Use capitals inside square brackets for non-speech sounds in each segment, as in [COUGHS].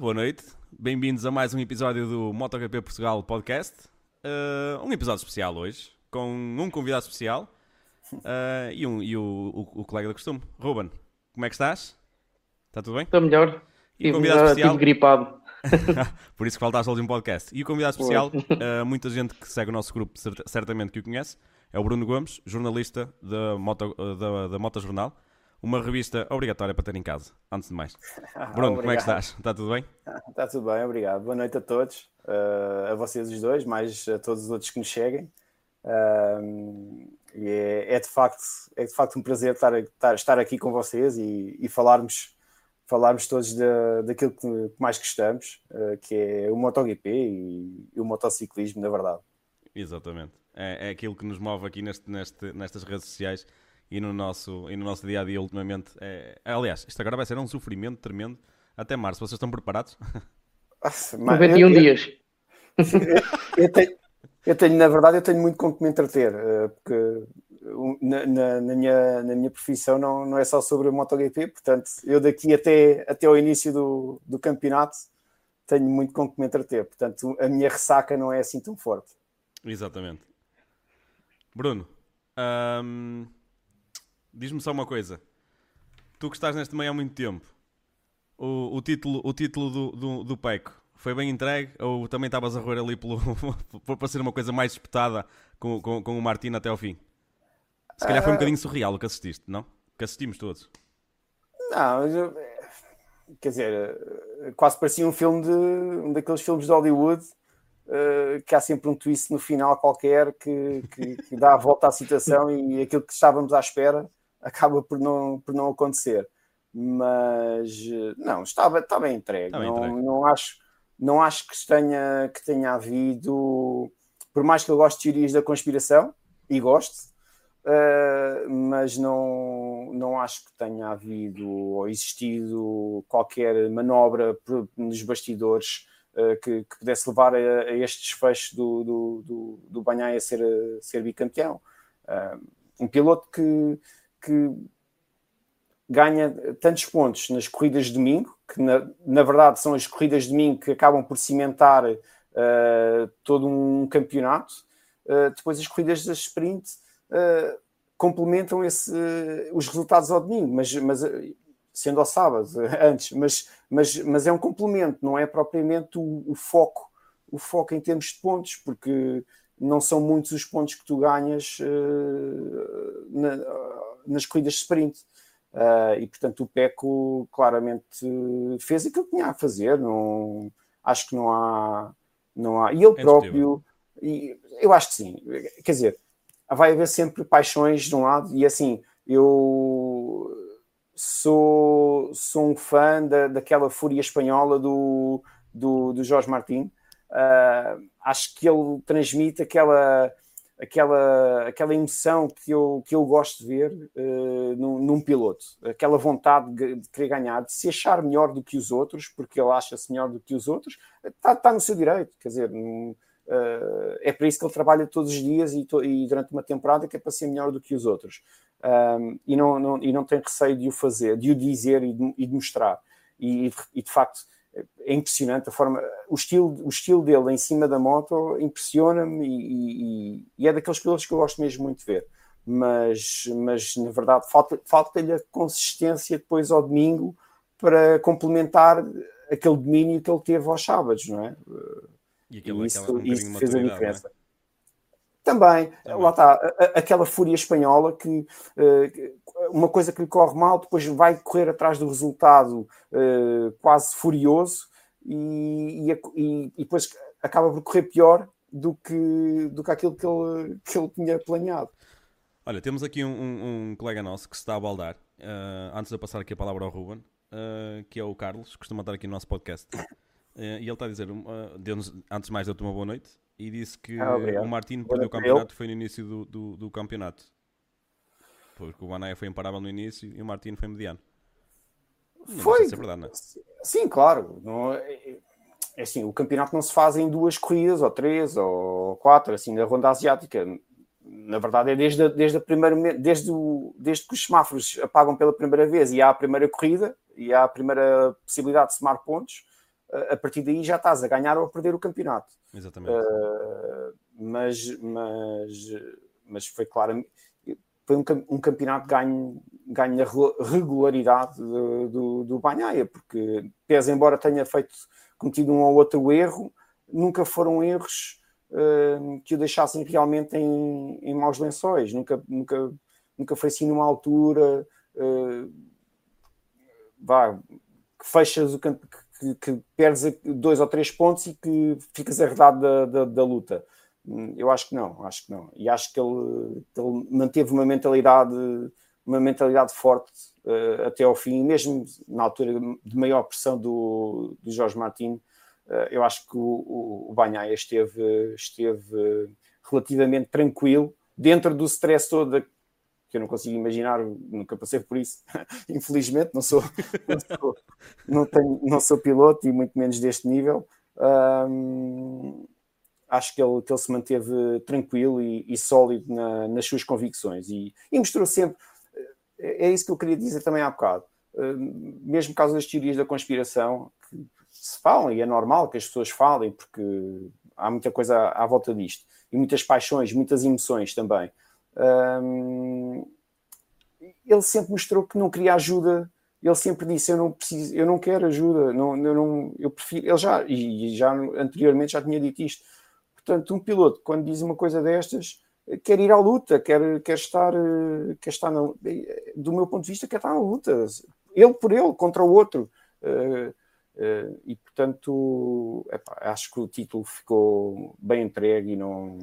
boa noite. Bem-vindos a mais um episódio do MotoGP Portugal Podcast. Uh, um episódio especial hoje, com um convidado especial uh, e, um, e o, o, o, colega do costume. Ruben, como é que estás? Está tudo bem? Estou melhor. E o convidado especial... gripado. [LAUGHS] Por isso que faltaste ao último podcast. E o convidado especial, [LAUGHS] uh, muita gente que segue o nosso grupo certamente que o conhece, é o Bruno Gomes, jornalista da Moto, da, da Moto Jornal uma revista obrigatória para ter em casa, antes de mais. [LAUGHS] Bruno, como é que estás? Está tudo bem? [LAUGHS] Está tudo bem, obrigado. Boa noite a todos, uh, a vocês os dois, mais a todos os outros que nos cheguem. Uh, e é, é, de facto, é de facto um prazer estar, estar, estar aqui com vocês e, e falarmos, falarmos todos de, daquilo que mais gostamos, uh, que é o MotoGP e, e o motociclismo, na verdade. Exatamente. É, é aquilo que nos move aqui neste, neste, nestas redes sociais e no nosso, e no nosso dia a dia ultimamente. É... Aliás, isto agora vai ser um sofrimento tremendo até março. Vocês estão preparados? [LAUGHS] Nossa, 91 eu, dias. Eu, eu, tenho, eu tenho, na verdade, eu tenho muito com que me entreter, eh, porque na, na, na, minha, na minha profissão não, não é só sobre o MotoGP, portanto, eu daqui até, até ao início do, do campeonato tenho muito com que me entreter, portanto, a minha ressaca não é assim tão forte. Exatamente. Bruno, hum, diz-me só uma coisa. Tu que estás neste meio há muito tempo, o, o título, o título do, do, do PECO foi bem entregue ou também estavas a roer ali pelo, [LAUGHS] para ser uma coisa mais espetada com, com, com o Martino até ao fim? Se calhar foi um ah. bocadinho surreal o que assististe, não? Que assistimos todos. Não, eu, quer dizer, quase parecia um filme de um daqueles filmes de Hollywood uh, que há sempre um twist no final qualquer que, que, que, dá a volta à situação e aquilo que estávamos à espera acaba por não, por não acontecer. Mas não, estava, estava entregue. Estava não, entregue. não, acho, não acho que tenha, que tenha havido, por mais que eu goste de teorias da conspiração, e gosto, uh, mas não, não acho que tenha havido ou existido qualquer manobra nos bastidores uh, que, que, pudesse levar a, a este desfecho do, do, do, do Banhai a ser, a ser bicampeão. Um piloto que que ganha tantos pontos nas corridas de domingo, que na, na verdade são as corridas de domingo que acabam por cimentar uh, todo um campeonato. Uh, depois as corridas da sprint uh, complementam esse, os resultados ao domingo, mas, mas sendo ao sábado [LAUGHS] antes, mas, mas, mas é um complemento, não é propriamente o, o foco, o foco em termos de pontos, porque não são muitos os pontos que tu ganhas na, nas corridas de sprint. Uh, e portanto o Peco claramente fez aquilo que tinha a fazer. Não, acho que não há. Não há e ele é próprio. E, eu acho que sim. Quer dizer, vai haver sempre paixões de um lado, e assim, eu sou, sou um fã da, daquela fúria espanhola do, do, do Jorge Martin. Uh, acho que ele transmite aquela aquela, aquela emoção que eu, que eu gosto de ver uh, num, num, piloto, aquela vontade de, querer ganhar, de se achar melhor do que os outros, porque ele acha-se melhor do que os outros, está, está no seu direito, quer dizer, uh, é para isso que ele trabalha todos os dias e, to, e, durante uma temporada que é para ser melhor do que os outros. Um, e, não, não, e não tem receio de o fazer, de o dizer e de, e de mostrar. E, e de facto, é impressionante a forma, o estilo, o estilo dele em cima da moto impressiona-me e, e, e, é daqueles pilotos que eu gosto mesmo muito de ver. Mas, mas na verdade, falta-lhe falta a consistência depois ao domingo para complementar aquele domínio que ele teve aos sábados, não é? E, aquele, isso, um isso fez a é? diferença. Também, Também, lá está, aquela fúria espanhola que uma coisa que lhe corre mal, depois vai correr atrás do resultado uh, quase furioso e, e, e, depois acaba por correr pior do que, do que aquilo que ele, que ele tinha planeado. Olha, temos aqui um, um, colega nosso que se está a baldar, uh, antes de eu passar aqui a palavra ao Ruben, uh, que é o Carlos, que costuma estar aqui no nosso podcast. e ele está a dizer, antes de mais, deu-te uma boa noite e disse que ah, o Martino perdeu o campeonato foi no início do, do, do campeonato porque o Banaya foi imparável no início e o Martino foi mediano. Não foi. Se é verdade, não é? Sim, claro. Não, é, é assim, o campeonato não se faz em duas corridas, ou três, ou quatro, assim, na ronda asiática. Na verdade, é desde a, desde a primeira, desde, o, desde que os semáforos apagam pela primeira vez e há a primeira corrida e há a primeira possibilidade de somar pontos, a partir daí já estás a ganhar ou a perder o campeonato. Exatamente. Uh, mas, mas, mas foi claro, foi um, um campeonato ganho, ganho na regularidade do, do, do Banhaia, porque pese embora tenha feito cometido um ou outro erro, nunca foram erros uh, que o deixassem realmente em, em maus lençóis, nunca, nunca, nunca foi assim numa altura uh, vá, que fechas o campo, que, que, perdes dois ou três pontos e que ficas arredado da, da, da, luta. Eu acho que não, acho que não. E acho que ele, ele manteve uma mentalidade, uma mentalidade forte uh, até ao fim, mesmo na altura de maior pressão do, do Jorge Martins. Uh, eu acho que o, o, o Banhaia esteve, esteve relativamente tranquilo dentro do stress todo que eu não consigo imaginar, nunca passei por isso, [LAUGHS] infelizmente, não sou, não sou, não, tenho, não sou piloto e muito menos deste nível. Um, acho que ele, que ele se manteve tranquilo e, e sólido na, nas suas convicções e, e, mostrou sempre. É, é isso que eu queria dizer também há bocado. Mesmo causa das teorias da conspiração, que se falam, e é normal que as pessoas falem, porque há muita coisa à, à volta disto, e muitas paixões, muitas emoções também. Um, ele sempre mostrou que não queria ajuda. Ele sempre disse: Eu não preciso, eu não quero ajuda. Não, eu, não, eu prefiro. Ele já, e já anteriormente já tinha dito isto. Portanto, um piloto, quando diz uma coisa destas, quer ir à luta, quer, quer estar, quer estar na, do meu ponto de vista, quer estar na luta. Ele por ele, contra o outro. Uh, uh, e portanto, epá, acho que o título ficou bem entregue e não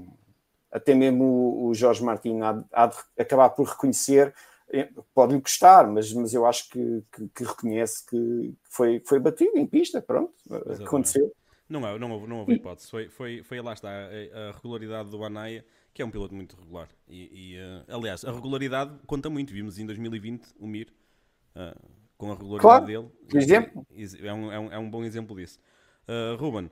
até mesmo o, Jorge Martins há, há, de acabar por reconhecer, eh, pode-lhe custar, mas, mas eu acho que, que, que, reconhece que foi, foi batido em pista, pronto, Exatamente. aconteceu. Não, é, não, houve, não houve hipótese, foi, foi, foi lá está, a, a regularidade do Anaia, que é um piloto muito regular. E, e uh, aliás, a regularidade conta muito, vimos em 2020 o Mir. Uh, com a regularidade claro, dele. Exemplo. É um, é, um, é um bom exemplo disso. Uh, Ruben,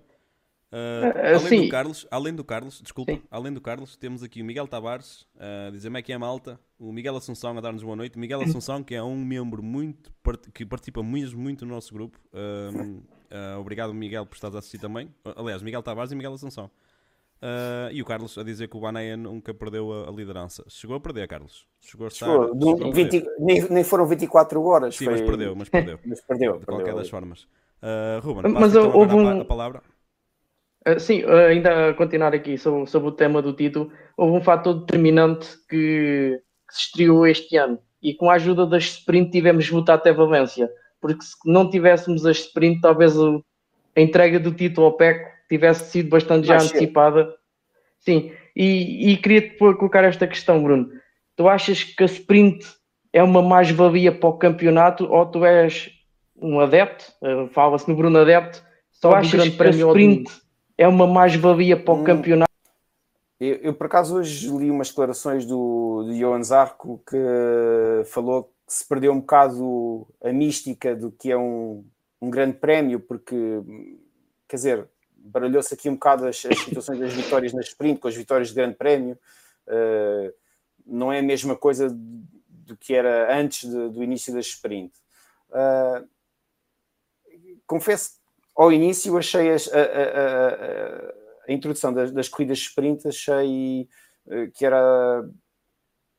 Uh, além Sim. do Carlos, além do Carlos, desculpa, Sim. além do Carlos, temos aqui o Miguel Tavares uh, dizer como é que é malta, o Miguel Assunção a dar-nos boa noite, o Miguel Assunção que é um membro muito que participa muito, muito no nosso grupo. Uh, uh, obrigado Miguel por estares a assistir também. Aliás, Miguel Tavares e Miguel Assunção. Uh, e o Carlos a dizer que o Baneia nunca perdeu a, a, liderança. Chegou a perder, Carlos. Chegou a estar. Chegou. Chegou a 20, nem, nem, foram 24 horas. Sim, foi... mas perdeu, mas perdeu. [LAUGHS] mas perdeu. De perdeu, qualquer das formas. Uh, Ruben, mas então houve um... a palavra. Uh, sim, uh, ainda a continuar aqui sobre, sobre, o tema do título, houve um fator determinante que, que, se estreou este ano e com a ajuda das sprint tivemos luta até Valência, porque se não tivéssemos as sprint, talvez o, a entrega do título ao PEC tivesse sido bastante já antecipada. Sim, e, e queria-te colocar esta questão, Bruno. Tu achas que a sprint é uma mais-valia para o campeonato ou tu és um adepto? Uh, Fala-se no Bruno Adepto. Só achas que a sprint é uma mais-valia para o hum. campeonato. Eu, eu, por acaso, hoje li umas declarações do, do Johan Zarco que falou que se perdeu um bocado a mística do que é um, um grande prémio, porque, quer dizer, baralhou-se aqui um bocado as, as, situações das vitórias na sprint com as vitórias de grande prémio. Uh, não é a mesma coisa do que era antes de, do início da sprint. Uh, confesso ao início achei a, a, a, a introdução das, das, corridas sprint, achei eh, que era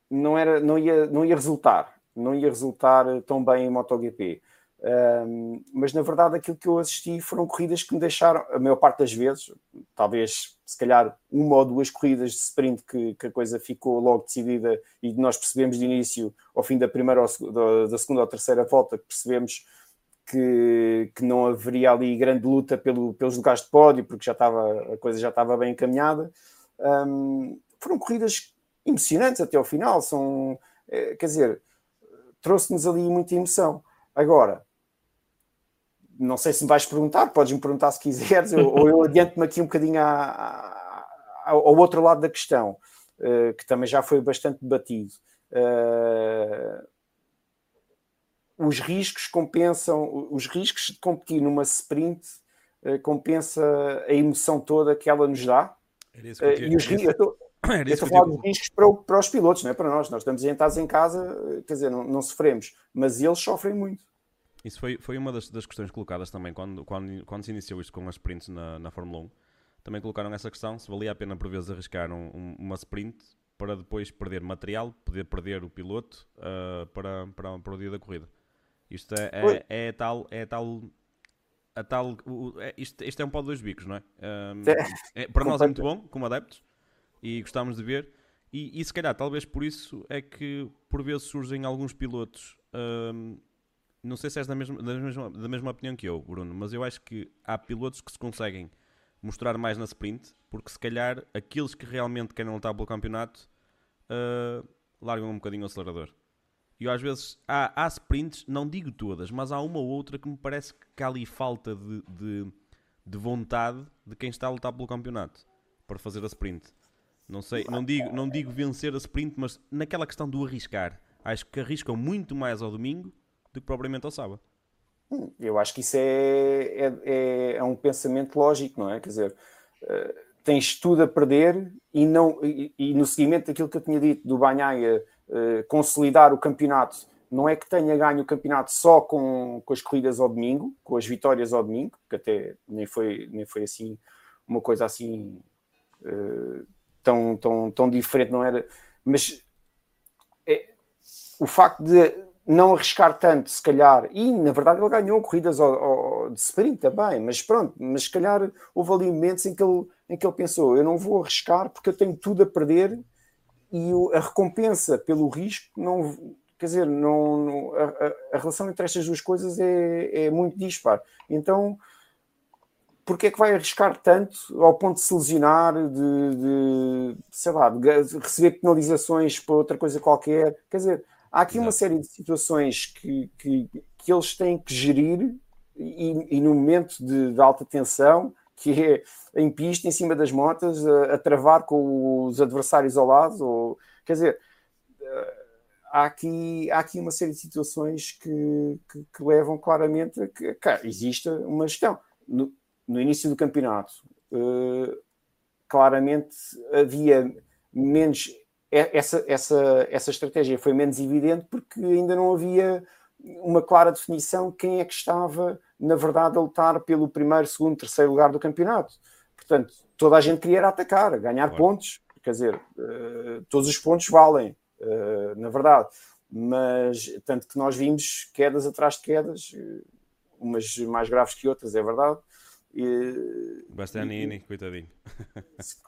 não, era, não, ia, não ia resultar, não ia resultar tão bem em MotoGP. Um, mas na verdade aquilo que eu assisti foram corridas que me deixaram, a maior parte das vezes, talvez se calhar uma ou duas corridas de sprint que, que a coisa ficou logo decidida e nós percebemos de início ao fim da primeira ou da, da segunda ou terceira volta que percebemos que, que não haveria ali grande luta pelo, pelos lugares de pódio, porque já estava, a coisa já estava bem encaminhada. Um, foram corridas emocionantes até ao final, são, é, quer dizer, trouxe-nos ali muita emoção. Agora, não sei se me vais perguntar, podes-me perguntar se quiseres, ou, ou eu [LAUGHS] adianto-me aqui um bocadinho a, a, ao outro lado da questão, uh, que também já foi bastante debatido. Uh, os riscos compensam, os riscos de competir numa sprint uh, compensa a emoção toda que ela nos dá. Era isso que eu, uh, e os riscos, eu estou a falar dos riscos para, para, os pilotos, não é para nós. Nós estamos sentados em casa, eh, quer dizer, não, não, sofremos, mas eles sofrem muito. Isso foi, foi uma das, das questões colocadas também quando, quando, quando se iniciou isto com as sprints na, na Fórmula 1. Também colocaram essa questão se valia a pena por vezes arriscar um, um, uma sprint para depois perder material, poder perder o piloto uh, para, para, para o dia da corrida. Isto é, é, é tal, é tal a tal. O, é, isto, isto é um pau de dois bicos, não é? Um, é para nós é muito bom, como adeptos, e gostamos de ver. E, e, se calhar, talvez por isso é que por vezes surgem alguns pilotos. Um, não sei se és da mesma, da, mesma, da mesma opinião que eu, Bruno, mas eu acho que há pilotos que se conseguem mostrar mais na sprint, porque se calhar aqueles que realmente querem lutar pelo campeonato uh, largam um bocadinho o acelerador. E às vezes há, há sprints, não digo todas, mas há uma ou outra que me parece que há ali falta de, de, de vontade de quem está a lutar pelo campeonato para fazer a sprint. Não sei, não digo, não digo vencer a sprint, mas naquela questão do arriscar. Acho que arriscam muito mais ao domingo do que propriamente ao sábado. Hum, eu acho que isso é, é, é, é um pensamento lógico, não é? Quer dizer, uh, tens tudo a perder e, não, e, e, no seguimento daquilo que eu tinha dito do Banhaia consolidar o campeonato, não é que tenha ganho o campeonato só com, com as corridas ao domingo, com as vitórias ao domingo, que até nem foi, nem foi assim uma coisa assim uh, tão, tão, tão diferente, não era? Mas é, o facto de não arriscar tanto, se calhar, e na verdade ele ganhou corridas ao, ao, de sprint também, mas pronto, mas se calhar houve ali momentos em que ele, em que ele pensou: eu não vou arriscar porque eu tenho tudo a perder e o, a recompensa pelo risco não. Quer dizer, não, não a, a, relação entre estas duas coisas é, é muito dispar. Então, porque é que vai arriscar tanto ao ponto de se lesionar, de, de sei lá, de receber penalizações para outra coisa qualquer? Quer dizer, há aqui uma série de situações que, que, que, eles têm que gerir e, e no momento de, de, alta tensão, que é em pista, em cima das motas, a, a travar com os adversários ao lado, ou, quer dizer, eh, há aqui, há aqui uma série de situações que, que, que levam claramente a que cara, exista uma gestão. No, no início do campeonato, uh, claramente havia menos essa, essa, essa estratégia foi menos evidente porque ainda não havia uma clara definição de quem é que estava, na verdade, a lutar pelo primeiro, segundo, terceiro lugar do campeonato. Portanto, toda a gente queria atacar, ganhar claro. pontos, quer dizer, uh, todos os pontos valem, uh, na verdade. Mas, tanto que nós vimos quedas atrás de quedas, uh, umas mais graves que outras, é verdade. E, Bastianini, coitadinho.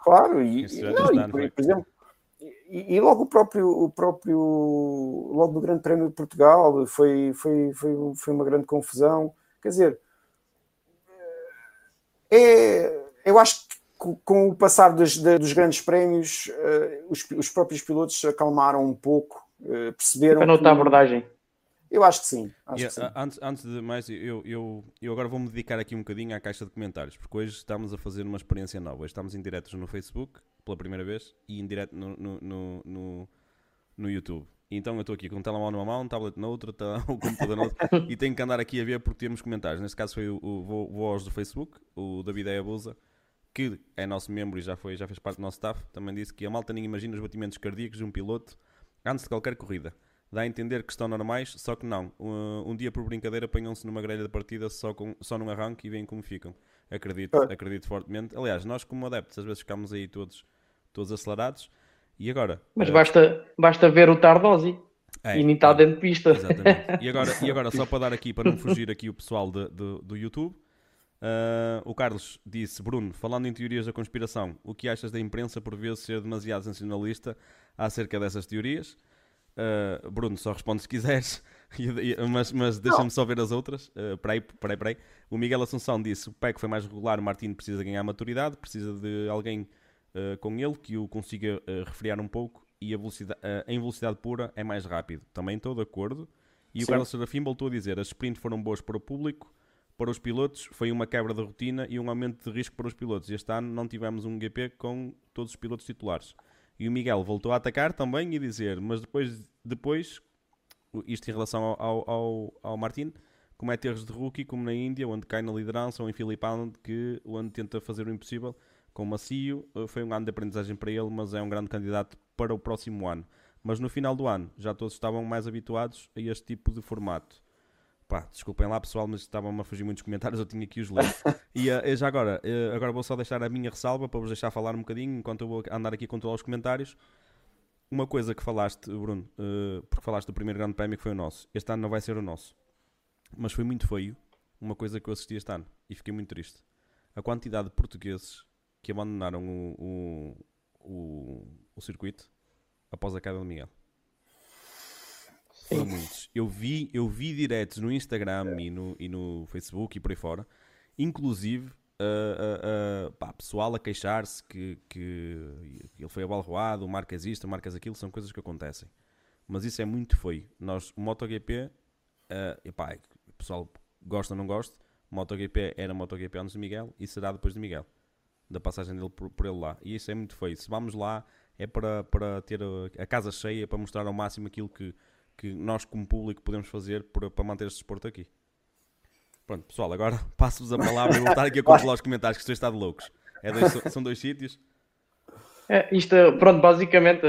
Claro, e, e, não, e por, por exemplo, e, e, logo o próprio, o próprio, logo no Grande Prémio de Portugal foi, foi, foi, foi uma grande confusão. Quer dizer, é, eu acho que com o passar dos, dos grandes prémios, uh, os, os, próprios pilotos acalmaram um pouco, uh, perceberam. Para outra abordagem. Eu acho que sim. Acho yeah, que sim. Antes, antes de mais, eu, eu, eu agora vou-me dedicar aqui um bocadinho à caixa de comentários, porque hoje estamos a fazer uma experiência nova. Hoje estamos em diretos no Facebook, pela primeira vez, e em direto no, no, no, no, no YouTube. Então eu estou aqui com um telemóvel numa mão, um tablet na outra, o computador na outra, e tenho que andar aqui a ver porque temos comentários. Neste caso foi o, o vou, vou aos do Facebook, o David Abusa, que é nosso membro e já, foi, já fez parte do nosso staff, também disse que a malta nem imagina os batimentos cardíacos de um piloto antes de qualquer corrida dá a entender que estão normais, só que não. Um, um dia por brincadeira apanham-se numa grelha de partida só, com, só num arranque e veem como ficam. Acredito, acredito fortemente. Aliás, nós como adeptos às vezes ficamos aí todos, todos acelerados. E agora? Mas uh... basta, basta ver o Tardosi. É, e nem está dentro de pista. Exatamente. E agora, e agora, só [LAUGHS] para dar aqui, para não fugir aqui o pessoal de, de, do YouTube, uh, o Carlos disse, Bruno, falando em teorias da conspiração, o que achas da imprensa por vezes ser demasiado sensacionalista acerca dessas teorias? Uh, Bruno, só responde se quiseres, [LAUGHS] mas, mas deixa-me só ver as outras. Uh, peraí, peraí, peraí. O Miguel Assunção disse: o PEC foi mais regular, o Martins precisa ganhar maturidade, precisa de alguém uh, com ele que o consiga uh, refriar um pouco e a velocidade, uh, em velocidade pura é mais rápido. Também estou de acordo. E Sim. o Carlos Serafim voltou a dizer: as sprints foram boas para o público, para os pilotos foi uma quebra da rotina e um aumento de risco para os pilotos. Este ano não tivemos um GP com todos os pilotos titulares. E o Miguel voltou a atacar também e dizer, mas depois, depois isto em relação ao, ao, ao Martin, comete erros de rookie, como na Índia, onde cai na liderança, ou em que, onde tenta fazer o impossível com o Macio. Eh, foi um ano de aprendizagem para ele, mas é um grande candidato para o próximo ano. Mas no final do ano já todos estavam mais habituados a este tipo de formato. Pá, desculpem lá pessoal, mas estavam-me a fugir muitos comentários, [LAUGHS] eu tinha aqui os ler. e uh, já agora, uh, agora vou só deixar a minha ressalva para vos deixar falar um bocadinho, enquanto eu vou andar aqui a controlar os comentários. Uma coisa que falaste, Bruno, uh, porque falaste do primeiro grande prémio que foi o nosso. Este ano não vai ser o nosso. Mas foi muito feio uma coisa que eu assisti este ano e fiquei muito triste. A quantidade de portugueses que abandonaram o, o, o, o circuito após a queda do Miguel. Foram muitos. Eu vi, eu vi diretos no Instagram é. e, no, e no Facebook e por aí fora, inclusive uh, uh, uh, pá, pessoal a queixar-se que, que ele foi abalroado, o marcas isto, o marcas aquilo, são coisas que acontecem. Mas isso é muito feio. Nós, o MotoGP, uh, epá, o pessoal gosta ou não gosta, MotoGP era MotoGP antes de Miguel e será depois de Miguel, da passagem dele por, por ele lá. E isso é muito feio. Se vamos lá, é para, para ter a, a casa cheia, para mostrar ao máximo aquilo que que nós, como público, podemos fazer para, para manter este desporto aqui. Pronto, pessoal, agora [LAUGHS] passo-vos a palavra e voltar aqui a controlar os comentários, que estou estado loucos. É dois, são dois sítios. É, isto, pronto, basicamente,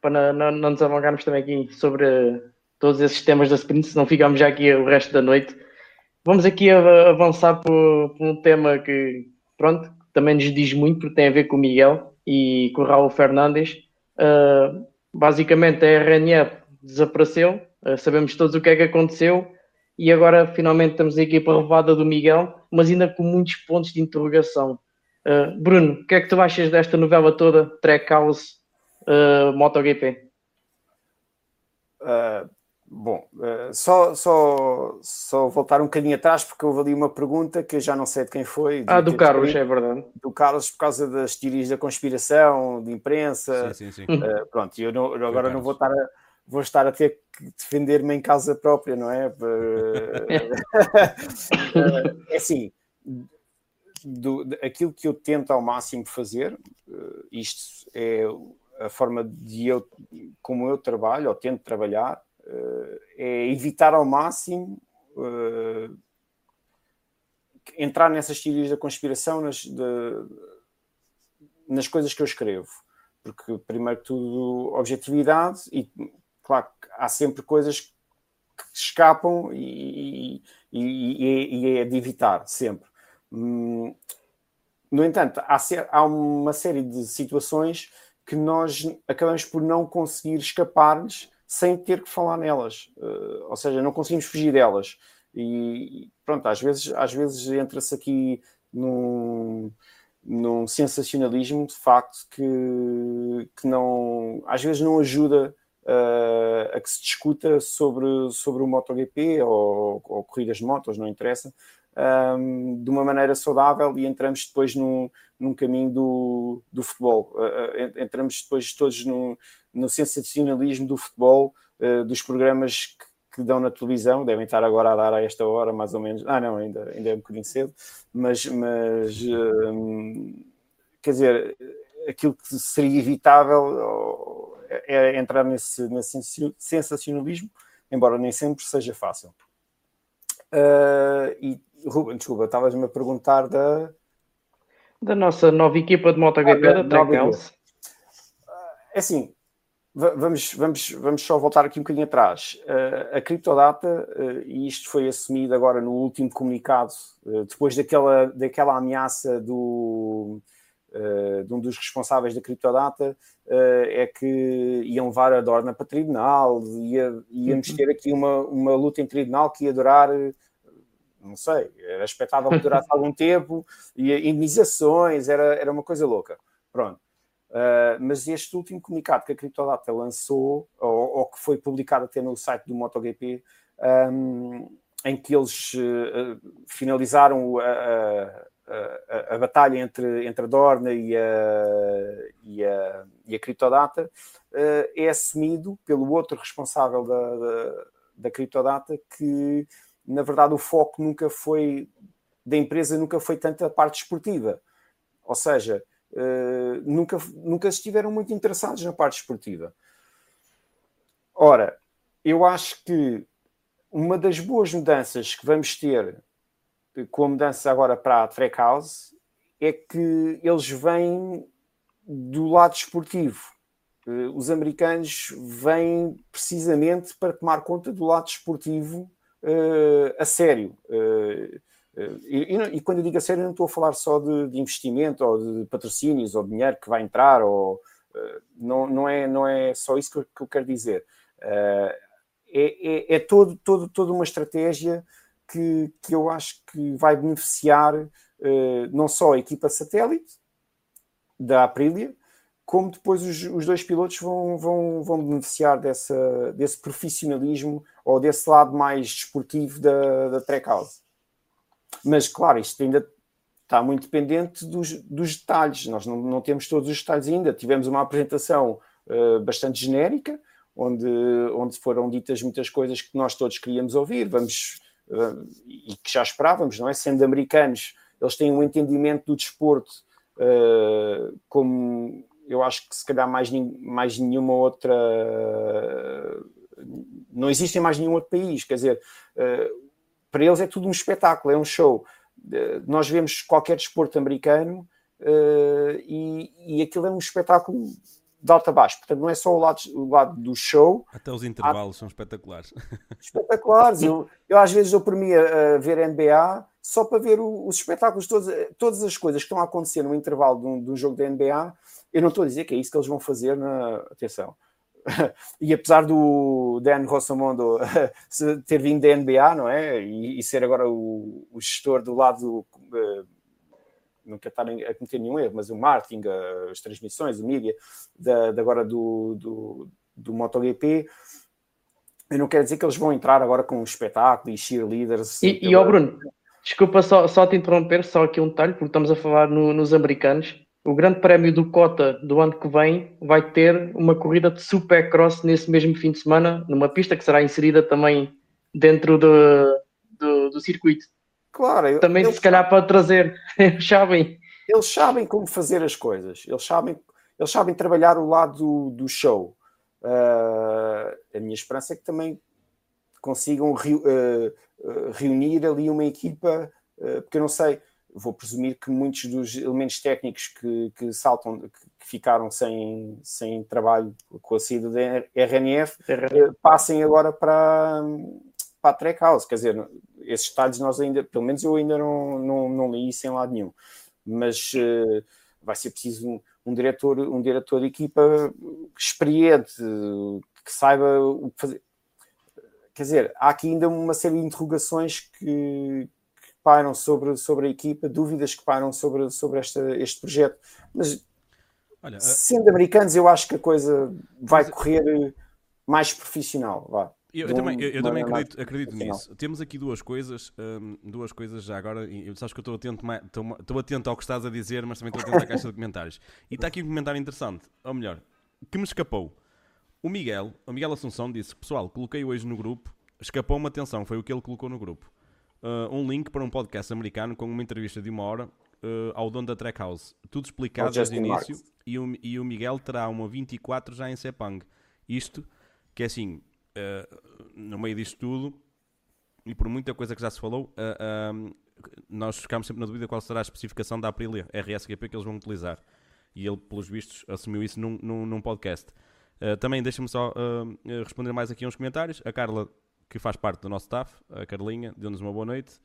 para não, não, nos alongarmos também aqui sobre todos esses temas da sprint, se não ficamos já aqui o resto da noite, vamos aqui avançar por um tema que, pronto, também nos diz muito, porque tem a ver com o Miguel e com o Raul Fernandes. Uh, basicamente, a RNF desapareceu, uh, sabemos todos o que é que aconteceu e agora finalmente temos a equipa relevada do Miguel, mas ainda com muitos pontos de interrogação. Uh, Bruno, o que é que tu achas desta novela toda, Trackhouse, uh, MotoGP? Uh, bom, uh, só, só, só voltar um bocadinho atrás, porque houve ali uma pergunta que eu já não sei de quem foi. Ah, do Carlos, é verdade. Do Carlos, por causa das teorias da conspiração, de imprensa. Sim, sim, sim. Uh, pronto, eu, não, eu agora não vou estar a vou estar a ter que defender-me em casa própria, não é? [LAUGHS] é assim, do, aquilo que eu tento ao máximo fazer, eh, isto é a forma de eu, como eu trabalho, ou tento trabalhar, eh, é evitar ao máximo eh, entrar nessas teorias da conspiração nas, de, nas coisas que eu escrevo. Porque, primeiro que tudo, objetividade e claro há sempre coisas que escapam e, e, e é de evitar, sempre. Hum, no entanto, há, há, uma série de situações que nós acabamos por não conseguir escapar-lhes sem ter que falar nelas. Uh, ou seja, não conseguimos fugir delas. E pronto, às vezes, às vezes entra-se aqui num, num sensacionalismo de facto que, que não, às vezes não ajuda uh, a que se discuta sobre, sobre o MotoGP ou, ou corridas de motos, não interessa, um, de uma maneira saudável e entramos depois num, num caminho do, do futebol. Uh, entramos depois todos no, no sensacionalismo do futebol, uh, dos programas que, que, dão na televisão, devem estar agora a dar a esta hora, mais ou menos. Ah, não, ainda, ainda é um bocadinho cedo, mas, mas quer dizer, aquilo que seria evitável é entrar nesse, nesse sensacionalismo, embora nem sempre seja fácil. Uh, e Ruben, desculpa, estavas-me a perguntar da. Da nossa nova equipa de MotoGP ah, da, Trackhouse. É assim, vamos, vamos, vamos só voltar aqui um bocadinho atrás. Uh, a criptodata, uh, e isto foi assumido agora no último comunicado, uh, depois daquela, daquela ameaça do, de um dos responsáveis da criptodata é que iam levar a Dorna para tribunal, ia, íamos uhum. ter aqui uma, uma luta em tribunal que ia durar não sei, era expectável que durasse algum tempo, e indenizações, era, era uma coisa louca. Pronto. Uh, mas este último comunicado que a Criptodata lançou, ou, ou, que foi publicado até no site do MotoGP, um, em que eles uh, finalizaram a, a, a, batalha entre, entre a Dorna e a, e a, e a Criptodata uh, é assumido pelo outro responsável da, da, da Criptodata que, na verdade, o foco nunca foi da empresa nunca foi tanto a parte esportiva. Ou seja, uh, nunca, nunca estiveram muito interessados na parte esportiva. Ora, eu acho que uma das boas mudanças que vamos ter com a mudança agora para a Trackhouse é que eles vêm do lado esportivo. Eh, os americanos vêm precisamente para tomar conta do lado esportivo uh, a sério. Uh, e, e, quando eu digo a sério, não estou a falar só de, de, investimento ou de patrocínios ou dinheiro que vai entrar, ou, não, não, é, não é só isso que eu, que eu quero dizer. É, é, é todo, todo, toda uma estratégia que, que eu acho que vai beneficiar não só a equipa satélite da Aprilia, como depois os, os dois pilotos vão, vão, vão beneficiar dessa, desse profissionalismo ou desse lado mais desportivo da, da Trackhouse. Mas, claro, isto ainda está muito dependente dos, dos detalhes. Nós não, não, temos todos os detalhes ainda. Tivemos uma apresentação uh, bastante genérica, onde, onde foram ditas muitas coisas que nós todos queríamos ouvir, vamos, uh, e que já esperávamos, não é? Sendo americanos, eles têm um entendimento do desporto uh, como eu acho que se calhar mais, mais nenhuma outra. Não existe em mais nenhum outro país, quer dizer, para eles é tudo um espetáculo, é um show. Eh, nós vemos qualquer desporto americano eh, e, e aquilo é um espetáculo de alta a baixo. Portanto, não é só o lado, o lado do show. Até os intervalos há... são espetaculares. [LAUGHS] Espetaculares. eu, eu às vezes eu por mim a, a ver NBA só para ver o, os espetáculos, todos, todas as coisas que estão a acontecer no intervalo de um, de um jogo da NBA eu não estou a dizer que é isso que eles vão fazer na. Atenção. [LAUGHS] e apesar do Dan Rossamondo [LAUGHS] ter vindo da NBA, não é? E, e ser agora o, o, gestor do lado. Uh, quero estar a cometer nenhum erro, mas o marketing, as transmissões, o mídia, da, da agora do, do, do MotoGP, eu não quero dizer que eles vão entrar agora com um espetáculo e cheerleaders. E, pela... e ó Bruno, desculpa só, só te interromper, só aqui um detalhe, porque estamos a falar no, nos americanos o Grande Prémio do Cota do ano que vem vai ter uma corrida de supercross nesse mesmo fim de semana, numa pista que será inserida também dentro do, do, do circuito. Claro, também se calhar para trazer, [LAUGHS] eles sabem. Eles sabem como fazer as coisas, eles sabem, eles sabem trabalhar o lado do, do show. Uh, a minha esperança é que também consigam re, uh, reunir ali uma equipa, porque eu não sei, vou presumir que muitos dos elementos técnicos que, que saltam, que ficaram sem, sem trabalho com a saída da RNF, eh, passem agora para, para a Trackhouse. Quer dizer, esses detalhes nós ainda, pelo menos eu ainda não, não, não li isso em lado nenhum. Mas uh, vai ser preciso um, um, diretor, um diretor de equipa experiente, que saiba o que fazer. Quer dizer, há aqui ainda uma série de interrogações que, pairam sobre, sobre a equipa, dúvidas que pairam sobre, sobre esta, este projeto. Mas Olha, sendo americanos, eu acho que a coisa vai correr mais profissional. Vá. Eu, eu, também, eu, eu também acredito, acredito nisso. Temos aqui duas coisas, hum, duas coisas já agora. Eu sabes que eu estou atento, estou, estou atento ao que estás a dizer, mas também estou atento à caixa de comentários. E está aqui um comentário interessante, ou melhor, que me escapou. O Miguel, o Miguel Assunção disse: Pessoal, coloquei hoje no grupo, escapou uma atenção, foi o que ele colocou no grupo uh, um link para um podcast americano com uma entrevista de uma hora uh, ao dono da Trackhouse. Tudo explicado desde o início. E o, e o, Miguel terá uma 24 já em Sepang. Isto, que é assim, uh, no meio disto tudo, e por muita coisa que já se falou, nós ficamos sempre na dúvida qual será a especificação da Aprilia RSGP que eles vão utilizar. E ele, pelos vistos, assumiu isso num, num, num podcast. Uh, também deixa-me só uh, responder mais aqui uns comentários. A Carla que faz parte do nosso staff, a Carlinha, deu-nos uma boa noite.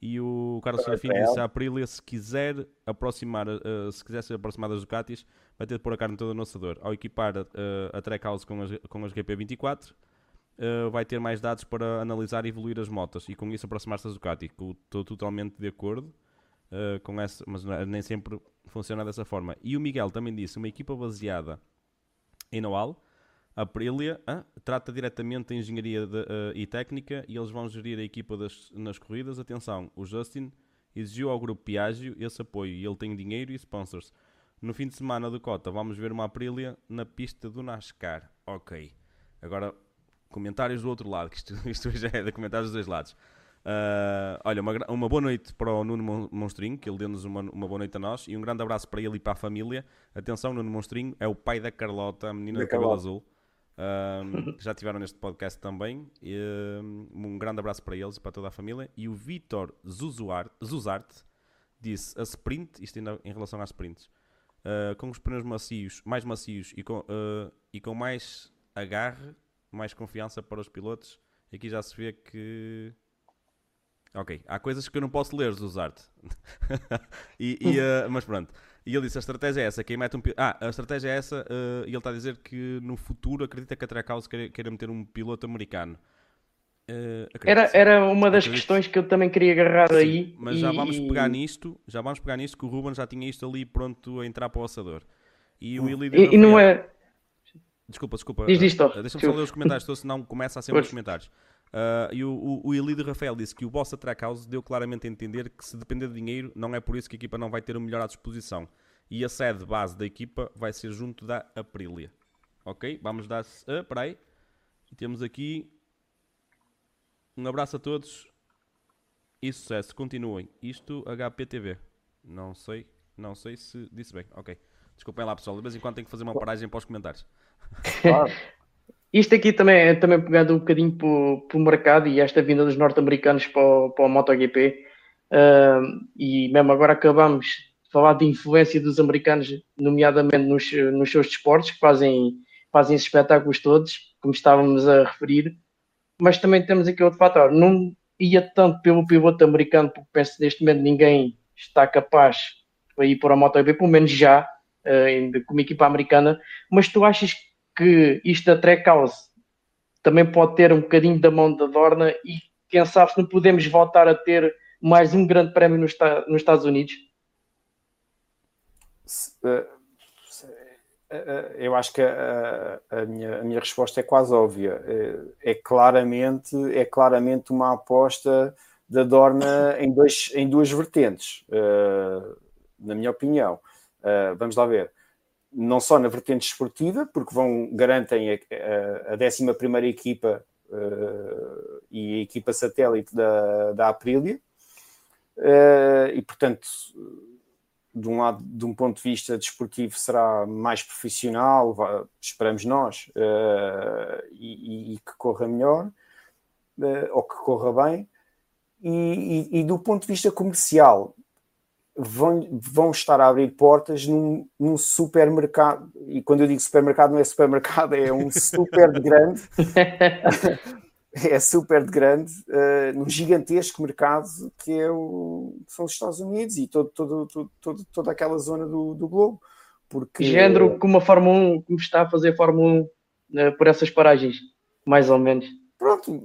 E o Carlos Serafim disse à Aprilia: se quiser aproximar, uh, se quiser ser aproximar das Ducatis, vai ter de pôr a carne toda no assador. Ao equipar uh, a Trackhouse com as, com as GP24, uh, vai ter mais dados para analisar e evoluir as motas e com isso aproximar-se das Ducati. Estou totalmente de acordo com essa, mas é, nem sempre funciona dessa forma. E o Miguel também disse: uma equipa baseada em know-how a Aprilia ah, trata diretamente da engenharia de, uh, e técnica e eles vão gerir a equipa das, nas corridas. Atenção, o Justin exigiu ao grupo Piaggio esse apoio e ele tem dinheiro e sponsors. No fim de semana do Cota vamos ver uma Aprilia na pista do NASCAR. Ok. Agora, comentários do outro lado, que isto, [LAUGHS] isto já é de comentários dos dois lados. Uh, olha, uma, uma, boa noite para o Nuno Monstrinho, que ele deu-nos uma, uma, boa noite a nós, e um grande abraço para ele e para a família. Atenção, Nuno Monstrinho é o pai da Carlota, a menina do cabelo azul um, que [LAUGHS] já tiveram neste podcast também. E, um grande abraço para eles e para toda a família. E o Vitor Zuzarte disse a sprint, isto ainda em relação às sprints, uh, com os pneus macios, mais macios e com, uh, e com mais agarre, mais confiança para os pilotos. Aqui já se vê que Ok, há coisas que eu não posso ler, Zuzarte. [LAUGHS] e, e, uh, mas pronto. E ele disse: a estratégia é essa. Quem mete um Ah, a estratégia é essa. Uh, e ele está a dizer que no futuro acredita que a Trackhouse queira, queira meter um piloto americano. Uh, era, era uma das acredito. questões que eu também queria agarrar Sim, aí. Mas e... já vamos pegar nisto. Já vamos pegar nisto que o Ruben já tinha isto ali pronto a entrar para o assador. E o Ilídio. E, e não é. Desculpa, desculpa. Diz isto. Deixa-me só ler os comentários, senão começa a ser os comentários. Uh, e o, o, o Elidio Rafael disse que o Bossa Trackhouse deu claramente a entender que se depender de dinheiro, não é por isso que a equipa não vai ter o melhor à disposição. E a sede base da equipa vai ser junto da Aprilia. Ok? Vamos dar. Ah, uh, peraí. E temos aqui. Um abraço a todos e sucesso. Continuem. Isto HPTV. Não sei. Não sei se disse bem. Ok. Desculpem lá, pessoal. De vez em quando tenho que fazer uma paragem para os comentários. [LAUGHS] [LAUGHS] Claro. Isto aqui também é também pegando um bocadinho para o mercado e esta vinda dos norte-americanos para, o, para o MotoGP. Uh, e mesmo agora acabamos de falar de influência dos americanos, nomeadamente nos, nos seus desportos, que fazem, fazem esses espetáculos todos, como estávamos a referir. Mas também temos aqui outro fator. Não ia tanto pelo piloto americano, porque penso neste momento ninguém está capaz de ir para a MotoGP, pelo menos já, uh, como equipa americana. Mas tu achas que que isto da Trackhouse também pode ter um bocadinho da mão da Dorna e quem sabe se não podemos voltar a ter mais um grande prémio nos, nos Estados Unidos? Eh, eh, eu acho que a, a, minha, a minha resposta é quase óbvia. É, é, claramente, é claramente uma aposta da Dorna em, dois, em duas vertentes, na minha opinião. Vamos lá ver não só na vertente esportiva, porque vão garantem a, a, a 11 equipa uh, e a equipa satélite da, da Aprilia, uh, e portanto, de um lado, de um ponto de vista desportivo, será mais profissional, esperamos nós, uh, e, e, que corra melhor, ou que corra bem. E, e, e, do ponto de vista comercial, vão, vão estar a abrir portas num, num, supermercado. E quando eu digo supermercado, não é supermercado, é um super de grande. [LAUGHS] é super de grande, uh, num gigantesco mercado que é o, são os Estados Unidos e todo, todo, todo, todo toda aquela zona do, do globo. Porque... Género como a Fórmula 1, como está a fazer a Fórmula 1 uh, eh, por essas paragens, mais ou menos. Pronto,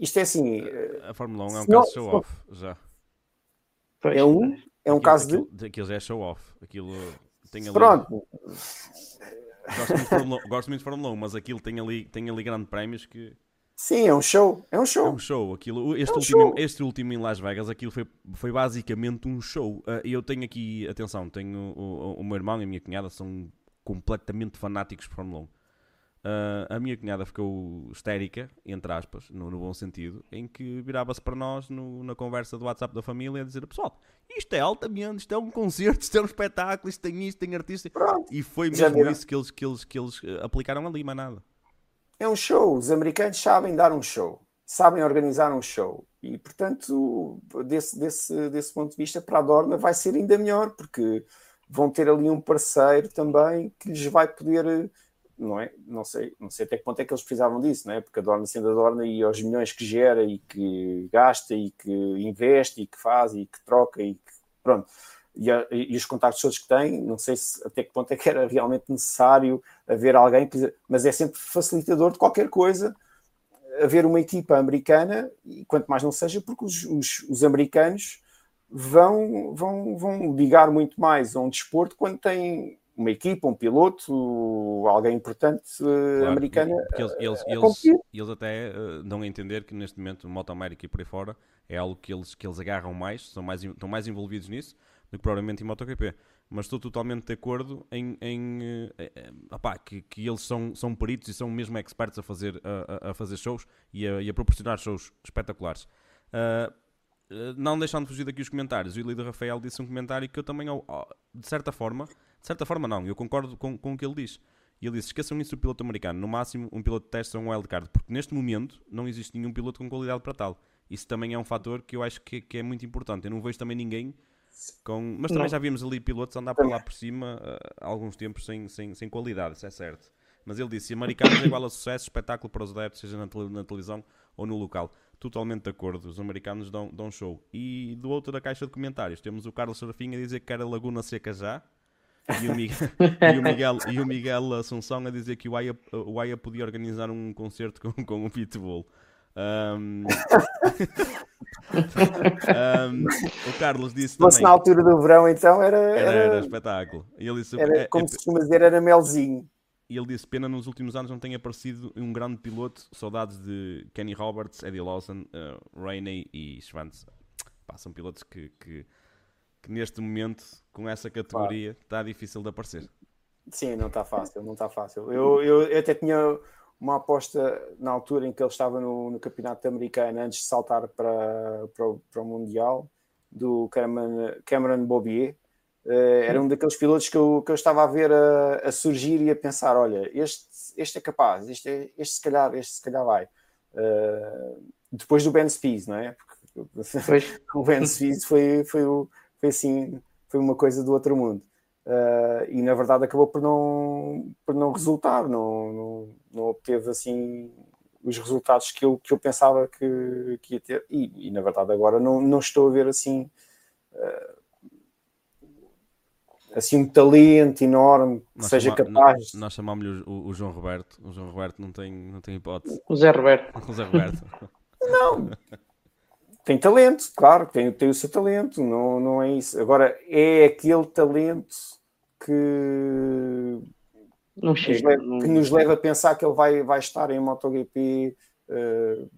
isto é assim. A Fórmula 1 é um caso show-off já. Pois. É um, é um aquilo, caso aquilo, de. Aquilo é show-off. Aquilo tem ali. Pronto. Gosto muito, de Fórmula, gosto muito de Fórmula 1, mas aquilo tem ali, tem ali grandes prémios que. Sim, é um show. É um show. É um show. Aquilo, este, é um último, show. este último em Las Vegas, aquilo foi, foi basicamente um show. Uh, eu tenho aqui, atenção, tenho o, o, o, meu irmão e a minha cunhada são completamente fanáticos de Fórmula 1. Uh, a minha cunhada ficou histérica, entre aspas, no, no bom sentido, em que virava-se para nós no, na conversa do WhatsApp da família a dizer: Pessoal, isto é altamente, isto é um concerto, isto é um espetáculo, isto tem isto, tem artista. Pronto. E foi mesmo isso que eles, que, eles, que eles eh, aplicaram ali, mas nada. É um show, os americanos sabem dar um show, sabem organizar um show. E portanto, desse, desse, desse ponto de vista, para a Dorna vai ser ainda melhor, porque vão ter ali um parceiro também que lhes vai poder não é? Não sei, não sei até que ponto é que eles precisavam disso, não é? Porque a Dorna sendo a Dorna e aos milhões que gera e que gasta e que investe e que faz e que troca e que pronto. E, a, e os contactos todos que tem, não sei se até que ponto é que era realmente necessário haver alguém, mas é sempre facilitador de qualquer coisa haver uma equipa americana, e quanto mais não seja, porque os, os, os americanos vão, vão, vão ligar muito mais a um desporto quando têm uma equipa, um piloto, alguém importante uh, claro, americano. Eles, eles, eles, eles, até uh, dão a entender que neste momento Moto América e por aí fora é algo que eles, que eles agarram mais, são mais, estão mais envolvidos nisso do que provavelmente em MotoGP. Mas estou totalmente de acordo em, em uh, opá, que, que eles são, são peritos e são mesmo experts a fazer, a, a fazer shows e a, e a, proporcionar shows espetaculares. não deixando de fugir daqui os comentários, o Líder Rafael disse um comentário que eu também, de certa forma, de certa forma, não. Eu concordo com, com o que ele diz. E ele disse: esqueçam isso do piloto americano. No máximo, um piloto de teste ou um wildcard. Porque neste momento não existe nenhum piloto com qualidade para tal. Isso também é um fator que eu acho que, que é muito importante. Eu não vejo também ninguém com. Mas também não. já vimos ali pilotos andar por lá por cima há alguns tempos sem, sem, sem qualidade, isso é certo. Mas ele disse: americanos é igual a sucesso, espetáculo para os adeptos, seja na, na televisão ou no local. totalmente de acordo. Os americanos dão, dão show. E do outro da caixa de comentários temos o Carlos Serafim a dizer que era Laguna Seca já. E o, Miguel, [LAUGHS] e, o Miguel, e o Miguel Assunção a dizer que o Aya, o Aya podia organizar um concerto com, com o Pitbull. Um... um, o Carlos disse também. Se na altura do verão, então era. Era, era, espetáculo. E ele disse, era, é, como é, se costuma dizer, era melzinho. E ele disse: pena nos últimos anos não tenha aparecido um grande piloto. Saudades de Kenny Roberts, Eddie Lawson, uh, Rainey e Schwantz. Pá, são pilotos que, que, que, neste momento, com essa categoria, está difícil de aparecer. Sim, não está fácil, não está fácil. Eu, eu, eu, até tinha uma aposta na altura em que ele estava no, no campeonato americano antes de saltar para, para, o, para o Mundial do Cameron, Cameron Bobier Uh, era um daqueles pilotos que eu, que eu estava a ver a, a surgir e a pensar: olha, este, este é capaz, este, é, este se calhar, este se calhar vai. Uh, depois do Ben Spies, não é? Porque [LAUGHS] o Ben Spies foi, foi, foi assim, foi uma coisa do outro mundo. Uh, e na verdade acabou por não, por não resultar, não, não, não obteve assim os resultados que eu, que eu pensava que, que ia ter, e, e na verdade agora não, não estou a ver assim. Uh, assim um talento enorme que nós seja chama, capaz. Nós, nós chamámos-lhe o, o, João Roberto. O João Roberto não tem, não tem hipótese. O Zé Roberto. O Zé Roberto. não. [LAUGHS] Tem talento, claro, tem, tem o seu talento, não, não é isso. Agora, é aquele talento que, não chega, nos, leva, que nos leva a pensar que ele vai, vai estar em MotoGP uh,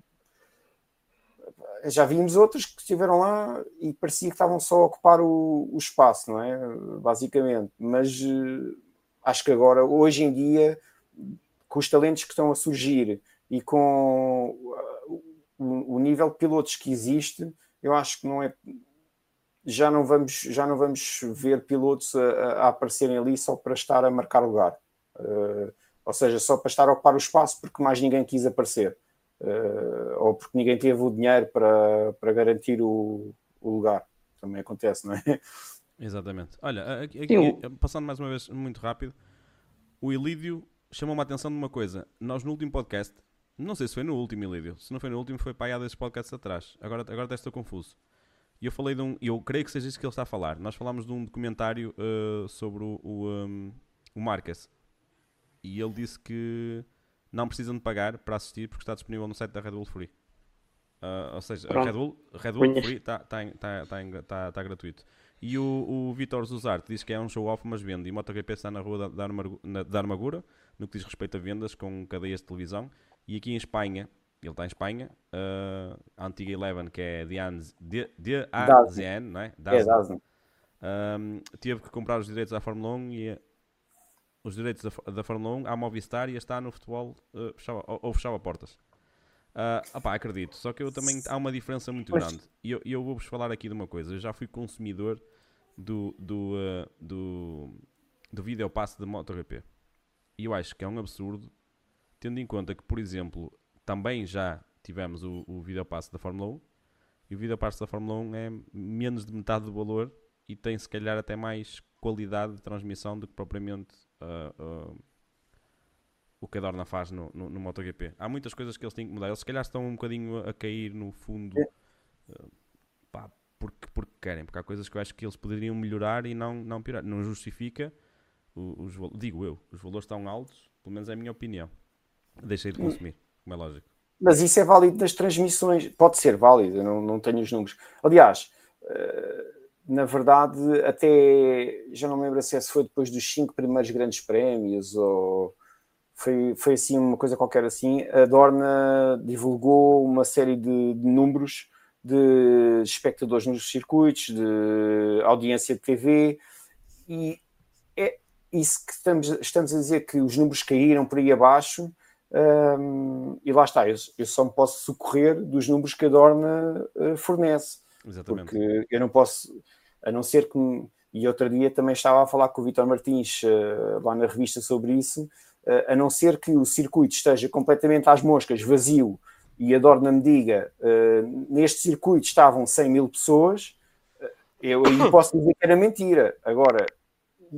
já vimos outros que estiveram lá e parecia que estavam só a ocupar o, o espaço, não é? Basicamente. Mas uh, acho que agora, hoje em dia, com os talentos que estão a surgir e com o, o, nível de pilotos que existe, eu acho que não é. Já não vamos, já não vamos ver pilotos a, a aparecerem ali só para estar a marcar lugar. Uh, ou seja, só para estar a ocupar o espaço porque mais ninguém quis aparecer uh, ou porque ninguém teve o dinheiro para, para garantir o, o lugar. Também acontece, não é? Exatamente. Olha, aqui, aqui, passando mais uma vez muito rápido, o Ilídio chamou-me a atenção de uma coisa. Nós no último podcast, não sei se foi no último Ilídio, se não foi no último, foi para aí há desses podcasts atrás. Agora, agora até estou confuso. E eu falei de um, eu creio que seja isso que ele está a falar. Nós falámos de um documentário uh, sobre o, o, um, o Marques. E ele disse que não precisam de pagar para assistir porque está disponível no site da Red Bull Free. Uh, ou seja, a Red Bull, Red Bull Free está tá, tá, tá, tá, tá gratuito. E o, o Vitor Zuzarte diz que é um show-off, mas vende. E MotoGP está na rua da, da Armagura, no que diz respeito a vendas com cadeias de televisão. E aqui em Espanha, ele está em Espanha, uh, a antiga Eleven, que é de AZN, não é? Dazen. É, um, teve que comprar os direitos à Fórmula 1 e os direitos da, da Fórmula 1 à Movistar e está no futebol uh, fechava, ou, ou, fechava portas. Uh, opá, acredito, só que eu também há uma diferença muito pois. grande. E eu, eu vou-vos falar aqui de uma coisa. Eu já fui consumidor do, do, uh, do, do videopasse de MotoGP. E eu acho que é um absurdo, tendo em conta que, por exemplo, também já tivemos o, o videopasse da Fórmula 1 e o videopasse da Fórmula 1 é menos de metade do valor e tem se calhar até mais qualidade de transmissão do que propriamente uh, uh, o que a Dorna faz no, no, no, MotoGP. Há muitas coisas que eles têm que mudar. Eles se calhar estão um bocadinho a cair no fundo uh, pá, porque, porque querem, porque há coisas que eu acho que eles poderiam melhorar e não, não piorar. Não justifica os, os digo eu, os valores estão altos, pelo menos é a minha opinião. Deixei de consumir, como é lógico. Mas isso é válido das transmissões, pode ser válido, não, não tenho os números. Aliás, uh, na verdade, até já não me lembro se foi depois dos cinco primeiros grandes prémios ou foi, foi assim uma coisa qualquer assim. A Dorna divulgou uma série de, de números de espectadores nos circuitos, de audiência de TV e é isso que estamos, estamos a dizer que os números caíram por aí abaixo. Um, e lá está, eu, eu, só me posso socorrer dos números que a Dorna uh, fornece. Exatamente. Porque eu não posso, a não ser que. E outro dia também estava a falar com o Vitor Martins uh, lá na revista sobre isso, uh, a não ser que o circuito esteja completamente às moscas, vazio, e a Dorna me diga neste circuito estavam 100 mil pessoas, eu, eu [COUGHS] posso dizer que era mentira. Agora,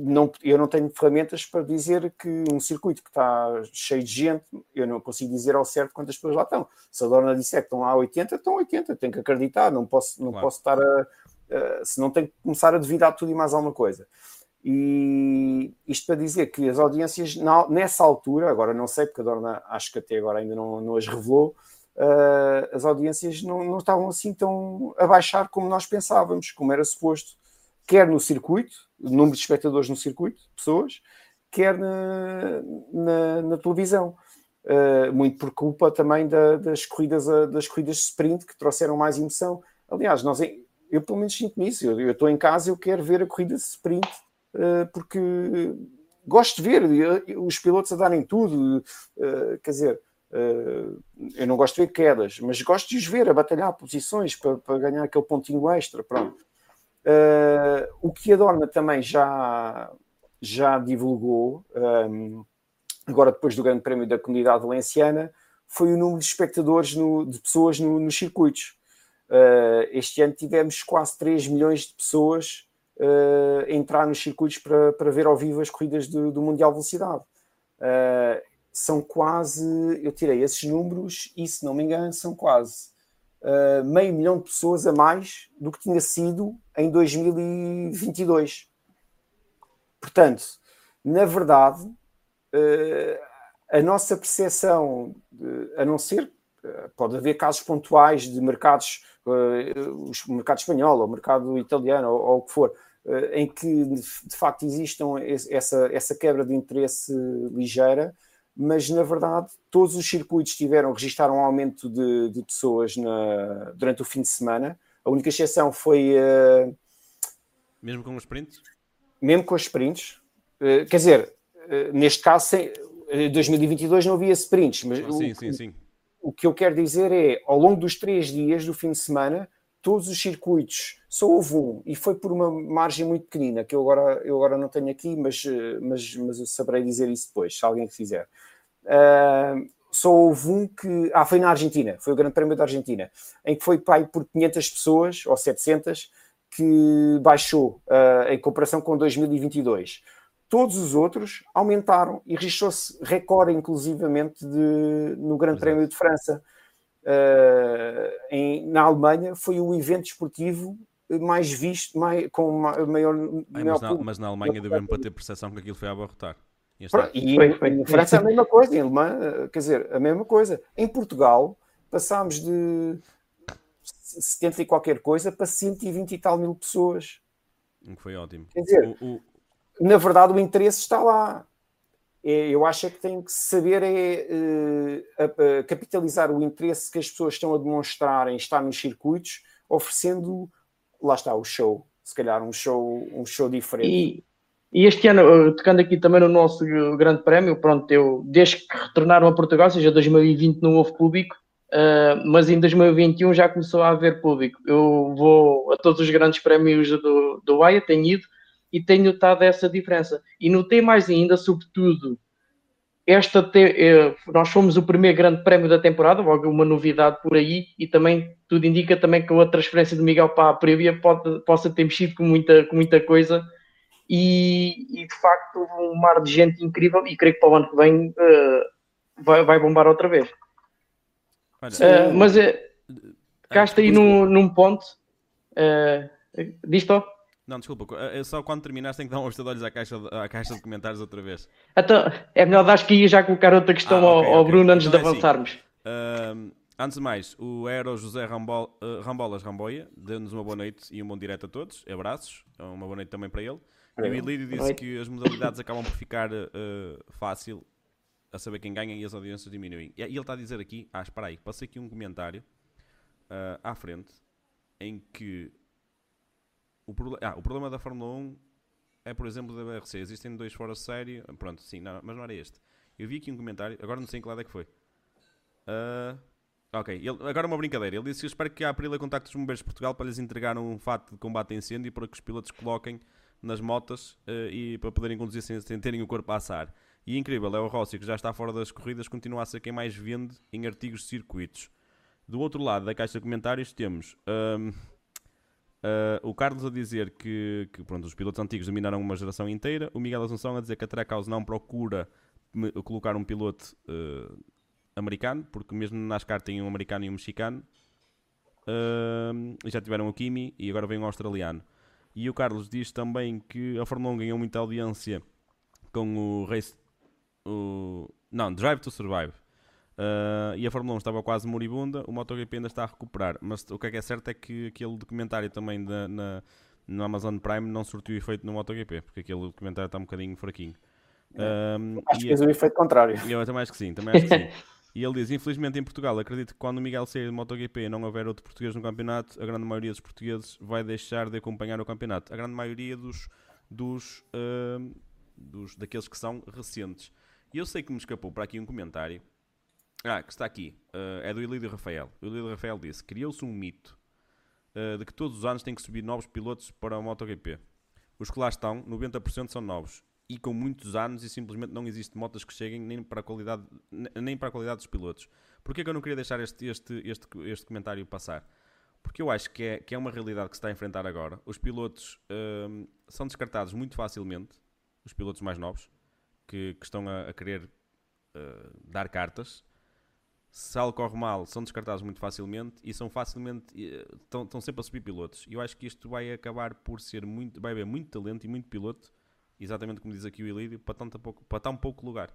não, eu não tenho ferramentas para dizer que um circuito que está cheio de gente, eu não consigo dizer ao certo quantas pessoas lá estão. Se a Dorna disser que estão lá 80, estão 80, tenho que acreditar, não posso, não claro. posso estar a. Se não tenho que começar a duvidar tudo e mais alguma coisa. E isto para dizer que as audiências, nessa altura, agora não sei, porque a Dorna acho que até agora ainda não, não as revelou, uh, as audiências não, não estavam assim tão a baixar como nós pensávamos, como era suposto, quer no circuito, número de espectadores no circuito, pessoas, quer na, na, na televisão. Uh, muito por culpa também da, das, corridas, das corridas de sprint que trouxeram mais emoção. Aliás, nós, eu pelo menos sinto nisso. Eu, estou em casa, eu quero ver a corrida de sprint uh, porque gosto de ver os pilotos a darem tudo. Uh, quer dizer, eu não gosto de ver quedas, mas gosto de os ver a batalhar posições para, para ganhar aquele pontinho extra. Pronto. O que a Dorna também já já divulgou, um, agora depois do Grande Prémio da Comunidade Valenciana, foi o número de espectadores, no, de pessoas no, nos circuitos. Uh, este ano tivemos quase 3 milhões de pessoas uh, entrar nos circuitos para, para ver ao vivo as corridas do, do Mundial Velocidade. Uh, são quase, eu tirei esses números e, se não me engano, são quase meio milhão de pessoas a mais do que tinha sido em 2022. Portanto, na verdade, eh, a nossa percepção, a não ser, eh, pode haver casos pontuais de mercados, eh, o mercado espanhol ou o mercado italiano ou, ou o que for, em que de facto existam essa, essa quebra de interesse ligeira, mas na verdade todos os circuitos tiveram, registaram um aumento de, de pessoas na, durante o fim de semana. A única exceção foi. Uh... Mesmo com os sprints? mesmo com as sprints, uh, quer dizer, uh, neste caso, em 2022 não havia sprints, mas ah, sim, o, sim, sim. o que eu quero dizer é, ao longo dos três dias do fim de semana, todos os circuitos, só houve um, e foi por uma margem muito pequenina, que eu agora, eu agora não tenho aqui, mas, mas, mas eu saberei dizer isso depois, se alguém quiser. Uh, só houve um que. Ah, foi na Argentina, foi o Grande Prémio da Argentina, em que foi pai por 500 pessoas, ou 700, que baixou uh, em comparação com 2022. Todos os outros aumentaram e registrou-se recorde, inclusivamente, de, no Grande Exato. Prémio de França. Uh, em, na Alemanha foi o evento esportivo mais visto, mais, com maior, maior mas, na, mas na Alemanha devemos para ter percepção que aquilo foi a abarrotar. E, e foi, foi. em França a mesma coisa, em Alemanha, quer dizer, a mesma coisa. Em Portugal passámos de 70 e qualquer coisa para 120 e tal mil pessoas. Foi ótimo. Quer dizer, o, o... na verdade o interesse está lá. É, eu acho é que tem que saber é, uh, capitalizar o interesse que as pessoas estão a demonstrar em estar nos circuitos, oferecendo, lá está, o show. Se calhar um show, um show diferente. E, e este ano, tocando aqui também no nosso grande prémio, pronto, eu, desde que retornaram a Portugal, ou seja, 2020 não houve público, Uh, mas em 2021 já começou a haver público. Eu vou a todos os grandes prémios do, do AIA, tenho ido e tenho notado essa diferença. E notei mais ainda, sobretudo, esta te, eh, nós fomos o primeiro grande prémio da temporada, logo uma novidade por aí, e também tudo indica também que a transferência de Miguel para a Previa pode, possa ter mexido com muita, com muita coisa. E, e, de facto houve um mar de gente incrível e creio que para o ano que vem uh, vai, vai bombar outra vez. Olha, uh, mas uh, cá está aí num, num ponto. Uh? Não, desculpa, é só quando terminaste tem que dar um vista de olhos à caixa, de, à caixa de comentários outra vez. Então, é melhor acho que ia já colocar outra questão ah, okay, ao, ao okay. Bruno antes então de é assim. avançarmos. Antes de mais, o Aero José Rambol, Rambolas Ramboia deu-nos uma boa noite e um bom direto a todos. Abraços, uma boa noite também para ele. O Ilírio disse que as modalidades acabam por ficar uh, fácil a saber quem ganha e as audiências diminuem. E ele está a dizer aqui, ah, espera aí, passei aqui um comentário uh, à frente em que o, ah, o problema da Fórmula 1 é, por exemplo, da BRC. Existem dois fora de série, pronto, sim, não, mas não era este. Eu vi aqui um comentário, agora não sei em que lado é que foi. Uh, ok, ele, agora uma brincadeira. Ele disse que eu espero que a Aprilia contacte os bombeiros de Portugal para lhes entregar um fato de combate a incêndio e para que os pilotos coloquem nas motas uh, e para poderem conduzir sem, sem terem o corpo a assar. E incrível, é o Rossi, que já está fora das corridas, continua a ser quem mais vende em artigos de circuitos. Do outro lado da caixa de comentários temos um, uh, o Carlos a dizer que, que pronto, os pilotos antigos dominaram uma geração inteira, o Miguel Assunção a dizer que a Trackhouse não procura colocar um piloto uh, americano, porque mesmo na NASCAR tem um americano e um mexicano. Uh, já tiveram o Kimi e agora vem um australiano. E o Carlos diz também que a Fórmula 1 ganhou muita audiência com o Race. O, não, Drive to Survive. Uh, e a Fórmula 1 estava quase moribunda, o MotoGP ainda está a recuperar. Mas o que é, que é certo é que aquele documentário também da, na, no Amazon Prime não surtiu efeito no MotoGP, porque aquele documentário está um bocadinho fraquinho. Um, acho que fez o efeito contrário. Eu também acho que sim, também acho que sim. [LAUGHS] E ele diz: Infelizmente em Portugal, acredito que quando o Miguel sair do MotoGP e não houver outro português no campeonato, a grande maioria dos portugueses vai deixar de acompanhar o campeonato. A grande maioria dos, dos, uh, dos daqueles que são recentes. E eu sei que me escapou para aqui um comentário. Ah, que está aqui. Uh, é do Ilídio Rafael. O Ilídio Rafael disse: Criou-se um mito uh, de que todos os anos tem que subir novos pilotos para o MotoGP. Os que lá estão, 90% são novos e com muitos anos e simplesmente não existe motas que cheguem nem para a qualidade, nem para a qualidade dos pilotos. Porquê que eu não queria deixar este, este, este, este comentário passar? Porque eu acho que é, que é uma realidade que se está a enfrentar agora. Os pilotos hum, são descartados muito facilmente, os pilotos mais novos, que, que estão a, a querer uh, dar cartas. Se algo corre mal, são descartados muito facilmente e são facilmente. Estão, estão sempre a subir pilotos. E eu acho que isto vai acabar por ser muito. Vai haver muito talento e muito piloto exatamente como diz aqui o Ilídio, para, tanto pouco, para tão pouco lugar.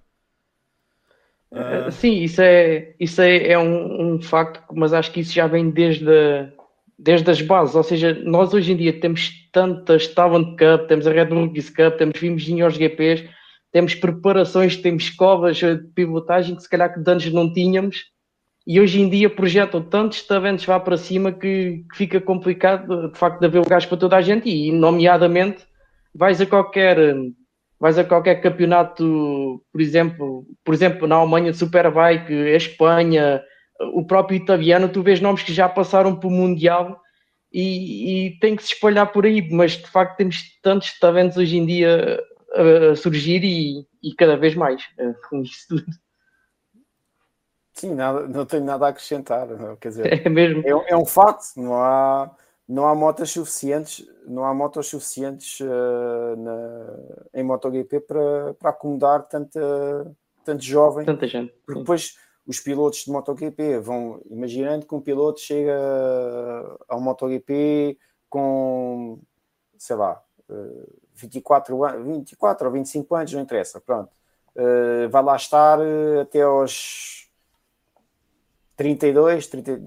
Uh... Sim, isso é, isso é, é um, um, facto, mas acho que isso já vem desde, a, desde as bases. Ou seja, nós hoje em dia temos tantas Talent Cup, temos a Red Bull Rookies Cup, temos filmes aos GPs, temos preparações, temos escovas de pivotagem que se calhar que antes não tínhamos. E hoje em dia projetam tantos talentos vá para cima que, que fica complicado de facto de haver lugares para toda a gente e, nomeadamente, vais a qualquer vais a qualquer campeonato, por exemplo, por exemplo, na Alemanha de Superbike, a Espanha, o próprio italiano, tu vês nomes que já passaram para o Mundial e, e tem que se espalhar por aí, mas de facto temos tantos talentos hoje em dia a, surgir e, e, cada vez mais eh, com isso tudo. Sim, nada, não tenho nada a acrescentar, quer dizer, [LAUGHS] é, mesmo. É, é um facto, não há não há motas suficientes, não há motos suficientes uh, na, em MotoGP para, para acomodar tanta, tanto jovem. Tanta gente. Porque depois os pilotos de MotoGP vão, imaginando que um piloto chega ao MotoGP com, sei lá, 24, anos, 24 ou 25 anos, não interessa, pronto. Uh, vai lá estar até aos 32, 30,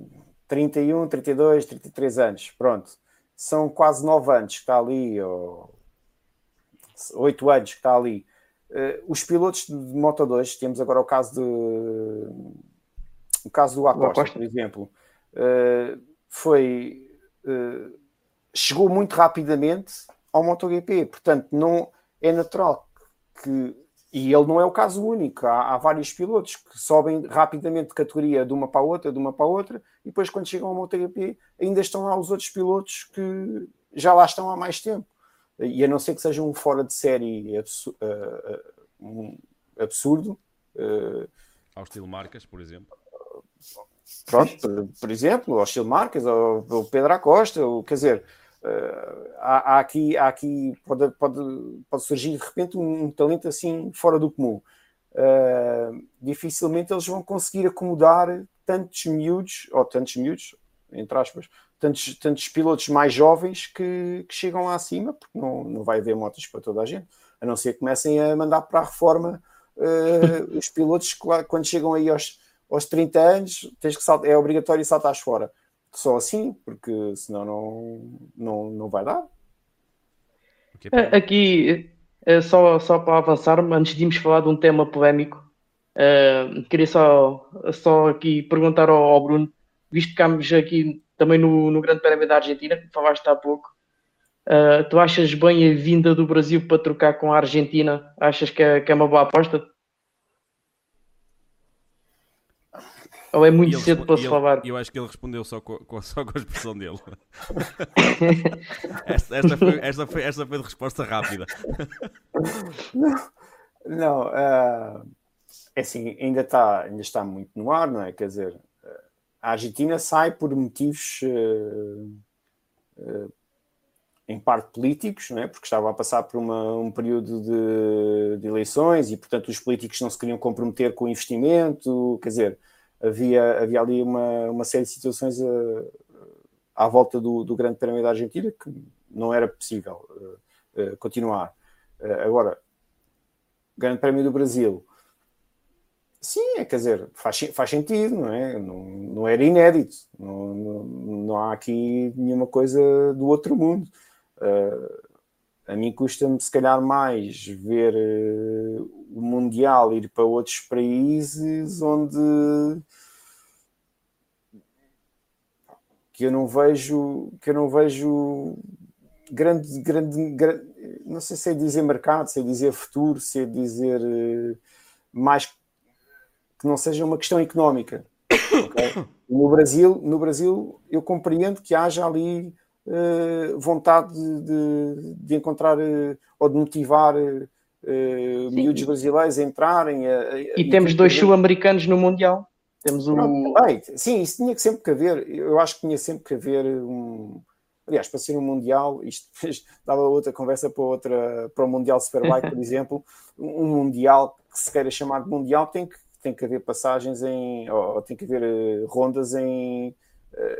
31, 32, 33 anos, pronto. São quase 9 anos que está ali, ou 8 anos que está ali. Uh, os pilotos de Moto 2, temos agora o caso de o caso do Acosta, Acosta. por exemplo, uh, foi uh, chegou muito rapidamente ao MotoGP, portanto não é natural que e ele não é o caso único. Há, há, vários pilotos que sobem rapidamente de categoria de uma para a outra, de uma para a outra, e depois, quando chegam ao MotoGP, ainda estão lá os outros pilotos que já lá estão há mais tempo. E a não ser que seja um fora de série absurdo, uh, uh, um absurdo uh, ao estilo Marcas, por exemplo. Pronto, por, por exemplo, ao estilo Marcas, ou o Pedro Acosta, ou, quer dizer, Uh, há, há, aqui, há aqui pode, pode, pode surgir de repente um, um talento assim fora do comum. Uh, dificilmente eles vão conseguir acomodar tantos miúdos, ou tantos miúdos, entre aspas, tantos, tantos pilotos mais jovens que, que chegam lá acima, porque não, não vai haver motos para toda a gente, a não ser que comecem a mandar para a reforma uh, os pilotos quando chegam aí aos, aos 30 anos, tens que saltar, é obrigatório saltar fora só assim, porque senão não, não, não vai dar. Aqui, é, só, só para avançar, antes de irmos falar de um tema polémico, uh, queria só, só aqui perguntar ao, ao, Bruno, visto que estamos aqui também no, no Grande Prémio da Argentina, que falaste há pouco, uh, tu achas bem a vinda do Brasil para trocar com a Argentina? Achas que é, que é uma boa aposta? Ou é muito cedo para se falar? Eu acho que ele respondeu só com, com, só com a expressão dele. [LAUGHS] esta, esta, foi, esta, foi, esta foi de resposta rápida. Não, não uh, é assim, ainda está, ainda está muito no ar, não é? Quer dizer, a Argentina sai por motivos uh, uh, em parte políticos, não é? porque estava a passar por uma, um período de, de, eleições e, portanto, os políticos não se queriam comprometer com o investimento, quer dizer, havia, havia ali uma, uma série de situações eh, à volta do, do Grande Prémio da Argentina que não era possível uh, uh, continuar. Uh, agora, Grande Prémio do Brasil, sim, é, quer dizer, faz, faz sentido, não é? Não, não era inédito, não, não, não há aqui nenhuma coisa do outro mundo. Uh, a mim custa-me, se calhar, mais ver uh, o Mundial ir para outros países onde que eu não vejo que eu não vejo grande, grande, grande não sei se é dizer mercado, se é dizer futuro, se é dizer uh, mais que não seja uma questão económica. Okay? [COUGHS] No Brasil, no Brasil eu compreendo que haja ali vontade de, de, encontrar uh, ou de motivar uh, miúdos brasileiros a entrarem. A, a, e, temos dois sul-americanos no Mundial. Temos o. bem, sim, isso tinha que sempre que haver. Eu acho que tinha sempre que haver um. Aliás, para ser um Mundial, isto [LAUGHS] dava outra conversa para, outra, para o Mundial Superbike, por [LAUGHS] exemplo. Um Mundial que se queira chamar de Mundial tem que, tem que haver passagens em. ou tem que haver rondas em eh,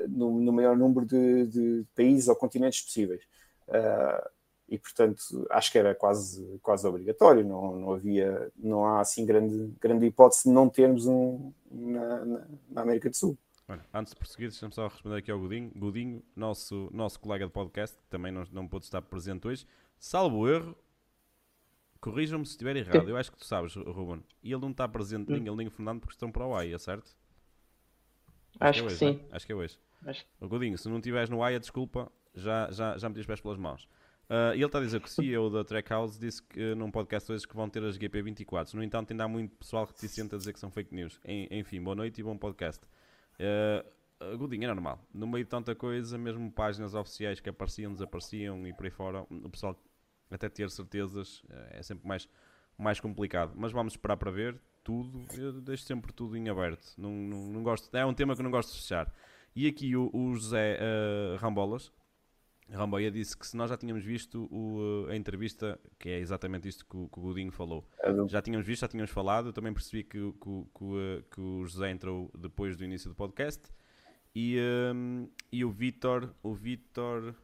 no, no, maior número de, de, países ou continentes possíveis. Uh, e portanto acho que era quase, quase obrigatório, não, não havia, não há assim grande, grande hipótese de não termos um na, na, na América do Sul. Olha, antes de prosseguir, deixa-me só responder aqui ao Godinho. Godinho, nosso, nosso colega de podcast, que também não, não pôde estar presente hoje. Salvo erro, corrijam-me se estiver errado. Eu acho que tu sabes, Ruben. E ele não está presente, nem ele nem o Fernando, porque estão para o AIA, certo? Acho, que, é hoje, sim. Acho que é hoje. Acho... Godinho, se não estiveres no AIA, desculpa, já, já, já meti os pés pelas mãos. Uh, e ele está a dizer que o CEO da Trackhouse disse que num podcast hoje que vão ter as GP24. No entanto, ainda há muito pessoal reticente a dizer que são fake news. enfim, boa noite e bom podcast. Uh, Godinho, é normal. No meio de tanta coisa, mesmo páginas oficiais que apareciam, desapareciam e por aí fora, o pessoal até ter certezas é sempre mais, mais complicado. Mas vamos esperar para ver tudo, eu deixo sempre tudo em aberto. Não, não, não, gosto, é um tema que não gosto de fechar. E aqui o, o José uh, Rambolas, Ramboia disse que se nós já tínhamos visto o, a entrevista, que é exatamente isto que o, que o Godinho falou, é já tínhamos visto, já tínhamos falado, eu também percebi que, que, que, que o José entrou depois do início do podcast, e, um, e o Vitor, o Vitor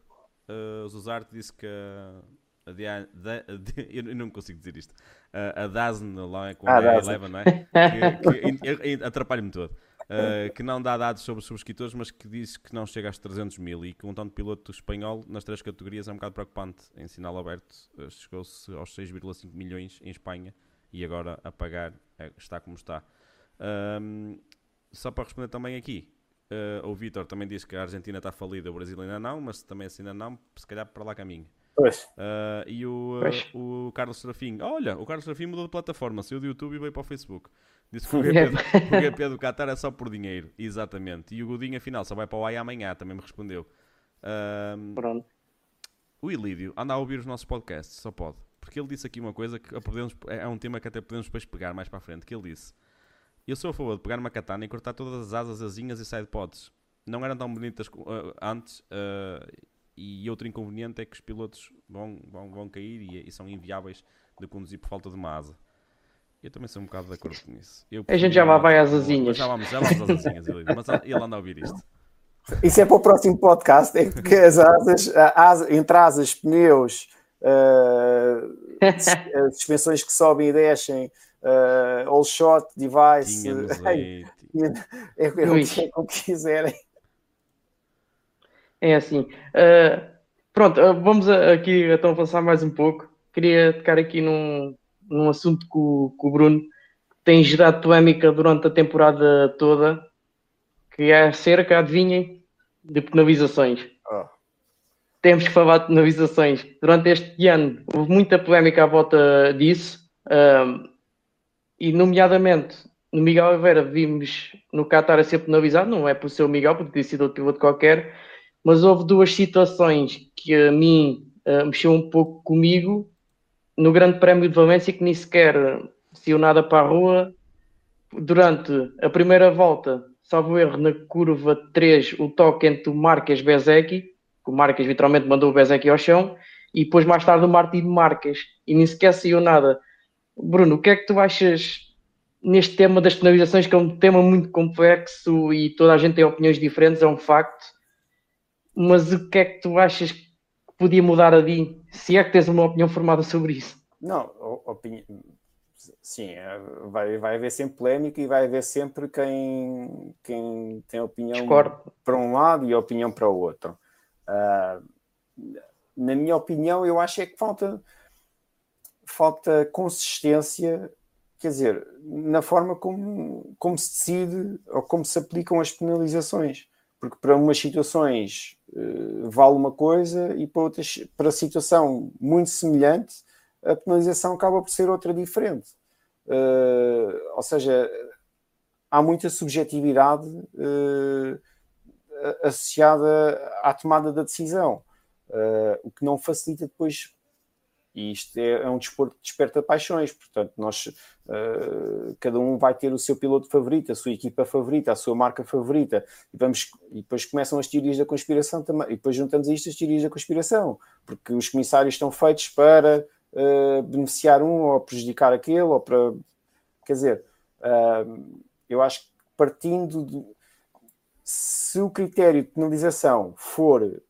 uh, Zuzarte disse que a, a, a, [LAUGHS] eu não consigo dizer isto, a, a Dazn lá é com ah, a Eleven, não é? Que, que atrapalha-me todo. Uh, que não dá dados sobre os subscritores, mas que diz que não chega aos 300 mil e que um tanto de piloto espanhol nas três categorias é um bocado preocupante em sinal aberto. Uh, Chegou-se aos 6,5 milhões em Espanha e agora a pagar é, está como está. Um, só para responder também aqui, uh, o Vitor também diz que a Argentina está falida, o Brasil ainda não, mas também assim ainda não, se calhar para lá caminho. Pois. Uh, e o, uh, o Carlos Serafim, olha, o Carlos Serafim mudou de plataforma, saiu do YouTube e veio para o Facebook. Disse que o [LAUGHS] GP, do, [LAUGHS] o GP do Qatar é só por dinheiro, exatamente. E o Godinho, afinal, só vai para o AI amanhã, também me respondeu. Uh, Pronto. O Ilídio anda a ouvir os nossos podcasts, só pode. Porque ele disse aqui uma coisa que podemos, é um tema que até podemos depois pegar mais para a frente. Que ele disse: Eu sou a favor de pegar uma katana e cortar todas as asas, asinhas e sidepods. Não eram tão bonitas uh, antes. Uh, e outro inconveniente é que os pilotos vão, vão, vão cair e, e, são inviáveis de conduzir por falta de uma asa. Eu também sou um bocado de acordo com isso. Eu a gente já lá vai às asinhas. Já vamos, já vamos às asinhas, mas ele anda a ouvir isto. Isso é para o próximo podcast, é porque as asas, asa, entre asas, pneus, [LAUGHS] uh, suspensões que sobem e descem, uh, all shot, device, é, [LAUGHS] é, é, o que quiserem. É assim. Uh, pronto, uh, vamos aqui então avançar mais um pouco. Queria tocar aqui num, num assunto com, com o Bruno, que tem gerado polémica durante a temporada toda, que é acerca, adivinhem, de penalizações. Oh. Temos que falar de penalizações. Durante este ano houve muita polémica à volta disso, uh, e nomeadamente no Miguel Oliveira vimos no Qatar a ser penalizado, não é por ser o Miguel, porque ter sido outro piloto qualquer, mas houve duas situações que a mim uh, mexeu um pouco comigo no Grande Prémio de Valência que nem sequer saiu nada para a rua. Durante a primeira volta, salvo erro, na curva 3, o toque entre o Marques Bezecchi, que o Marques literalmente mandou o Bezek ao chão, e depois mais tarde o Martin Marques, e nem sequer saiu nada. Bruno, o que é que tu achas neste tema das penalizações, que é um tema muito complexo e toda a gente tem opiniões diferentes, é um facto, mas o que é que tu achas que podia mudar a ti, se é que tens uma opinião formada sobre isso? Não, opinião sim, é, vai, vai haver sempre polémica e vai haver sempre quem, quem tem opinião Discordo. para um lado e opinião para o outro. Uh, na minha opinião, eu acho é que falta, falta consistência, quer dizer, na forma como, como se decide ou como se aplicam as penalizações. Porque para umas situações vale uma coisa e para outras, para a situação muito semelhante, a penalização acaba por ser outra diferente. Uh, ou seja, há muita subjetividade uh, associada à tomada da decisão, uh, o que não facilita depois. E isto é, é um desporto que desperta paixões, portanto, nós, cada um vai ter o seu piloto favorito, a sua equipa favorita, a sua marca favorita, e, vamos, e depois começam as teorias da conspiração também, e depois juntamos a isto as teorias da conspiração, porque os comissários estão feitos para uh, beneficiar um ou prejudicar aquele, ou para. Quer dizer, uh, eu acho que partindo de. Se o critério de penalização for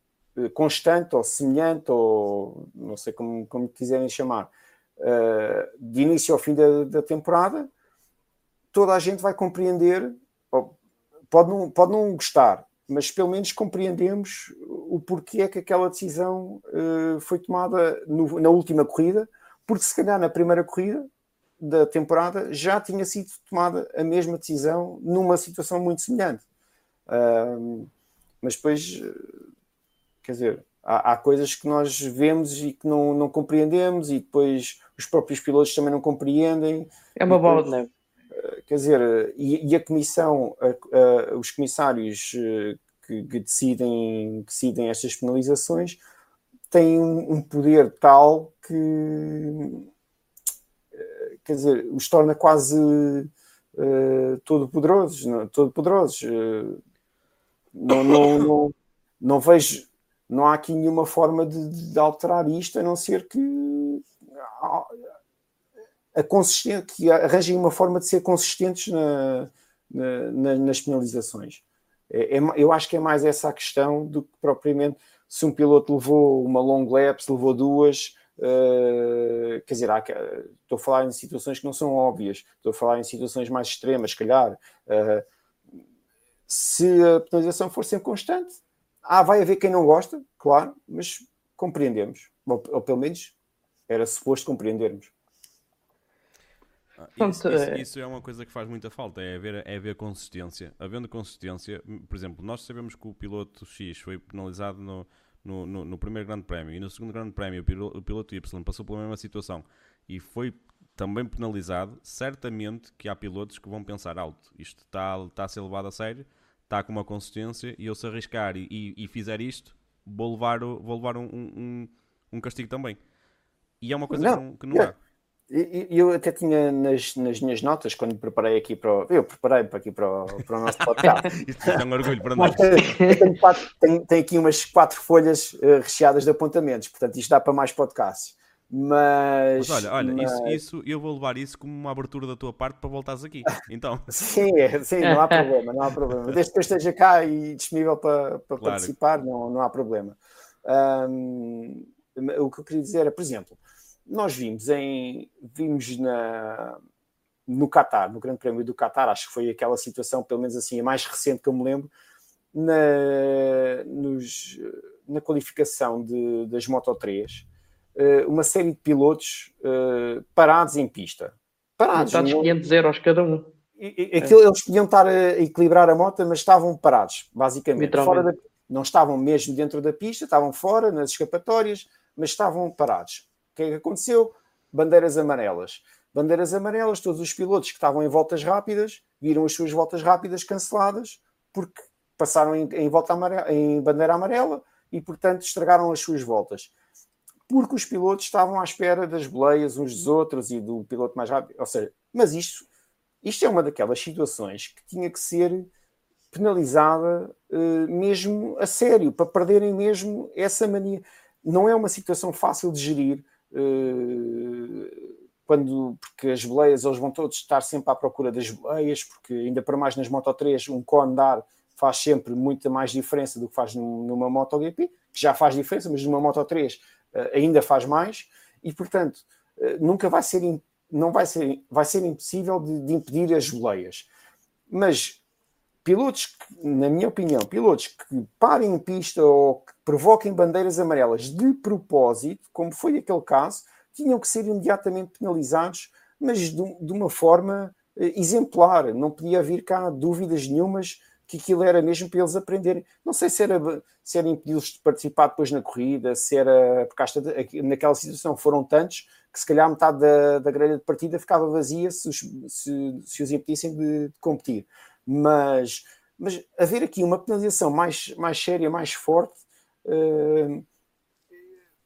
constante ou semelhante, ou não sei como, como quiserem chamar, uh, de início ao fim da, da, temporada, toda a gente vai compreender, pode não, pode não gostar, mas pelo menos compreendemos o porquê é que aquela decisão uh, foi tomada no, na última corrida, porque se calhar na primeira corrida da temporada já tinha sido tomada a mesma decisão numa situação muito semelhante. Uh, mas depois, quer dizer, há, há, coisas que nós vemos e que não, não compreendemos, e depois os próprios pilotos também não compreendem. É uma bola de neve quer dizer, e, e a comissão, a, a, os comissários eh, que, que, decidem, que decidem estas penalizações têm um, um poder tal que, eh, quer dizer, os torna quase uh, todo poderosos, não, todo poderosos. Uh, não, não, não, não, vejo, não há aqui nenhuma forma de, de alterar isto, a não ser que a consistência, que arranjem uma forma de ser consistentes na, na, nas penalizações. É, é, eu acho que é mais essa a questão do que propriamente se um piloto levou uma long lap, se levou duas. Uh, quer dizer, há, estou a falar em situações que não são óbvias, estou a falar em situações mais extremas, se calhar. Uh, se a penalização for sempre constante, ah, vai haver quem não gosta, claro, mas compreendemos, ou, ou pelo menos era suposto compreendermos. Ah, isso, isso, é- isso, é uma coisa que faz muita falta, é haver, é haver consistência. Havendo consistência, por exemplo, nós sabemos que o piloto X foi penalizado no, no, no, no primeiro grande prémio e no segundo grande prémio o piloto, o piloto Y passou pela mesma situação e foi também penalizado, certamente que há pilotos que vão pensar alto, isto está, está a ser levado a sério, está com uma consistência e eu se arriscar e, e, e fizer isto, vou levar, o, vou levar um, um, um, castigo também. E é uma coisa não, que não, que não há. Eu até tinha nas, nas minhas notas, quando preparei aqui para o. Eu preparei para aqui para o, para o nosso podcast. [LAUGHS] Isso é um orgulho para nós. Tenho, quatro, tenho, tenho, aqui umas quatro folhas uh, recheadas de apontamentos, portanto isto dá para mais podcasts. Mas, mas olha, olha mas... Isso, isso, eu vou levar isso como uma abertura da tua parte para voltares aqui. Então. [LAUGHS] sim, é, sim, não há problema, não há problema. Desde que eu esteja cá e disponível para, para claro. participar, não, não há problema. Um, o que eu queria dizer é, por exemplo, nós vimos em vimos na no Qatar, no Grande Prémio do Qatar, acho que foi aquela situação, pelo menos assim, a mais recente que eu me lembro, na, nos, na qualificação de, das Moto 3, eh, uma série de pilotos uh, parados em pista. Parados. Está 500 euros cada um. Aquilo, é. Eles podiam estar a equilibrar a moto, mas estavam parados, basicamente. Fora da, não estavam mesmo dentro da pista, estavam fora, nas escapatórias, mas estavam parados. O que é que aconteceu? Bandeiras amarelas. Bandeiras amarelas, todos os pilotos que estavam em voltas rápidas viram as suas voltas rápidas canceladas porque passaram em, em volta amarela, em bandeira amarela e, portanto, estragaram as suas voltas. Porque os pilotos estavam à espera das boleias uns dos outros e do piloto mais rápido. Ou seja, mas isto, isto é uma daquelas situações que tinha que ser penalizada uh, mesmo a sério, para perderem mesmo essa mania. Não é uma situação fácil de gerir, uh, quando, porque as boleias, eles vão todos estar sempre à procura das boleias, porque ainda para mais nas Moto 3, um cone dar faz sempre muita mais diferença do que faz numa MotoGP, que já faz diferença, mas numa Moto 3 uh, ainda faz mais, e portanto, nunca vai ser, não vai ser, vai ser impossível de, de impedir as boleias. Mas pilotos, que, na minha opinião, pilotos que parem em pista ou que provoquem bandeiras amarelas de propósito, como foi aquele caso, tinham que ser imediatamente penalizados, mas de, de uma forma eh, exemplar. Não podia haver cá dúvidas nenhumas que aquilo era mesmo para eles aprenderem. Não sei se era, se era impedi-los de participar depois na corrida, se era porque de, naquela situação foram tantos que se calhar metade da, da grelha de partida ficava vazia se os, se, se os impedissem de, de competir mas, mas haver aqui uma penalização mais, mais séria, mais forte uh,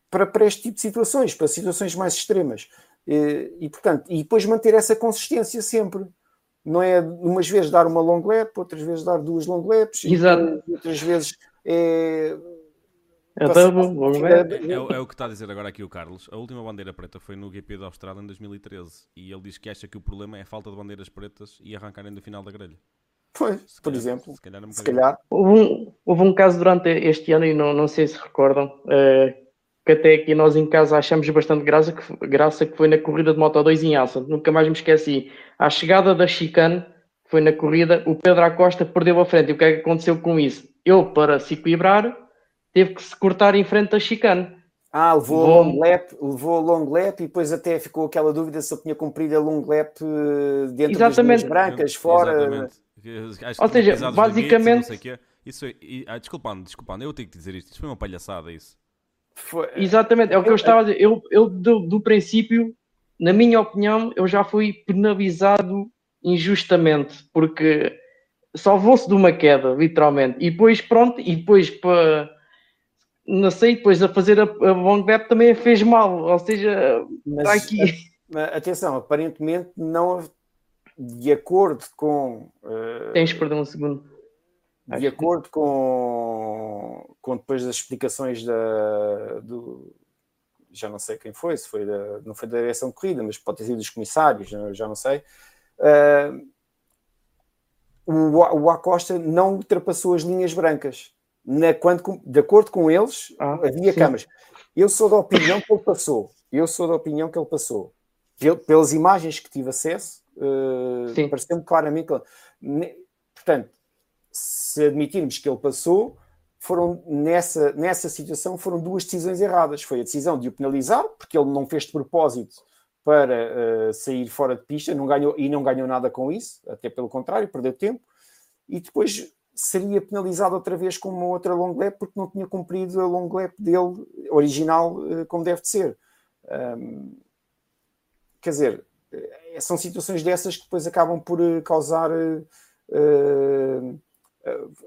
para, para este tipo de situações, para situações mais extremas. Uh, e, portanto, e depois manter essa consistência sempre. Não é umas vezes dar uma long lap, outras vezes dar duas long laps, Exato. outras vezes é é, é, é, é, o que está a dizer agora aqui o Carlos. A última bandeira preta foi no GP da Austrália em 2013 e ele diz que acha que o problema é a falta de bandeiras pretas e arrancarem do final da grelha. Pois, por exemplo. Se calhar. Se calhar. Houve, um, houve, um, caso durante este ano, e não, não sei se recordam, uh, que até aqui nós em casa achamos bastante graça que, graça que foi na corrida de Moto 2 em Alça. Nunca mais me esqueci. À chegada da chicane, foi na corrida, o Pedro Acosta perdeu a frente. E o que é que aconteceu com isso? Ele, para se equilibrar, teve que se cortar em frente da chicane. Ah, levou Bom. long lap, levou long lap e depois até ficou aquela dúvida se ele tinha cumprido a long lap eh, dentro Exatamente. das brancas, fora. Exatamente. Ou seja, basicamente. Limites, isso é, ah, desculpando, desculpando, eu tenho que dizer isto. Isto foi uma palhaçada, isso. Foi... Exatamente, é o que eu estava a dizer. Eu, eu do, do princípio, na minha opinião, eu já fui penalizado injustamente, porque salvou-se de uma queda, literalmente. E depois, pronto, e depois para. Não sei, depois a fazer a, a long também fez mal, ou seja, Mas, está aqui. A, atenção, aparentemente não, de acordo com. Uh, Tens perdão um segundo. De Acho acordo que... com, com depois das explicações da, do. Já não sei quem foi, se foi da, não foi da direção de corrida, mas pode ter sido dos comissários, já não sei. Uh, o, o Acosta não ultrapassou as linhas brancas. Na, quando, de acordo com eles, ah, havia sim. câmaras. Eu sou da opinião que ele passou. Eu sou da opinião que ele passou. Pelas imagens que tive acesso, Uh, Pareceu-me claramente. Portanto, se admitirmos que ele passou, foram nessa, nessa situação foram duas decisões erradas. Foi a decisão de o penalizar, porque ele não fez de propósito para uh, sair fora de pista não ganhou, e não ganhou nada com isso, até pelo contrário, perdeu tempo. E depois seria penalizado outra vez com uma outra long lap porque não tinha cumprido a long lap dele original uh, como deve de ser. Um, quer dizer, é, são situações dessas que depois acabam por eh, causar uh,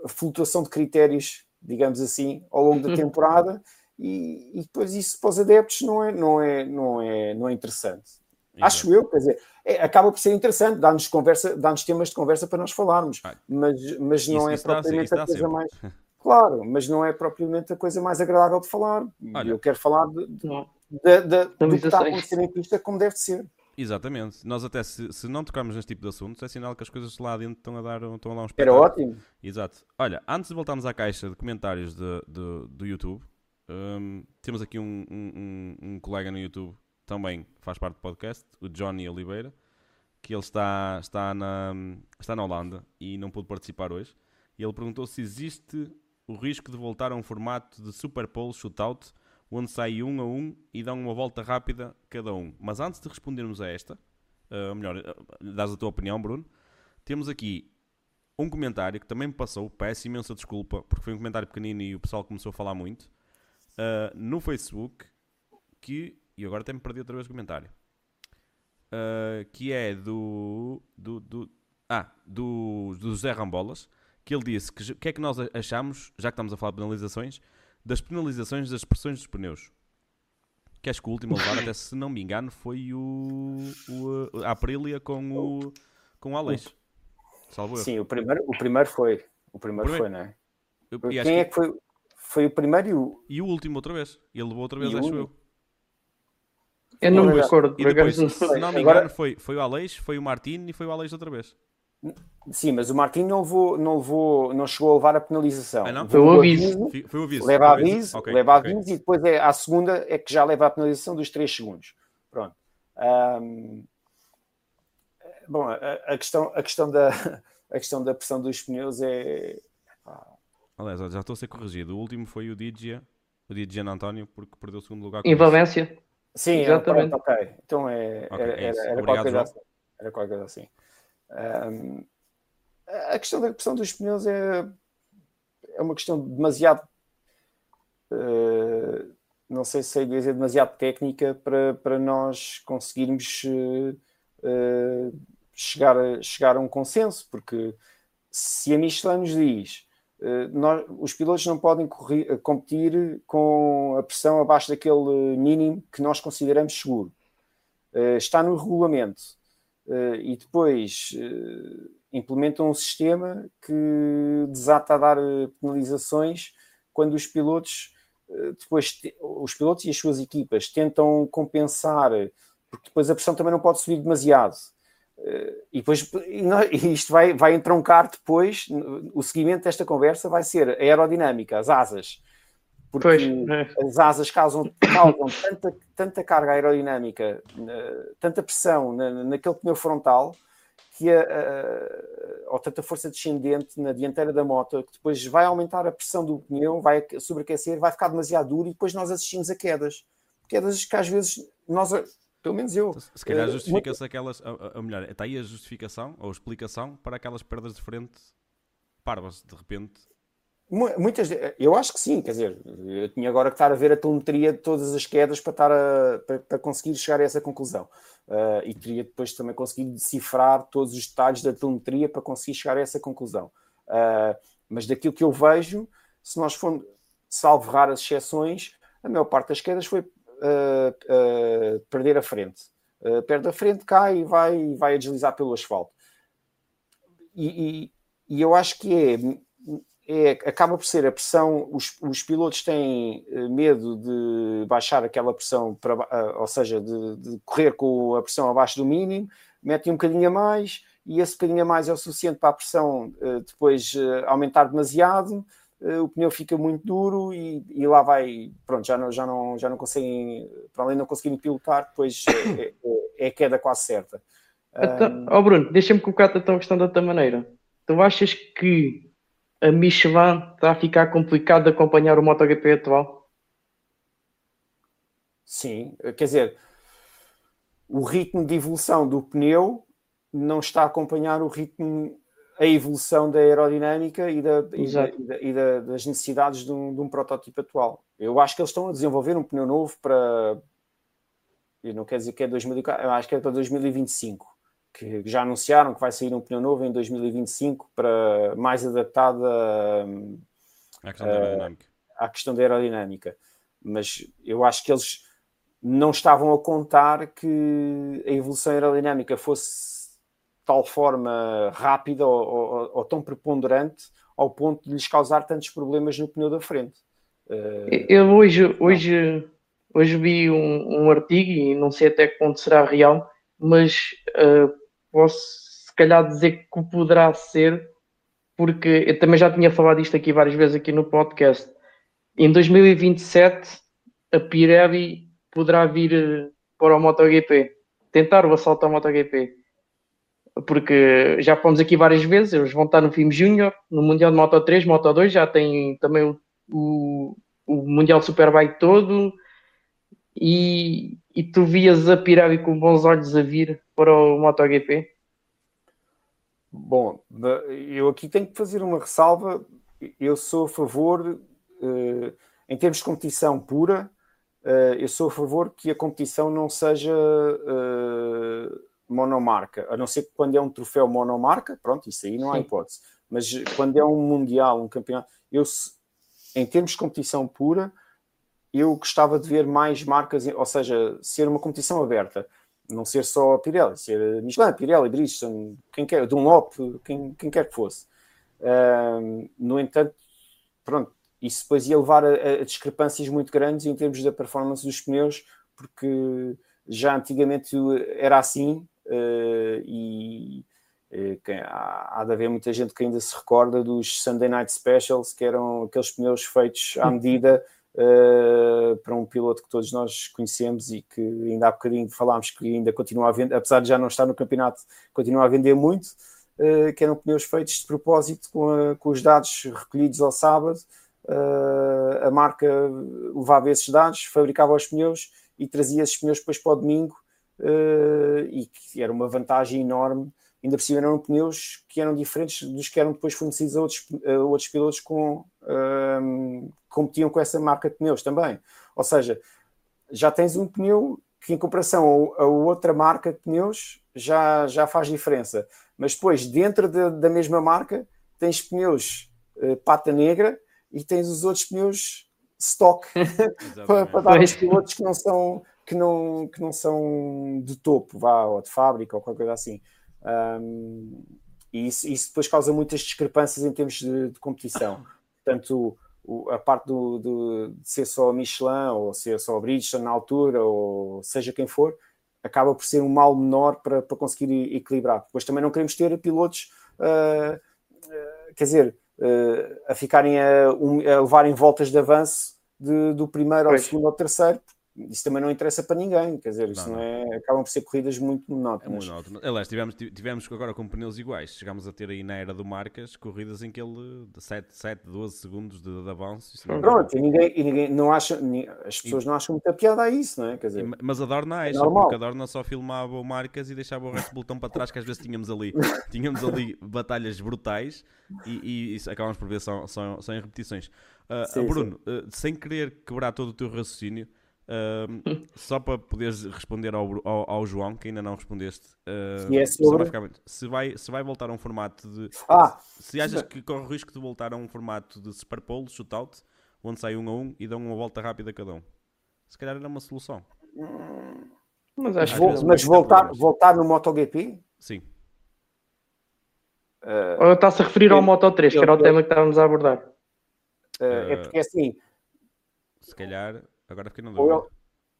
flutuação de critérios, digamos assim, ao longo da temporada, e, e, depois isso para os adeptos não é, não é, não é, não é interessante. Exato. Acho eu, quer dizer, é, acaba por ser interessante, dá-nos conversa, dá-nos temas de conversa para nós falarmos, mas, mas não isso, é isso propriamente a coisa mais. [LAUGHS] Claro, mas não é propriamente a coisa mais agradável de falar. Olha, eu quero falar de, de, de, de, do que está a acontecer em pista como deve ser. Exatamente. Nós até se, se não tocarmos neste tipo de assuntos, é sinal que as coisas lá dentro estão a dar, estão a dar um Era ótimo. Exato. Olha, antes de voltarmos à caixa de comentários de, de do YouTube, um, temos aqui um, um, um, colega no YouTube também faz parte do podcast, o Johnny Oliveira, que ele está, está, na, está na Holanda e não pôde participar hoje. E ele perguntou se existe o risco de voltar a um formato de Super Bowl shootout onde sai um a um e dão uma volta rápida cada um. Mas antes de respondermos a esta, uh, melhor, uh, dás a tua opinião, Bruno, temos aqui um comentário que também me passou, peço imensa desculpa, porque foi um comentário pequenino e o pessoal começou a falar muito, uh, no Facebook, que, e agora até me perdi outra vez o comentário, uh, que é do, do, do, ah, do, do José Rambolas, que ele disse que o que é que nós achamos, já que estamos a falar de penalizações, das penalizações das pressões dos pneus. Que acho que o último a levar, [LAUGHS] até se não me engano, foi o, o a Aprilia com o, com o Aleixo. Salvo Sim, o primeiro, o primeiro foi. O primeiro, Primeiro- foi, não é? Eu- Quem que- é que foi? Foi o primeiro e o. E o último outra vez. Ele levou outra vez, E o acho último? eu. Eu não me Agora- recordo. E depois, se não me Agora- engano, foi, foi o Aleix, foi o Martino e foi o Aleix outra vez. Sim, mas o Martim não levou, não levou, não chegou a levar a penalização. Ah, não? Foi o aviso. Fi- Foi o aviso. leva foi o aviso, Ok, leva ok. aviso e depois é, à segunda é que já leva a penalização dos 3 segundos. Pronto. Ahm, bom, a, a questão, a, questão da, [LAUGHS] a questão da pressão dos pneus é. Aliás, já estou a ser corrigido. O último foi o Digia, o Digia António, porque perdeu o segundo lugar. com Em. Valência. Sim, Exatamente. pronto, ok. Então é, Ok, era, é era, era Obrigado, qualquer assim. Era qualquer coisa assim. A questão da pressão dos pneus é, é uma questão demasiado. eh, não sei se sei dizer demasiado técnica para, para nós conseguirmos eh, chegar, a, chegar a um consenso, porque se a Michelin nos diz eh, nós- os pilotos não podem correr- competir com a pressão abaixo daquele mínimo que nós consideramos seguro. Eh, está no regulamento. Eh, e depois eh, implementam um sistema que desata a dar eh, penalizações quando os pilotos depois os pilotos e as suas equipas tentam compensar porque depois a pressão também não pode subir demasiado. E depois e isto vai, vai entroncar depois o seguimento desta conversa vai ser a aerodinâmica, as asas porque Pois, é. as asas causam, causam tanta, tanta carga aerodinâmica, eh, tanta pressão na, naquele pneu frontal, que a, a- ou tanta força descendente na dianteira da moto, que depois vai aumentar a pressão do pneu, vai sobreaquecer, vai ficar demasiado duro e depois nós assistimos a quedas. Quedas que às vezes nós, pelo menos eu, Se calhar Eh, justifica-se aquelas. a- a- Ou melhor, está aí a justificação ou a explicação para aquelas perdas de frente parvas, de repente. Mu- Muitas, eu acho que sim, quer dizer, eu tinha agora que estar a ver a telemetria de todas as quedas para, estar a, para, para conseguir chegar a essa conclusão. Ah, e teria depois também conseguido decifrar todos os detalhes da telemetria para conseguir chegar a essa conclusão. Ah, mas daquilo que eu vejo, se nós formos, salvo raras exceções, a maior parte das quedas foi ah, perder a frente. Perde a frente, cai e vai, vai a deslizar pelo asfalto. E, e- e eu acho que é é, acaba por ser a pressão, os, os pilotos têm eh, medo de baixar aquela pressão, para, ah, ou seja, de, de correr com a pressão abaixo do mínimo, metem um bocadinho a mais e esse bocadinho a mais é o suficiente para a pressão eh, depois eh, aumentar demasiado, eh, o pneu fica muito duro e, e lá vai, pronto, já não, já, não, já não conseguem, para além de não conseguirem pilotar, depois eh, é, é, é queda quase certa. Então, ó Bruno, deixa-me colocar-te então a questão de outra maneira. Tu achas que a Michelin está a ficar complicado de acompanhar o MotoGP atual? Sim, quer dizer, o ritmo de evolução do pneu não está a acompanhar o ritmo, a evolução da aerodinâmica e, da, e, da- e da- e da- das necessidades de um, de um protótipo atual. Eu acho que eles estão a desenvolver um pneu novo para. Eu não quero dizer que é 2004, eu acho que é para 2025. Que já anunciaram que vai sair um pneu novo em 2025 para mais adaptado a, À questão da aerodinâmica. à questão da aerodinâmica. Mas eu acho que eles não estavam a contar que a evolução aerodinâmica fosse de tal forma rápida ou, ou- ou tão preponderante ao ponto de lhes causar tantos problemas no pneu da frente. Eh, Eu hoje, hoje, hoje vi um, um artigo e não sei até que ponto será real, mas eh, posso se calhar dizer que poderá ser, porque eu também já tinha falado isto aqui várias vezes aqui no podcast. Em 2027 a Pirelli poderá vir eh, para o MotoGP, tentar o assalto ao MotoGP. Porque já fomos aqui várias vezes, eles vão estar no filme Júnior, no Mundial de Moto 3, Moto 2, já tem também o, o, o Mundial Superbike todo e, e tu vias a Pirelli com bons olhos a vir para o MotoGP. Bom, eu aqui tenho que fazer uma ressalva. Eu sou a favor, eh, em termos de competição pura, eh, eu sou a favor que a competição não seja eh, monomarca, a não ser que quando é um troféu monomarca, pronto, isso aí não há Sim. hipótese. Mas quando é um mundial, um campeonato, eu, em termos de competição pura, eu gostava de ver mais marcas, ou seja, ser uma competição aberta não ser só a Pirelli, ser Michelin, Pirelli, Bridgestone, quem quer, Dunlop, quem, quem quer que fosse. Uh, no entanto, pronto, isso depois ia levar a, a, discrepâncias muito grandes em termos da performance dos pneus, porque já antigamente era assim uh, e há, há, de haver muita gente que ainda se recorda dos Sunday Night Specials, que eram aqueles pneus feitos à medida uh, para um piloto que todos nós conhecemos e que ainda há bocadinho falámos que ainda continua a vender, apesar de já não estar no campeonato, continua a vender muito, uh, que eram pneus feitos de propósito com, a, com os dados recolhidos ao sábado. Uh, a marca levava esses dados, fabricava os pneus e trazia esses pneus depois para o domingo e que era uma vantagem enorme ainda por cima eram pneus que eram diferentes dos que eram depois fornecidos a outros, a outros pilotos com, um, competiam com essa marca de pneus também. Ou seja, já tens um pneu que em comparação a, a outra marca de pneus já, já faz diferença. Mas depois, dentro de, da mesma marca, tens pneus uh, pata negra e tens os outros pneus stock [LAUGHS] para, para dar aos pilotos que não são que não, que não são de topo, vá, ou de fábrica ou qualquer coisa assim. Um, e isso, isso, depois causa muitas discrepâncias em termos de, de competição. Portanto, o, a parte do, do, de ser só Michelin ou ser só Bridgestone na altura, ou seja quem for, acaba por ser um mal menor para, para conseguir equilibrar. Depois também não queremos ter pilotos, uh, uh, quer dizer, uh, a ficarem a, um, a levarem voltas de avanço de, do primeiro ao segundo ao terceiro, isso também não interessa para ninguém, quer dizer, isso não, não. é, acabam por ser corridas muito monótonas. É monótono. Aliás, tivemos, tivemos agora com pneus iguais, chegámos a ter aí na era do Marcas corridas em que ele de 7, 7 12 segundos de, de avanço. Pronto, e ninguém, e ninguém não acha, as pessoas e, não acham muita piada a isso, não é? Quer dizer, mas a Dorna acha, é porque a Dorna só filmava o Marcas e deixava o resto do botão para trás, que às vezes tínhamos ali, [LAUGHS] tínhamos ali batalhas brutais e, e, e acabamos por ver só, só, só em repetições. Uh, sim, Bruno, sim. Uh, sem querer quebrar todo o teu raciocínio, Uh, [LAUGHS] só para poderes responder ao, ao, ao, João, que ainda não respondeste, uh, é sobre... vai se, vai, se vai voltar a um formato de. Ah, se achas que corre o risco de voltar a um formato de super pole, shootout, onde sai um a um e dão uma volta rápida a cada um. Se calhar era uma solução. Mas, acho Vou, mas voltar, voltar no MotoGP? Sim. Uh, Está-se a referir eu, ao Moto 3, eu, que era o eu, tema que estávamos a abordar. Uh, é porque assim. Se calhar Agora fiquei na dúvida.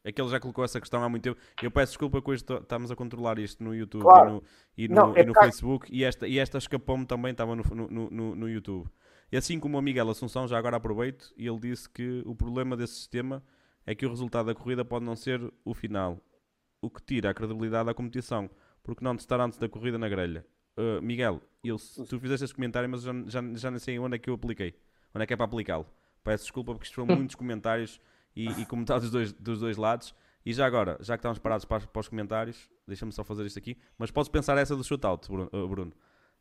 É que ele já colocou essa questão há muito tempo. Eu peço desculpa que hoje estamos a controlar isto no YouTube claro. e no, e no, Não, é e no Facebook e esta, e esta escapou-me também, estava no, no, no, no, YouTube. E assim como o Miguel Assunção, já agora aproveito, e ele disse que o problema desse sistema é que o resultado da corrida pode não ser o final, o que tira a credibilidade da competição, porque não testar antes da corrida na grelha. Uh, Miguel, eu, tu fizeste esse comentário, mas já, já, já nem sei onde é que eu apliquei, onde é que é para aplicá-lo. Peço desculpa porque isto foram [LAUGHS] muitos comentários e, e comentar dos dois, dos dois lados. E já agora, já que estamos parados para, para os comentários, deixa-me só fazer isto aqui. Mas podes pensar essa do shootout, Bruno.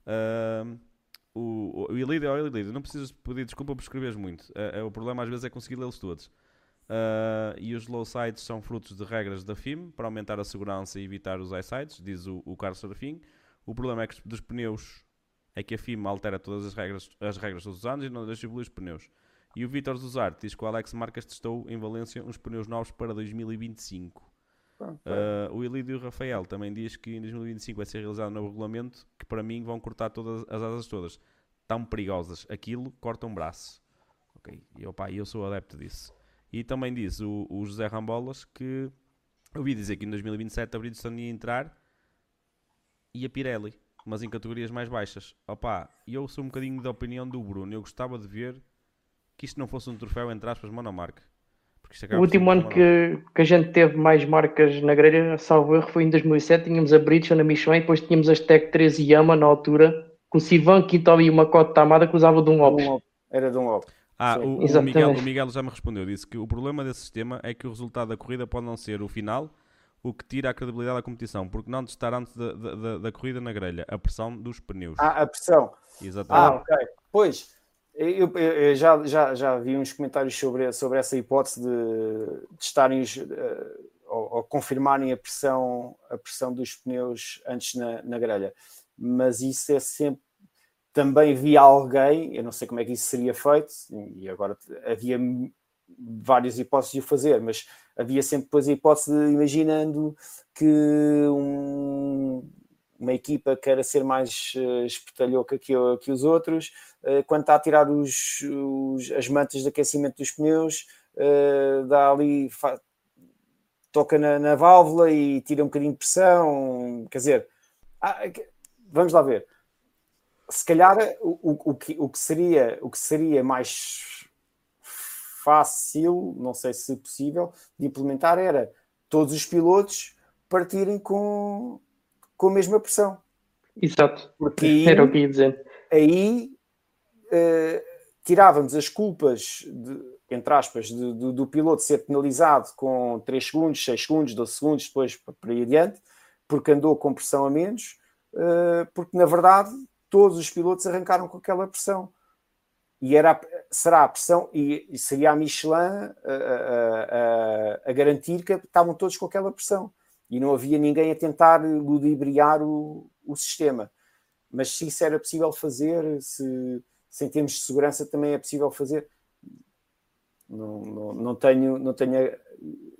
Uh, o, o Ilídio, oh, Ilídio, não precisas pedir desculpa por escreveres muito. Uh, o problema às vezes é conseguir lê-los todos. Uh, e os low sides são frutos de regras da FIM para aumentar a segurança e evitar os high sides, diz o, o Carlos Serafim. O problema é que dos pneus é que a FIM altera todas as regras, as regras todos os anos e não deixa evoluir os pneus. E o Vitor Zuzarte diz que o Alex Marques testou em Valência uns pneus novos para 2025. Uh, o Elídio Rafael também diz que em 2025 vai ser realizado um novo regulamento que para mim vão cortar todas as asas todas. Tão perigosas. Aquilo corta um braço. Ok. E opa, eu sou adepto disso. E também diz o, o José Rambolas que ouvi dizer que em 2027 a Bridgestone ia entrar e a Pirelli, mas em categorias mais baixas. Opa, eu sou um bocadinho da opinião do Bruno. Eu gostava de ver que isto não fosse um troféu, entre aspas, monomarca. O último ano que, que a gente teve mais marcas na grelha, salvo erro, foi em 2007. Tínhamos a Bridgestone, a Michelin, depois tínhamos as Tech 13 e Yama na altura, com o Sivan, Quintal e uma Cote Tamada que usava de um Opus. Era de um Opus. Ah, o, o, Miguel, o Miguel já me respondeu, disse que o problema desse sistema é que o resultado da corrida pode não ser o final, o que tira a credibilidade da competição, porque não testar antes da, da, da corrida na grelha, a pressão dos pneus. Ah, a pressão. Exatamente. Ah, ok. Pois, eu, eu, já, já, já vi uns comentários sobre, sobre essa hipótese de, de estarem uh, ou, ou, confirmarem a pressão, a pressão dos pneus antes na, na grelha, mas isso é sempre. Também vi alguém, eu não sei como é que isso seria feito, e agora havia várias hipóteses de o fazer, mas havia sempre depois a hipótese de, imaginando que um, uma equipa queira ser mais uh, que, que os outros, uh, quando está a tirar os, os, as mantas de aquecimento dos pneus, uh, dá ali, toca na, na, válvula e tira um bocadinho de pressão, quer dizer, ah, vamos lá ver. Se calhar o, o, o, que, o, que seria, o que seria mais fácil, não sei se possível, de implementar era todos os pilotos partirem com, com a mesma pressão. Exato. Porque aí, [LAUGHS] era o que ia dizer. Aí uh, tirávamos as culpas, de, entre aspas, de, do, do piloto ser penalizado com 3 segundos, 6 segundos, 12 segundos, depois para ir adiante, porque andou com pressão a menos, uh, porque na verdade todos os pilotos arrancaram com aquela pressão. E era, será a pressão, e, e seria a Michelin a, a, a, a garantir que estavam todos com aquela pressão e não havia ninguém a tentar ludibriar o, o sistema. Mas se isso era possível fazer, se, se em termos de segurança também é possível fazer, não, não, não, tenho, não tenho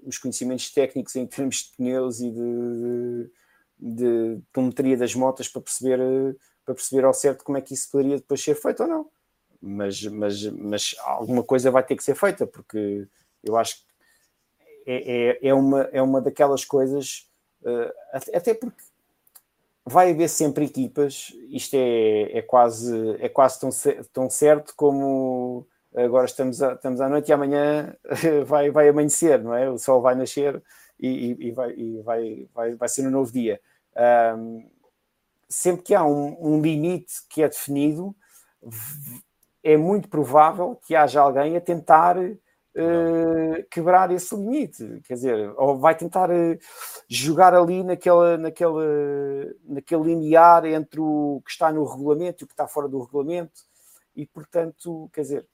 os conhecimentos técnicos em termos de pneus e de, de, de telemetria das motas para perceber, para perceber ao certo como é que isso poderia depois ser feito ou não. Mas, mas, mas alguma coisa vai ter que ser feita, porque eu acho que é, é, é, uma, é uma daquelas coisas, uh, até porque vai haver sempre equipas, isto é, é quase, é quase tão, tão certo como agora estamos, a, estamos à noite e amanhã [LAUGHS] vai, vai amanhecer, não é? O sol vai nascer e, e, vai, e vai, vai, vai ser um novo dia. Um, sempre que há um, um limite que é definido, é muito provável que haja alguém a tentar uh, quebrar esse limite, quer dizer, ou vai tentar uh, jogar ali naquela, naquela, naquele limiar entre o que está no regulamento e o que está fora do regulamento, e portanto, quer dizer,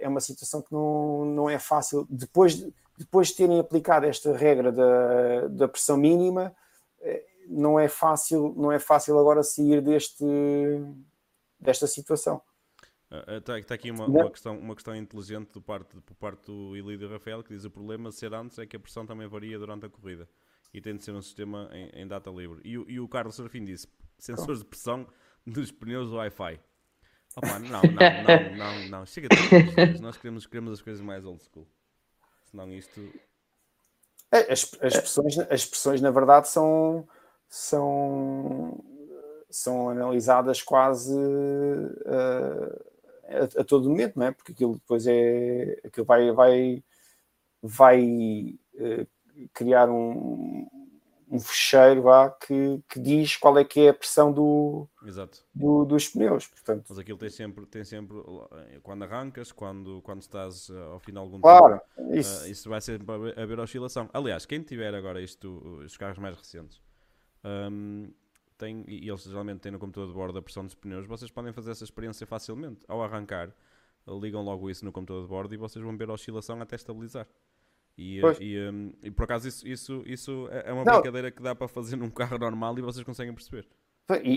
é uma situação que não, não é fácil. Depois de, depois de terem aplicado esta regra da, da pressão mínima, eh, não é fácil, não é fácil agora sair deste, desta situação. Está, está aqui uma, uma, questão, uma questão inteligente do parte, por parte do Ilídio Rafael que diz o problema de ser antes é que a pressão também varia durante a corrida e tem de ser um sistema em, em data livre. E, e, o Carlos Serafim disse sensores de pressão dos pneus Wi-Fi. Opa, não, não, não, não, não. Chega de Nós queremos, queremos as coisas mais old school. Senão isto. É, as, as, pressões, as pressões, na verdade, são, são, são analisadas quase. Uh, a, a, todo momento, não é? Porque aquilo depois é. aquilo vai, vai, vai uh, criar um, um fecheiro vá, que, que diz qual é que é a pressão do, do, dos pneus. Portanto, Mas aquilo tem sempre, tem sempre quando arrancas, quando, quando estás uh, ao final de algum claro, tempo, isso. Uh, isso vai ser a ver oscilação. Aliás, quem tiver agora isto, os carros mais recentes, um, tem, e eles geralmente têm no computador de bordo a pressão dos pneus, vocês podem fazer essa experiência facilmente. Ao arrancar, ligam logo isso no computador de bordo e vocês vão ver a oscilação até estabilizar. E, e, um, e, por acaso isso, isso, isso é, é uma Não. brincadeira que dá para fazer num carro normal e vocês conseguem perceber.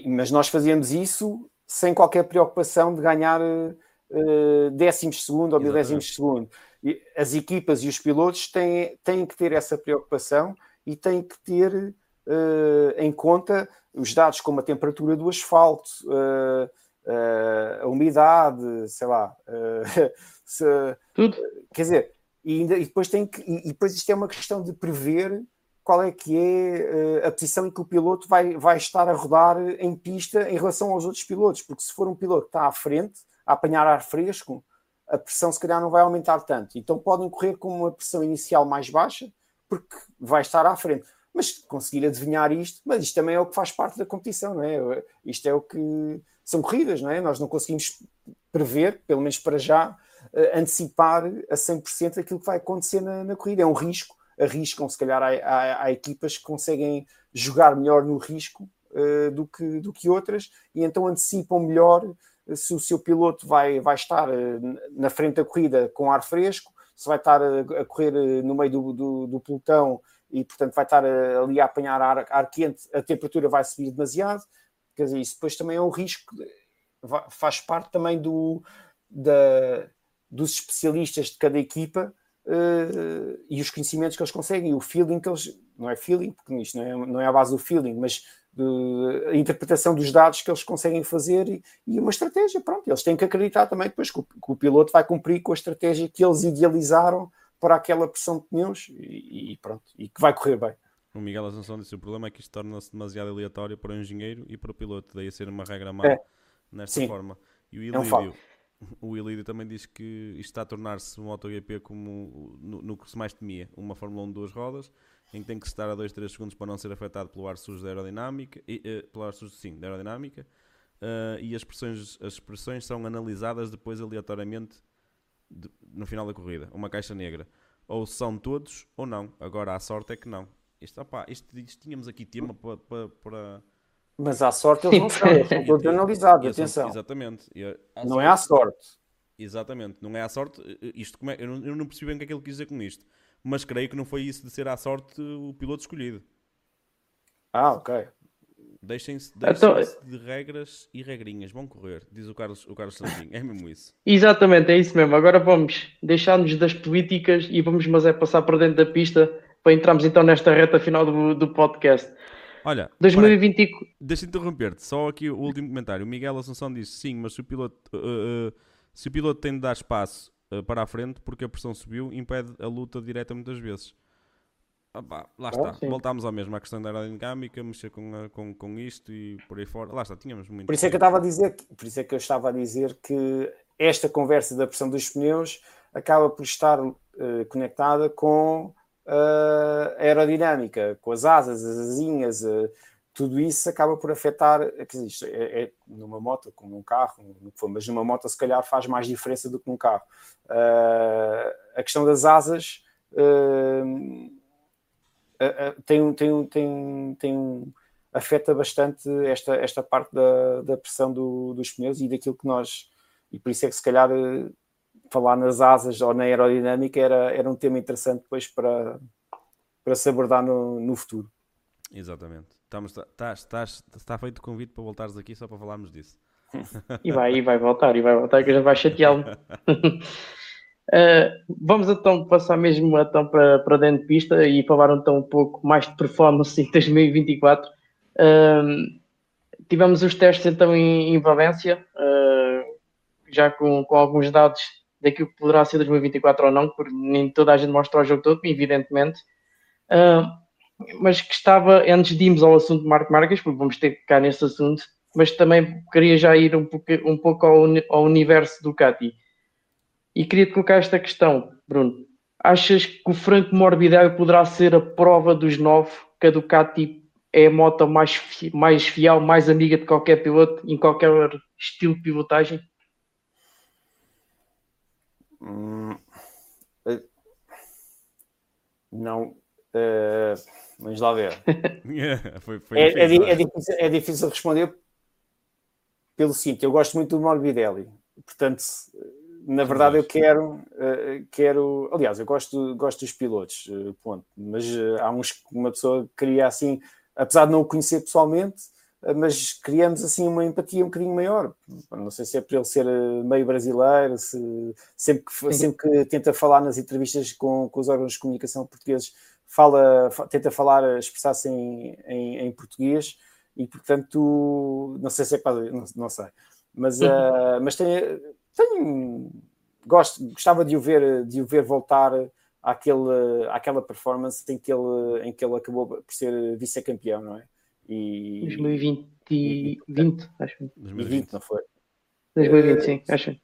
Mas nós fazíamos isso sem qualquer preocupação de ganhar uh, décimos de segundo ou milésimos de segundo. E as equipas e os pilotos têm, têm que ter essa preocupação e têm que ter uh, em conta os dados como a temperatura do asfalto, uh, uh, a umidade, sei lá. [LAUGHS] Se, Tudo. Quer dizer, e, ainda, e, depois tem que, e depois isto é uma questão de prever qual é que é a posição em que o piloto vai, vai estar a rodar em pista em relação aos outros pilotos, porque se for um piloto que está à frente, a apanhar ar fresco, a pressão se calhar não vai aumentar tanto. Então podem correr com uma pressão inicial mais baixa, porque vai estar à frente mas conseguir adivinhar isto, mas isto também é o que faz parte da competição, não é? Isto é o que são corridas, não é? Nós não conseguimos prever, pelo menos para já, eh, antecipar a 100% aquilo que vai acontecer na, na corrida. É um risco, arriscam, se calhar há, equipas que conseguem jogar melhor no risco uh, do, que, do que outras e então antecipam melhor eh, se o seu piloto vai, vai estar na frente da corrida com ar fresco, se vai estar a, a correr no meio do, do, do pelotão e, portanto, vai estar eh, ali a apanhar ar, ar quente, a temperatura vai subir demasiado. Quer dizer, isso depois também é um risco, faz parte também do, da, dos especialistas de cada equipa uh, e os conhecimentos que eles conseguem, o feeling que eles. Não é feeling, porque isto não é, não é a base do feeling, mas a interpretação dos dados que eles conseguem fazer e, e, uma estratégia. Pronto, eles têm que acreditar também depois que o, que o, piloto vai cumprir com a estratégia que eles idealizaram para aquela pressão de pneus e, e pronto, e que vai correr bem. O Miguel Assunção disse: o problema é que isto torna-se demasiado aleatório para o engenheiro e para o piloto, daí a ser uma regra má é. nesta Sim. forma. E o é um o Ilírio também diz que isto está a tornar-se um MotoGP como no, no, que se mais temia, uma Fórmula 1 de duas rodas, em que tem que estar a 2, 3 segundos para não ser afetado pelo ar sujo da aerodinâmica, e, uh, pelo ar sujo, sim, da aerodinâmica, uh, e as pressões, as pressões são analisadas depois aleatoriamente de, no final da corrida, uma caixa negra. Ou são todos ou não. Agora a sorte é que não. Isto, opa, isto, isto tínhamos aqui tema para, para, para mas à sorte eles não são, são todos [LAUGHS] analisados, atenção. Exatamente. não sorte, é à sorte. Exatamente, não é à sorte. Isto, como é, eu, não, eu não percebi bem o que é que ele quis dizer com isto, mas creio que não foi isso de ser à sorte o piloto escolhido. Ah, ok. Deixem-se deixem então, de regras e regrinhas, vão correr, diz o Carlos, o Carlos Santinho. É mesmo isso. Exatamente, é isso mesmo. Agora vamos deixar-nos das políticas e vamos, mas é passar por dentro da pista para entrarmos então nesta reta final do, do podcast. Olha, 2020... deixa-me interromper-te, só aqui o último comentário. O Miguel Assunção disse sim, mas se o piloto, uh, uh, se o piloto tem de dar espaço uh, para a frente porque a pressão subiu, impede a luta direta muitas vezes. Opa, lá está, oh, voltámos ao mesmo, à questão da aerodinâmica, mexer com, com, com isto e por aí fora. Lá está, tínhamos muito. Por isso é que eu estava a dizer, por isso é que eu estava a dizer que esta conversa da pressão dos pneus acaba por estar conectada com uh, aerodinâmica, com as asas, as asinhas, uh, tudo isso acaba por afetar, dizer, é, é, numa moto, como num carro, mas numa moto se calhar faz mais diferença do que num carro. Uh, a questão das asas tem, tem, tem, tem afeta bastante esta, esta parte da, da pressão do, dos pneus e daquilo que nós, e por isso é que se calhar falar nas asas ou na aerodinâmica era, era um tema interessante depois para, para se abordar no, no futuro. Exatamente. Estamos, tá, estás, está feito o convite para voltares aqui só para falarmos disso. [LAUGHS] E vai, e vai voltar, e vai voltar, que já vai chateá-lo. [LAUGHS] uh, vamos então passar mesmo então para, para dentro de pista e falar então um pouco mais de performance em 2024. Uh, tivemos os testes então em, em Valência, uh, já com, com alguns dados daquilo que poderá ser 2024 ou não, porque nem toda a gente mostra o jogo todo, evidentemente. Uh, mas que estava, antes de irmos ao assunto de Marco Marques, porque vamos ter que ficar nesse assunto, mas também queria já ir um pouco, um pouco ao, ao universo Ducati. E queria te colocar esta questão, Bruno. Achas que o Franco Morbidelli poderá ser a prova dos nove que a Ducati é a moto mais, mais fiel, mais amiga de qualquer piloto, em qualquer estilo de pilotagem? Hum, eh, não. Uh, vamos lá ver. [LAUGHS] foi, foi é, é, é, difícil, é difícil responder pelo seguinte: eu gosto muito do Morbidelli, portanto, na verdade, eu quero, uh, quero. Aliás, eu gosto, gosto dos pilotos, uh, ponto. Mas uh, há uns que uma pessoa queria assim, apesar de não o conhecer pessoalmente, mas criamos assim uma empatia um bocadinho maior. Não sei se é por ele ser eh, meio brasileiro, se sempre que, sempre que tenta falar nas entrevistas com, com os órgãos de comunicação portugueses, fala, tenta falar, expressar-se em, em, em, português e, portanto, não sei se é para. Não, não sei. Mas, uh, mas tenho, tenho, gosto, gostava de o ver, de o ver voltar àquele, àquela performance em que ele, em que ele acabou por ser vice-campeão, não é? E... 2020, 20, acho. 2020, não foi? 2020, sim, acho.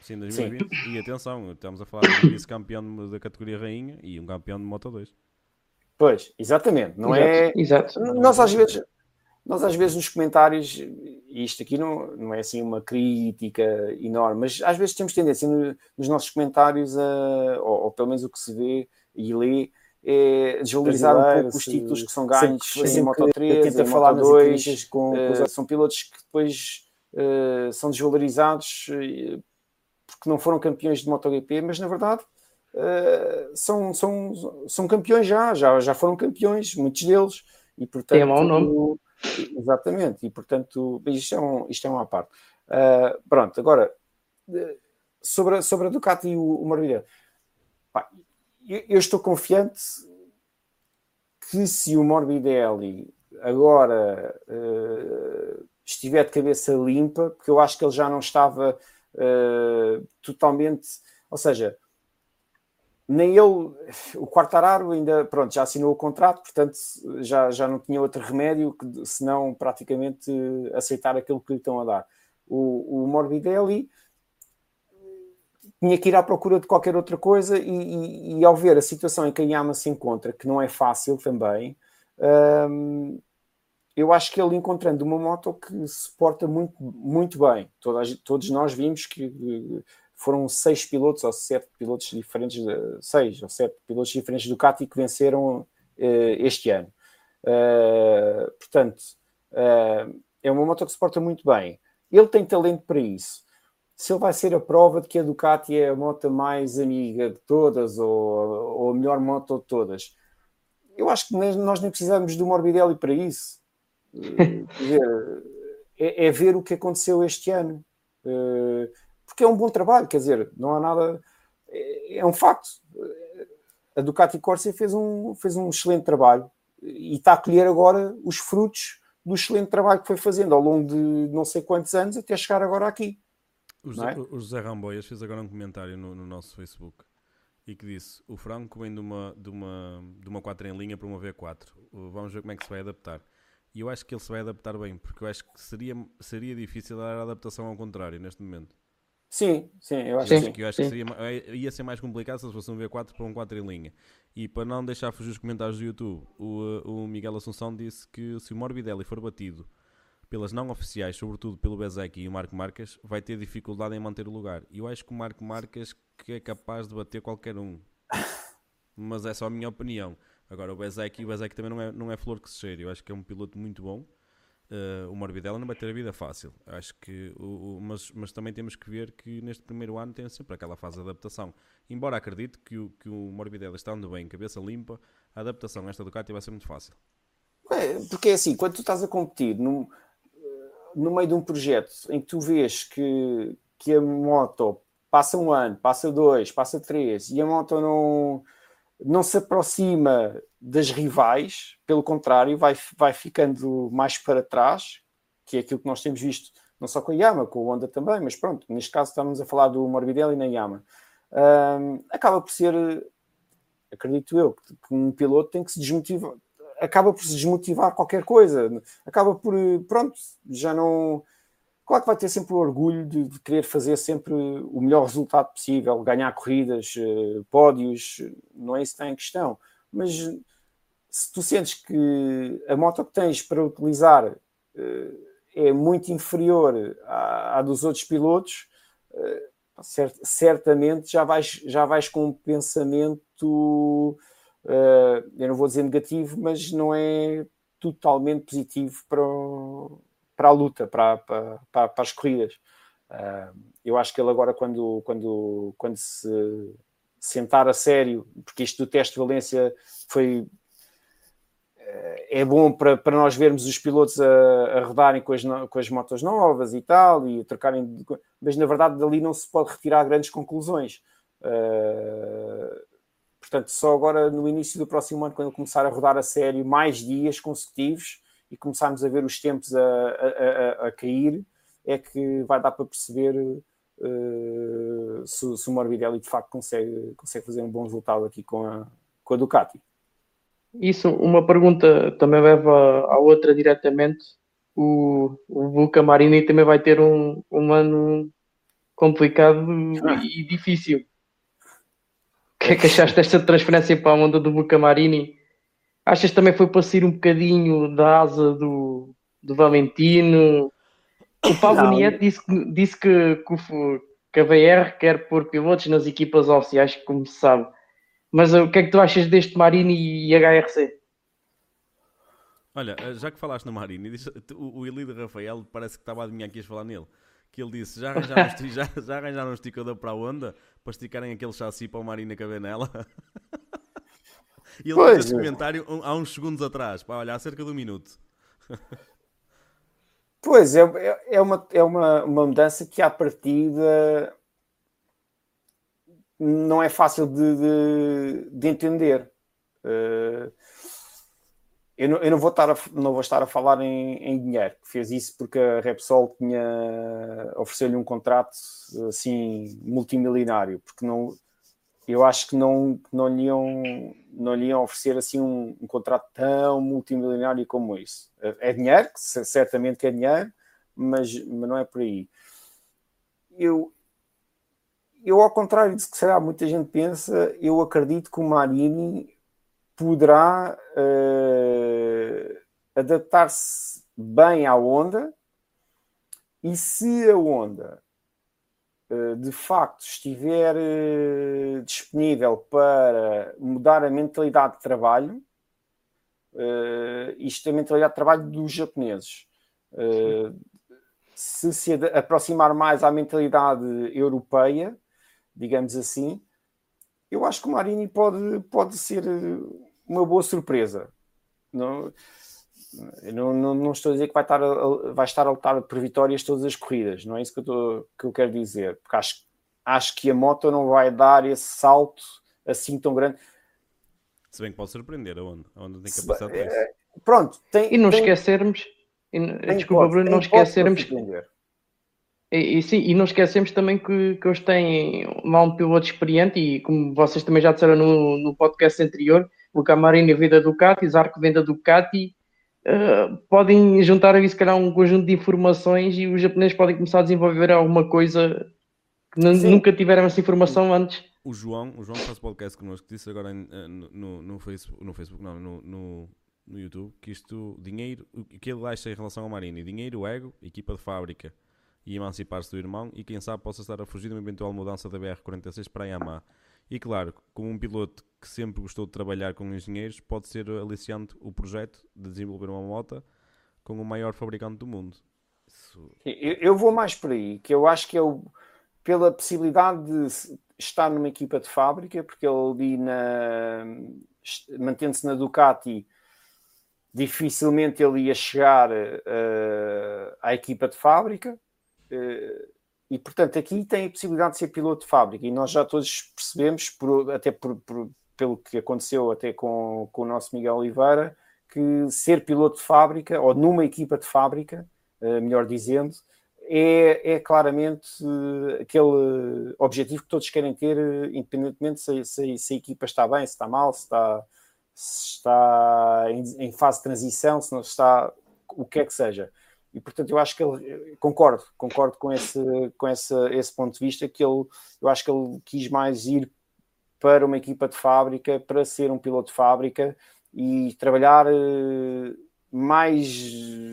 Sim, 2020. Sim. E atenção, estamos a falar de um vice-campeão da categoria Rainha e um campeão de Moto 2. Pois, exatamente. Não é. Exato. Nós às vezes. Nós às vezes nos comentários, e isto aqui não, não é assim uma crítica enorme, mas às vezes temos tendência no, nos nossos comentários, a, ou, ou, pelo menos o que se vê e lê, é desvalorizar um pouco os títulos que são ganhos em Moto 3, tenta em falar Moto 2, com, uh, são pilotos que depois uh, são desvalorizados uh, porque não foram campeões de MotoGP, mas na verdade são, são, são campeões já, já, já foram campeões, muitos deles, e portanto... Tem mau nome. Exatamente, e portanto isto é, um, isto é uma parte. pronto, agora sobre a, sobre a Ducati e o, o Morbidelli eu, eu estou confiante que se o Morbidelli agora uh, estiver de cabeça limpa, porque eu acho que ele já não estava uh, totalmente, ou seja, nem ele, o Quartararo ainda, pronto, já assinou o contrato, portanto já, já não tinha outro remédio que senão praticamente aceitar aquilo que lhe estão a dar. O, o Morbidelli tinha que ir à procura de qualquer outra coisa e, e, e ao ver a situação em que a Yama se encontra, que não é fácil também, hum, eu acho que ele encontrando uma moto que se porta muito, muito bem. Todas, todos nós vimos que foram seis pilotos ou sete pilotos diferentes, seis ou sete pilotos diferentes do Ducati que venceram uh, este ano. Uh, portanto, é uma moto que se porta muito bem. Ele tem talento para isso. Se ele vai ser a prova de que a Ducati é a moto mais amiga de todas ou, ou a melhor moto de todas, eu acho que nós nem precisamos do Morbidelli para isso [LAUGHS] é, é, ver o que aconteceu este ano. Porque é um bom trabalho, quer dizer, não há nada. É, é um facto. A Ducati Corsa fez um, fez um excelente trabalho e está a colher agora os frutos do excelente trabalho que foi fazendo ao longo de não sei quantos anos até chegar agora aqui. O José, é? o José Ramboias fez agora um comentário no, no, nosso Facebook e que disse: O Franco vem de uma, de, uma, de uma 4 em linha para uma V4. Vamos ver como é que se vai adaptar. E eu acho que ele se vai adaptar bem, porque eu acho que seria, seria difícil dar a adaptação ao contrário neste momento. Sim, sim, eu acho, sim, que, eu acho que seria, é, ia ser mais complicado se fosse um V4 para um 4 em linha. E para não deixar fugir os comentários do YouTube, o, o Miguel Assunção disse que se o Morbidelli for batido pelas não oficiais, sobretudo pelo Bezek e o Marco Marques, vai ter dificuldade em manter o lugar. E eu acho que o Marco Marques que é capaz de bater qualquer um. Mas é só a minha opinião. Agora o Bezek, o Bezek também não é, não é flor que se cheire. Eu acho que é um piloto muito bom. Uh, o Morbidelli não vai ter a vida fácil. Acho que o, o, mas, mas também temos que ver que neste primeiro ano tem sempre aquela fase de adaptação. Embora acredite que o, que o Morbidelli estando bem, cabeça limpa, a adaptação a esta Ducati vai ser muito fácil. É, porque é assim, quando tu estás a competir no, no meio de um projeto em que tu vês que, que a moto passa um ano, passa dois, passa três e a moto não não se aproxima das rivais, pelo contrário, vai, vai ficando mais para trás, que é aquilo que nós temos visto, não só com a Yama, com o Honda também, mas pronto, neste caso estamos a falar do Morbidelli na Yama. Um, acaba por ser, acredito eu, que um piloto tem que se desmotivar, acaba por se desmotivar qualquer coisa, acaba por, pronto, já não Claro que vai ter sempre o orgulho de, de, querer fazer sempre o melhor resultado possível, ganhar corridas, uh, pódios, não é isso que está em questão. Mas se tu sentes que a moto que tens para utilizar uh, é muito inferior à, à dos outros pilotos, uh, cert, certamente já vais, já vais com um pensamento, eu não vou dizer negativo, mas não é totalmente positivo para o para a luta, para, para, para, para as corridas. Eu acho que ele agora, quando, quando, quando se sentar a sério, porque isto do teste de Valência foi é bom para, para nós vermos os pilotos a, a rodarem com as, com as motos novas e tal, e trocarem, mas na verdade dali não se pode retirar grandes conclusões. Uh, portanto, só agora no início do próximo ano, quando começar a rodar a sério mais dias consecutivos, e começarmos a ver os tempos a, a, a, a cair, é que vai dar para perceber uh, se, se, o Morbidelli de facto consegue, consegue fazer um bom resultado aqui com a, com a Ducati. Isso, uma pergunta também leva à outra diretamente. O, o Luca Marini também vai ter um, um ano complicado ah. e difícil. O que é que achaste desta transferência para a onda do Luca Marini? Achas também foi para sair um bocadinho da asa do, do Valentino? O Paulo Nieto disse, disse que, que, que a VR quer pôr pilotos nas equipas oficiais, como se sabe. Mas o que é que tu achas deste Marini e HRC? Olha, já que falaste no Marini, o, o Elido Rafael parece que estava a adivinhar que ias falar nele. Que ele disse: já arranjaram, um, já, já arranjaram um esticador para a onda para esticarem aquele chassi para o Marini caber nela? [LAUGHS] E ele pois, fez esse comentário há uns segundos atrás, pá, olha, há cerca de um minuto. Pois, é, é, é, uma, é uma, uma mudança que à partida não é fácil de, de, de entender. Uh, eu, não, eu não, vou estar a, não vou estar a falar em, em dinheiro, fez isso porque a Repsol tinha ofereceu-lhe um contrato assim multimilionário, porque não, eu acho que não, não, lhe, iam, não lhe iam oferecer assim um, um contrato tão multimilionário como isso. É, é dinheiro, certamente é dinheiro, mas, mas não é por aí. Eu, eu, ao contrário do que será muita gente pensa, eu acredito que o Marini poderá uh, adaptar-se bem à onda e se a onda uh, de facto estiver uh, disponível para mudar a mentalidade de trabalho, isto é a mentalidade de trabalho dos japoneses. se se aproximar mais à mentalidade europeia, digamos assim, eu acho que o Marini pode, pode ser uma boa surpresa. Não, não, não, não, estou a dizer que vai estar a, vai estar a lutar por vitórias todas as corridas, não é isso que eu, estou, que eu quero dizer, porque acho, acho que a moto não vai dar esse salto assim tão grande. Se bem que pode surpreender a Honda, a Honda tem capacidade para isso. É, pronto, tem, e não tem, esquecermos, e, desculpa, Bruno, não esquecermos. E, e, sim, e não esquecemos também que, que eles têm lá um piloto experiente e como vocês também já disseram no, no podcast anterior, o Camarini vem da Ducati, Zarco vem da Ducati, uh, podem juntar aí se calhar um conjunto de informações e os japoneses podem começar a desenvolver alguma coisa que nunca tiveram essa informação antes. O João, o João faz podcast connosco, disse agora eh, no, no, no, Facebook, no Facebook, não, no, no, no YouTube, que isto, dinheiro, o que ele acha em relação ao Marini, dinheiro, ego, equipa de fábrica e emancipar-se do irmão e quem sabe possa estar a fugir de uma eventual mudança da BR-46 para a Yamaha. E claro, como um piloto que sempre gostou de trabalhar com engenheiros, pode ser aliciante o projeto de desenvolver uma moto com o maior fabricante do mundo. Isso... Eu, vou mais por aí, que eu acho que eu, pela possibilidade de estar numa equipa de fábrica, porque ele ali na mantendo-se na Ducati, dificilmente ele ia chegar uh, à equipa de fábrica. Uh, e portanto aqui tem a possibilidade de ser piloto de fábrica. E nós já todos percebemos, por, até por, por, pelo que aconteceu até com, com o nosso Miguel Oliveira, que ser piloto de fábrica ou numa equipa de fábrica, uh, melhor dizendo, é, é claramente uh, aquele objetivo que todos querem ter, independentemente se, se, se, a equipa está bem, se está mal, se está, se está em, em fase de transição, se não está, o que é que seja e portanto eu acho que ele concordo, concordo com esse, com esse, esse ponto de vista que ele, eu acho que ele quis mais ir para uma equipa de fábrica, para ser um piloto de fábrica e trabalhar eh, mais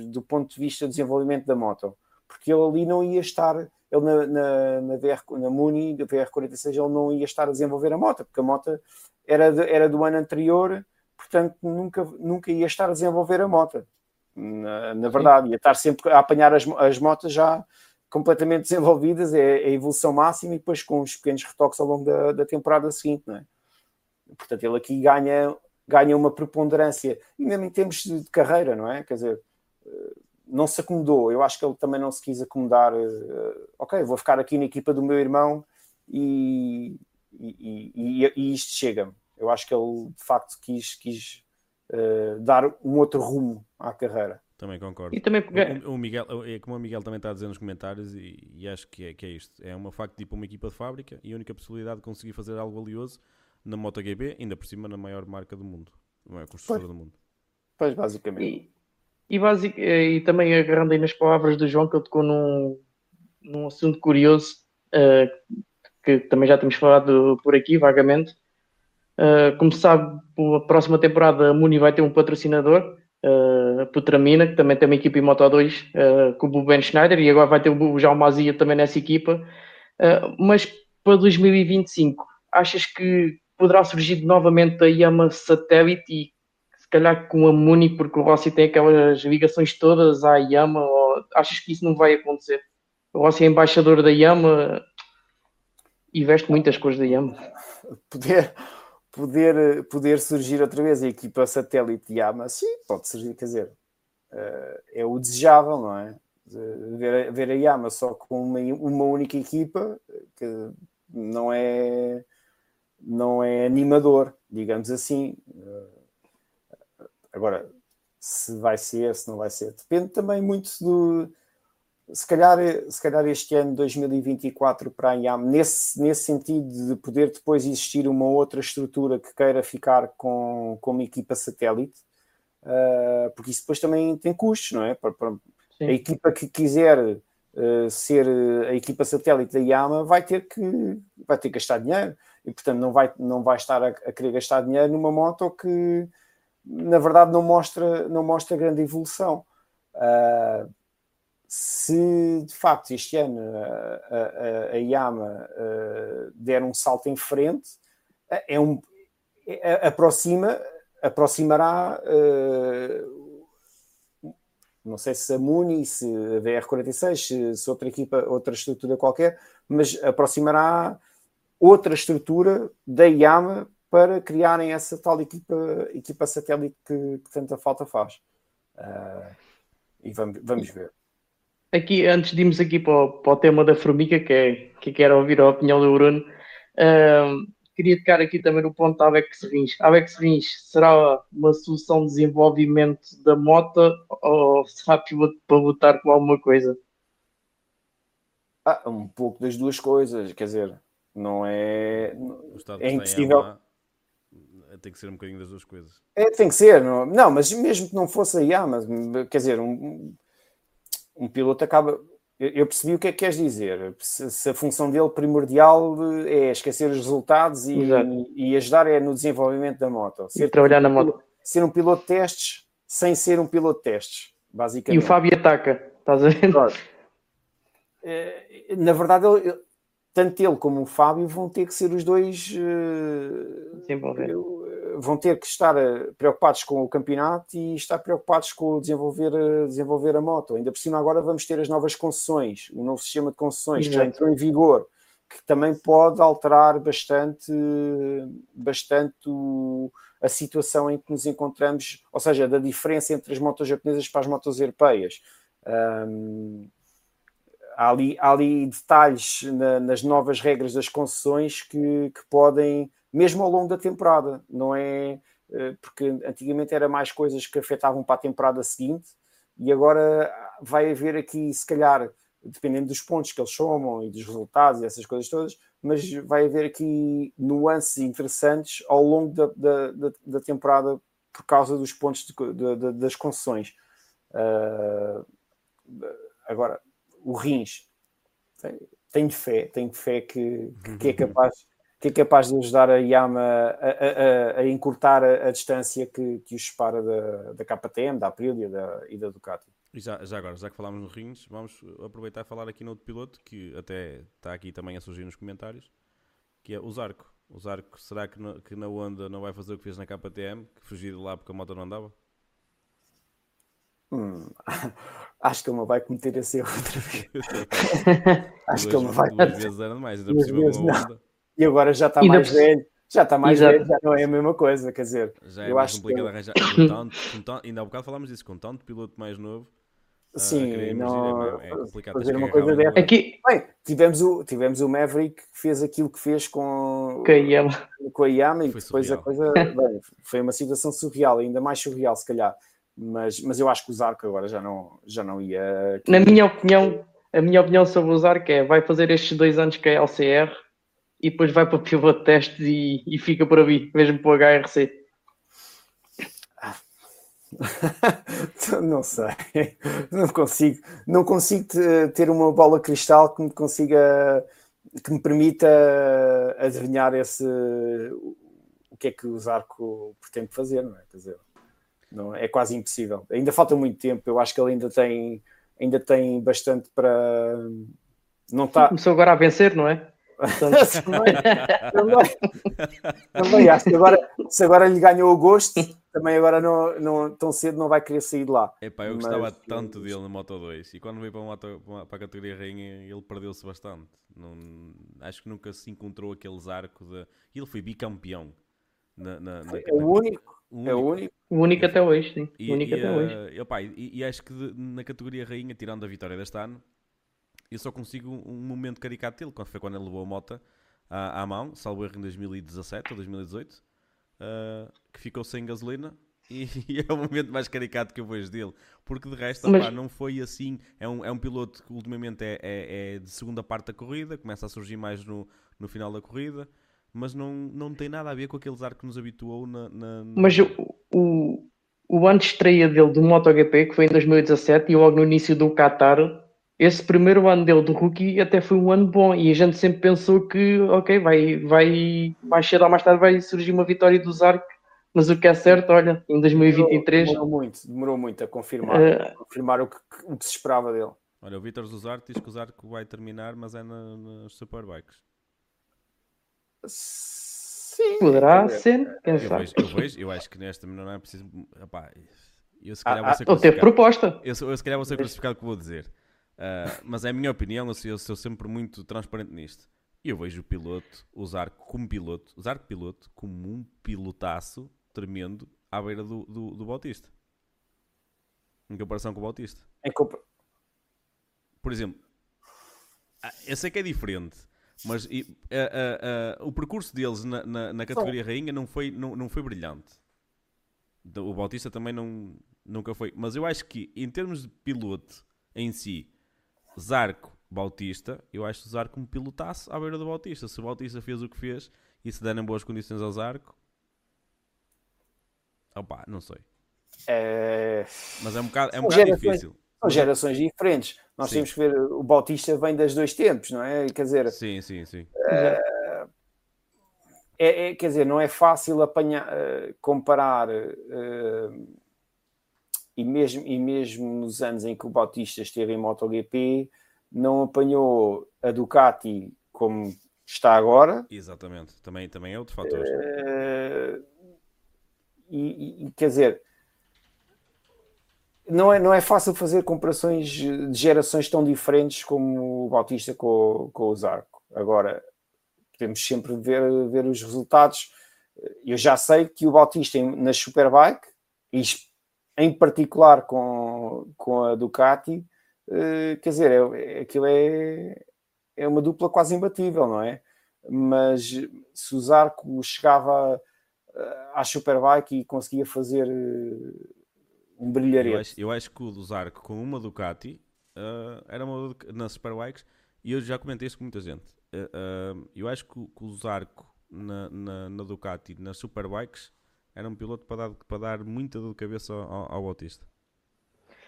do ponto de vista do desenvolvimento da moto, porque ele ali não ia estar, ele na, na, na, VR, na Muni, da VR46, ele não ia estar a desenvolver a moto, porque a moto era, de, era do ano anterior, portanto nunca, nunca ia estar a desenvolver a moto na, na verdade, ia estar sempre a apanhar as, as motas já completamente desenvolvidas, é, é a evolução máxima e depois com os pequenos retoques ao longo da, da temporada seguinte, não é? Portanto, ele aqui ganha, ganha uma preponderância, e mesmo em termos de, de carreira, não é? Quer dizer, eh, não se acomodou, eu acho que ele também não se quis acomodar, uh, ok, vou ficar aqui na equipa do meu irmão e, e, e, e isto chega-me. Eu acho que ele de facto quis, quis uh, dar um outro rumo à carreira. Também concordo. E também o, o, Miguel, é como o Miguel também está a dizer nos comentários, e, e acho que é, que é isto: é uma facto tipo uma equipa de fábrica e a única possibilidade de conseguir fazer algo valioso na MotoGP, ainda por cima na maior marca do mundo, não é construtora do mundo. Pois, basicamente. E, e, basic, e também agarrando aí nas palavras do João, que ele tocou num, num assunto curioso, uh, que também já temos falado por aqui vagamente. Uh, como se sabe, a próxima temporada a Muni vai ter um patrocinador, uh, a Putramina, que também tem uma equipa em Moto 2 uh, com o Ben Schneider, e agora vai ter o João Mazia também nessa equipa. Uh, mas para 2025, achas que poderá surgir novamente a Yama Satellite e se calhar com a Muni, porque o Rossi tem aquelas ligações todas à Yama, ou achas que isso não vai acontecer? O Rossi é embaixador da Yama e veste muitas cores da Yama. Poder, poder, poder surgir outra vez a equipa satélite Yama, sim, pode surgir, quer dizer, uh, é o desejável, não é? ver, ver a Yama só com uma, uma única equipa, que não é, não é animador, digamos assim. Agora, se vai ser, se não vai ser, depende também muito do. Se calhar, se calhar este ano 2024 para a IAM, nesse, nesse sentido de poder depois existir uma outra estrutura que queira ficar com, com uma equipa satélite, uh, porque isso depois também tem custos, não é? Para, para a equipa que quiser uh, ser a equipa satélite da Yama vai ter que vai ter que gastar dinheiro e portanto não vai não vai estar a, a querer gastar dinheiro numa moto que na verdade não mostra, não mostra grande evolução. Uh, se de facto este ano a, a, a Yama uh, der um salto em frente, é um, é, aproxima, aproximará. Uh, não sei se a Muni, se a VR46, se, se outra equipa, outra estrutura qualquer, mas aproximará outra estrutura da Yama para criarem essa tal equipa, equipa satélite que, que tanta falta faz. Uh, e vamos, vamos ver. Aqui, antes de irmos aqui para o, para o tema da formiga, que, é, que quero ouvir a opinião do Bruno, uh, queria tocar aqui também no ponto da Avex Rins. A Avex Rins será uma solução de desenvolvimento da moto ou será para votar com alguma coisa? Ah, um pouco das duas coisas, quer dizer, não é. É impossível tem que ser um bocadinho das duas coisas. É, tem que ser, não, não mas mesmo que não fosse a IA, mas quer dizer, um, um piloto acaba. Eu percebi o que é que queres dizer. Se, a função dele primordial é esquecer os resultados e, e ajudar é no desenvolvimento da moto. Ser, e trabalhar na moto. Ser um piloto de testes sem ser um piloto de testes, basicamente. E o Fábio ataca, estás a ver? É, na verdade, ele, tanto ele como o Fábio vão ter que ser os dois. Desenvolver vão ter que estar eh, preocupados com o campeonato e estar preocupados com desenvolver, eh, desenvolver a moto. Ainda por cima, agora vamos ter as novas concessões, o novo sistema de concessões Exato. que já entrou em vigor, que também pode alterar bastante, bastante a situação em que nos encontramos, ou seja, da diferença entre as motos japonesas para as motos europeias. Um, há, ali, há ali detalhes na, nas novas regras das concessões que, que podem mesmo ao longo da temporada, não é? Eh, porque antigamente era mais coisas que afetavam para a temporada seguinte e agora vai haver aqui, se calhar, dependendo dos pontos que eles somam e dos resultados e essas coisas todas, mas vai haver aqui nuances interessantes ao longo da, da, da, da temporada por causa dos pontos de, de, das concessões. Uh, agora, o Rins, tenho fé, tenho fé que, que é capaz que é capaz de ajudar a Yama a, a, a encurtar a, a, distância que, que os separa da, da KTM, da Aprilia da, e da Ducati. E já, já agora, já que falámos no Rins, vamos aproveitar e falar aqui no outro piloto que até está aqui também a surgir nos comentários, que é o Zarco. O Zarco, será que, no, que na Honda não vai fazer o que fez na KTM, que fugiu de lá porque a moto não andava? Hum, [LAUGHS] acho que ele não vai cometer esse erro outra vez. [LAUGHS] [LAUGHS] acho que ele não vai. Duas vezes era demais, ainda por cima com a Honda. E agora já está mais velho. Já está mais Exato. velho, já não é a mesma coisa, quer dizer. Já é eu mais acho complicado que... arranjar. Com [COUGHS] tanto, com tanto, ainda há bocado falámos disso, com tanto piloto mais novo. Ah, Sim, não, é, é complicado fazer uma coisa dessa. Aqui... Bem, tivemos o, tivemos o Maverick que fez aquilo que fez com, com a Yama, com a Yama e depois surreal. a coisa [LAUGHS] bem, foi uma situação surreal, ainda mais surreal se calhar. Mas, mas eu acho que o Zarco agora já não, já não ia. Na minha opinião, a minha opinião sobre o Zarco é vai fazer estes dois anos que é LCR e depois vai para o piloto de testes e, e fica por ali, mesmo para o HRC? [LAUGHS] não sei, não consigo, não consigo ter uma bola cristal que me consiga, que me permita adivinhar esse o que é que o Zarco pretende fazer, não é? Quer dizer, não, é quase impossível. Ainda falta muito tempo, eu acho que ele ainda tem, ainda tem bastante para. Não está... Começou agora a vencer, não é? [LAUGHS] também, também, também, acho que agora, se agora lhe ganhou o gosto, também agora não, não, tão cedo não vai querer sair de lá. Epá, eu gostava Mas, tanto dele no Moto 2 e quando veio para, a, moto, para a categoria Rainha ele perdeu-se bastante. Não, acho que nunca se encontrou aqueles arcos de. Ele foi bicampeão. Na, na, na, é o único. É o único. O único até hoje, sim. E, único e, até uh, hoje. Opa, e, e, acho que de, na categoria Rainha, tirando a vitória deste ano, eu só consigo um, momento caricato dele, quando foi quando ele levou a moto à, à mão, salvo erro em 2017 ou 2018, uh, que ficou sem gasolina. E, [LAUGHS] e, é o momento mais caricato que eu vejo dele, porque de resto Mas- opá, não foi assim. É um, é um piloto que ultimamente é, é, é de segunda parte da corrida, começa a surgir mais no, no final da corrida, mas não, não tem nada a ver com aqueles ar que nos habituou na. na- na- Mas o, o, o ano de estreia dele do MotoGP, que foi em 2017, e logo no início do Qatar, esse primeiro ano dele do rookie até foi um ano bom. E a gente sempre pensou que, ok, vai, vai mais cedo ou mais tarde vai surgir uma vitória do Zarco. Mas o que é certo, olha, em 2023, Demorou muito, demorou muito a confirmar, Eh, a confirmar o, que, o que se esperava dele. Olha, o Vítor Zuzarte diz que o Zarco vai terminar, mas é na, nas Superbikes. Sim. poderá ser, quem Eu sabe. vejo, eu vejo, eu acho que nesta não é preciso. Rapaz, eu se calhar Ah, vou ser Ou teve crucificado. proposta. Eu, eu se calhar vou ser crucificado que vou dizer. Ah, mas é a minha opinião, eu sou, eu sou sempre muito transparente nisto. E eu vejo o piloto, Zarco como piloto, Zarco piloto, como um pilotaço tremendo à beira do, do, do Bautista. Em comparação com o Bautista. Por exemplo, ah, eu sei que é diferente, mas e, ah, ah, ah, o percurso deles na, na, na categoria rainha não foi, não, não foi brilhante. O Bautista também não, nunca foi. Mas eu acho que, em termos de piloto em si, Zarco, Bautista, eu acho o Zarco um pilotaço à beira do Bautista. Se o Bautista fez o que fez e se derem boas condições ao Zarco, opá, não sei. É, Mas é um bocado, é um bocado difícil. são gerações diferentes. Nós Sim. temos que ver, o Bautista vem das dois tempos, não é? Quer dizer, Sim, sim, sim. é, é- quer dizer, não é fácil apanhar, eh, comparar eh, e, mesmo, e mesmo nos anos em que o Bautista esteve em MotoGP, não apanhou a Ducati como está agora. Exatamente. Também, também é outro fator. Eh, e, e- quer dizer, não é, não é fácil fazer comparações de gerações tão diferentes como o Bautista com, o- com o Zarco. Agora, podemos sempre ver, ver os resultados. Eu já sei que o Bautista em- na Superbike, e em particular com, com a Ducati, eh, quer dizer, é, aquilo é, é uma dupla quase imbatível, não é? Mas se o Zarco chegava eh, à Superbike e conseguia fazer eh, um Eu brilharete. acho, eu acho que o Zarco com uma Ducati ah, era uma na Superbikes e eu já comentei isso com muita gente. Ah, ah, eu acho que, que o Zarco na, na, na Ducati, nas Superbikes, era um piloto para dar, para dar muita dor de cabeça ao, ao- Bautista.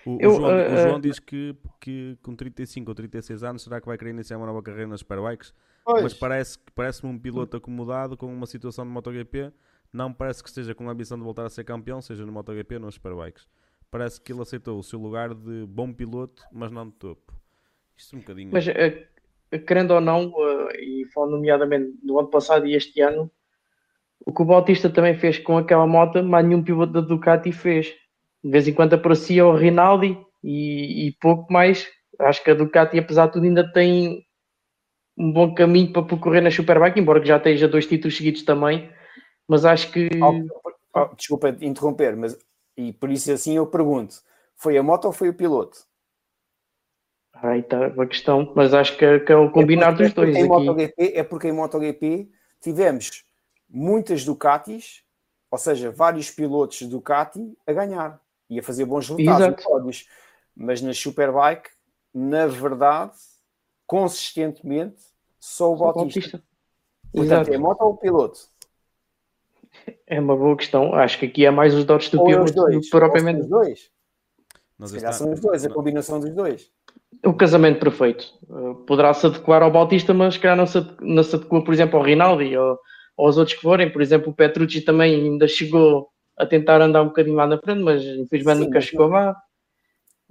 O, o Eu, João, ah, o João diz que, que com 35 ou 36 anos será que vai querer iniciar uma nova carreira nas Superbikes? Pois. Mas parece, parece-me um piloto acomodado com uma situação de MotoGP. Não parece que esteja com a ambição de voltar a ser campeão, seja no MotoGP ou nos Superbikes. Parece que ele aceitou o seu lugar de bom piloto, mas não de topo. Isto um bocadinho. Mas, eh, querendo ou não, eh, e falando nomeadamente do ano passado e este ano, o que o Bautista também fez com aquela moto, mais nenhum piloto da Ducati fez. De vez em quando aparecia o Rinaldi e, e pouco mais. Acho que a Ducati, apesar de tudo, ainda tem um bom caminho para percorrer na Superbike, embora que já esteja dois títulos seguidos também. Mas acho que Oh, desculpa interromper, mas e por isso assim eu pergunto: foi a moto ou foi o piloto? aí está a questão. Mas acho que, que é o combinar é porque, dos dois é porque Em. MotoGP, é porque em MotoGP tivemos muitas Ducatis, ou seja, vários pilotos Ducati a ganhar e a fazer bons resultados pódios. Mas na Superbike, na verdade, consistentemente, só o Só Bautista. Bautista. Portanto, Exato. é moto ou o piloto? É uma boa questão. Acho que aqui é mais os dotes do Ou é piloto os do dois? que propriamente os dois? Nós Se calhar este são os dois, a combinação dos dois. o casamento perfeito. Uh, Poderá se adequar ao Bautista, mas se calhar não se, não se adequa, por exemplo, ao Rinaldi ou aos outros que forem. Por exemplo, o Petrucci também ainda chegou a tentar andar um bocadinho lá na frente, mas infelizmente Sim, nunca chegou lá.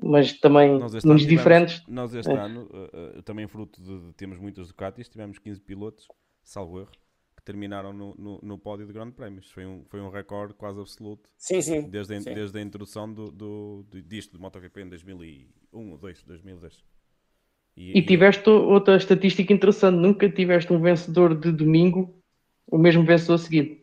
Mas também nos ano tivemos- diferentes. Nós este É. ano, uh, uh, também fruto de, de termos muitas Ducatis, tivemos 15 pilotos, salvo erro, que terminaram no, no, no pódio de Grande Prémios. Foi um, foi um recorde quase absoluto Sim, sim. desde a, sim. desde a introdução do, do, do- disto do MotoGP em 2001 ou 2, 2010. E tiveste outra estatística interessante: nunca tiveste um vencedor de domingo, o mesmo vencedor seguido.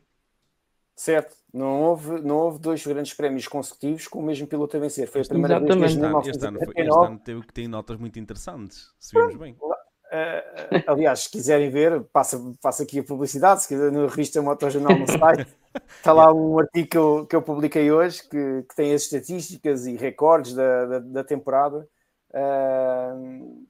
Certo. Não houve, não houve dois grandes prémios consecutivos com o mesmo piloto a vencer. Foi a primeira vez Exatamente. desde Este ano, este ano, foi- este 1979. ano teve que ter notas muito interessantes, se vimos bem. Uh, aliás, se quiserem ver, passa, passa aqui a publicidade, se quiser, no revista Motojornal no site, [LAUGHS] está lá um artigo que eu, que eu publiquei hoje que, que tem as estatísticas e recordes da, da, da temporada, uh,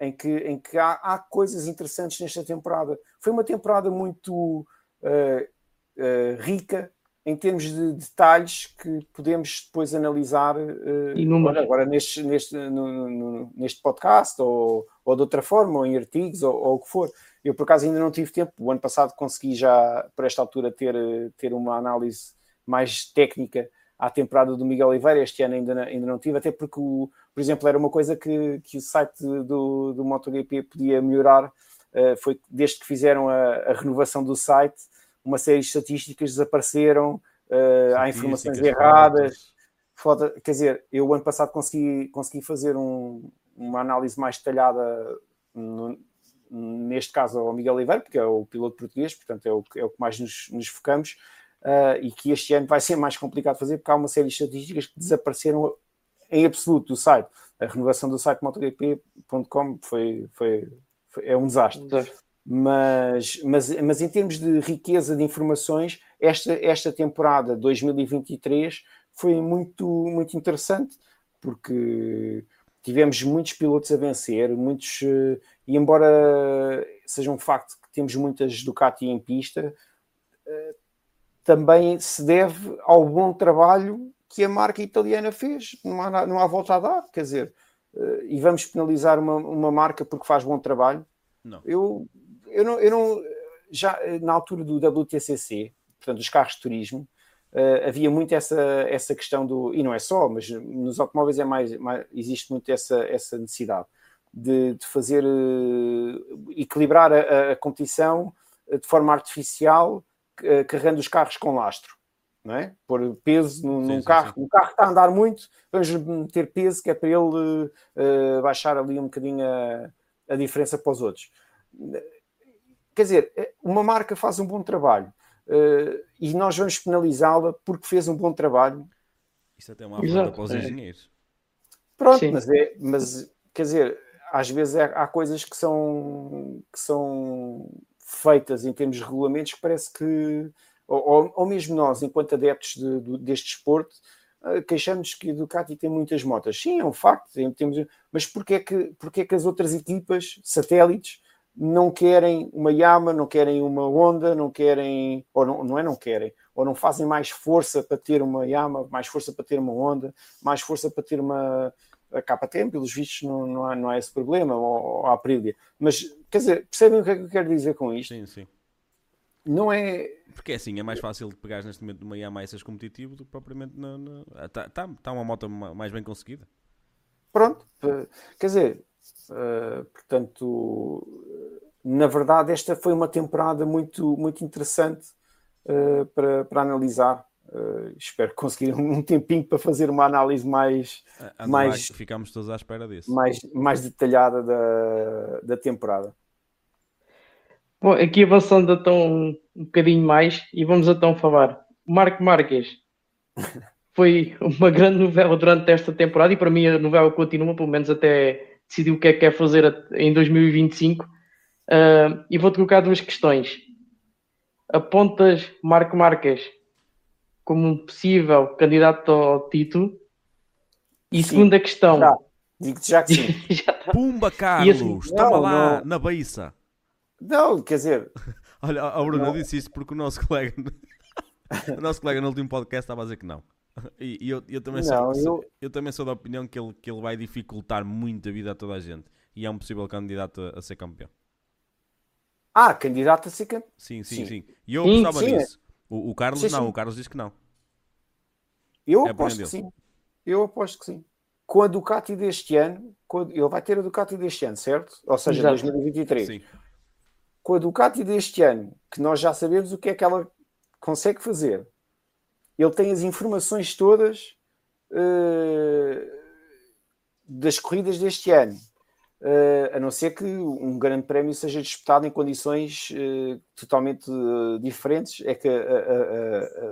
em que, em que há, há, coisas interessantes nesta temporada. Foi uma temporada muito uh, rica em termos de detalhes que podemos depois analisar uh, agora neste, neste, no, no, neste podcast ou, ou de outra forma, ou em artigos ou, ou, o que for. Eu por acaso ainda não tive tempo, o ano passado consegui já por esta altura ter, ter uma análise mais técnica à temporada do Miguel Oliveira, este ano ainda, ainda não tive, até porque, o, por exemplo, era uma coisa que, que o site do, do MotoGP podia melhorar, uh, foi desde que fizeram a, a renovação do site, uma série de estatísticas desapareceram, uh, há informações erradas. Foda, quer dizer, eu ano passado consegui, consegui fazer um, uma análise mais detalhada, no, neste caso ao Miguel Oliveira, porque é o piloto português, portanto é o, é o que mais nos, nos focamos, uh, e que este ano vai ser mais complicado fazer, porque há uma série de estatísticas que desapareceram em absoluto do site. A renovação do site motogp.com foi, foi, foi, é um desastre. desastre. Mas, mas, mas em termos de riqueza de informações, esta, esta temporada 2023 foi muito, muito interessante, porque tivemos muitos pilotos a vencer, muitos, e embora seja um facto que temos muitas Ducati em pista, também se deve ao bom trabalho que a marca italiana fez, não há, não há volta a dar, quer dizer, e vamos penalizar uma, uma marca porque faz bom trabalho. Não. Eu eu não, eu não já na altura do WTCC, portanto, dos carros de turismo, uh, havia muito essa, essa questão do, e não é só, mas nos automóveis é mais, mais existe muito essa, essa necessidade de, de fazer uh, equilibrar a, a, competição eh, de forma artificial, uh, carregando os carros com lastro. Não é? Pôr peso num, sim, num sim, carro, sim. o carro está a andar muito, vamos meter peso que é para ele baixar ali um bocadinho a, a diferença para os outros Quer dizer, eh, uma marca faz um bom trabalho uh, e nós vamos penalizá-la porque fez um bom trabalho. Isso até é uma afronta para os engenheiros. Pronto, mas, é, mas quer dizer, às vezes é, há coisas que são, que são feitas em termos de regulamentos que parece que, ou, ou mesmo nós, enquanto adeptos de, de, deste desporto, uh, queixamos que a Ducati tem muitas motas. Sim, é um facto, temos, mas porquê é, que, porquê é que as outras equipas, satélites, não querem uma Yama, não querem uma Honda, não querem, ou não, não é não querem, ou não fazem mais força para ter uma Yama, mais força para ter uma Honda, mais força para ter uma a KTM, pelos vistos não, não, há, não há esse problema, ou, ou a Aprilia. Mas, quer dizer, percebem o que é que eu quero dizer com isto? Sim, sim. Não é... Porque é assim, é mais fácil de pegar neste momento numa Yamaha e seres competitivo do que propriamente na... Está tá, tá uma moto mais bem conseguida. Pronto, quer dizer, Uh, portanto, na verdade, esta foi uma temporada muito, muito interessante uh, para, para analisar. Uh, espero conseguir um tempinho para fazer uma análise mais, mais ficamos todos à espera disso. Mais, mais detalhada da, da temporada. Bom, aqui avançando então um bocadinho mais e vamos então falar. Marco Marques [LAUGHS] foi uma grande novela durante esta temporada e para mim a novela continua, pelo menos até decidiu o que é que quer fazer em 2025. Uh, e vou-te colocar duas questões. Apontas Marco Marques como um possível candidato ao título? E sim, segunda questão. Já. Digo-te já que sim. [LAUGHS] já tá. Pumba, Carlos! Assim, Estava não, lá não. na beiça. Não, quer dizer. [LAUGHS] Olha, a Bruna disse isso porque o nosso colega. [LAUGHS] o nosso colega no último podcast estava a dizer que não. E, e eu, eu, também não, sou, eu... eu... também sou da opinião que ele, que ele vai dificultar muito a vida a toda a gente. E é um possível candidato a, a ser campeão. Ah, candidato a ser campeão? Sim, sim, sim. sim. E eu sim, apostava nisso. O, o, Carlos sim, não, o Carlos diz que não. Eu é aposto que sim. Eu aposto que sim. Com a Ducati deste ano, ele vai ter a Ducati deste ano, certo? Ou seja, Exato. 2023. Sim. Com a Ducati deste ano, que nós já sabemos o que é que ela consegue fazer, ele tem as informações todas uh, das corridas deste ano. Uh, a não ser que um grande prémio seja disputado em condições uh, totalmente diferentes, é que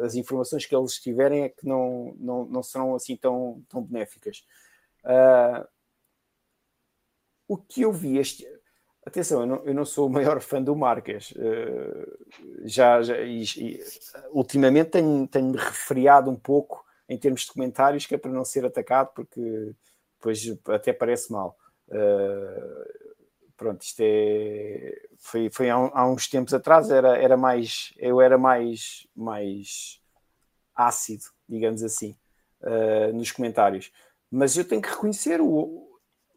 as informações que eles tiverem é que não, não, não serão assim tão, tão benéficas. o que eu vi este Atenção, eu não, eu não, sou o maior fã do Marques. Uh, já, já e, e, ultimamente tenho-me tenho refriado um pouco em termos de comentários, que é para não ser atacado, porque depois até parece mal. Uh, pronto, isto é. Foi, foi há, há, uns tempos atrás, era, era mais. Eu era mais, mais ácido, digamos assim, uh, nos comentários. Mas eu tenho que reconhecer o,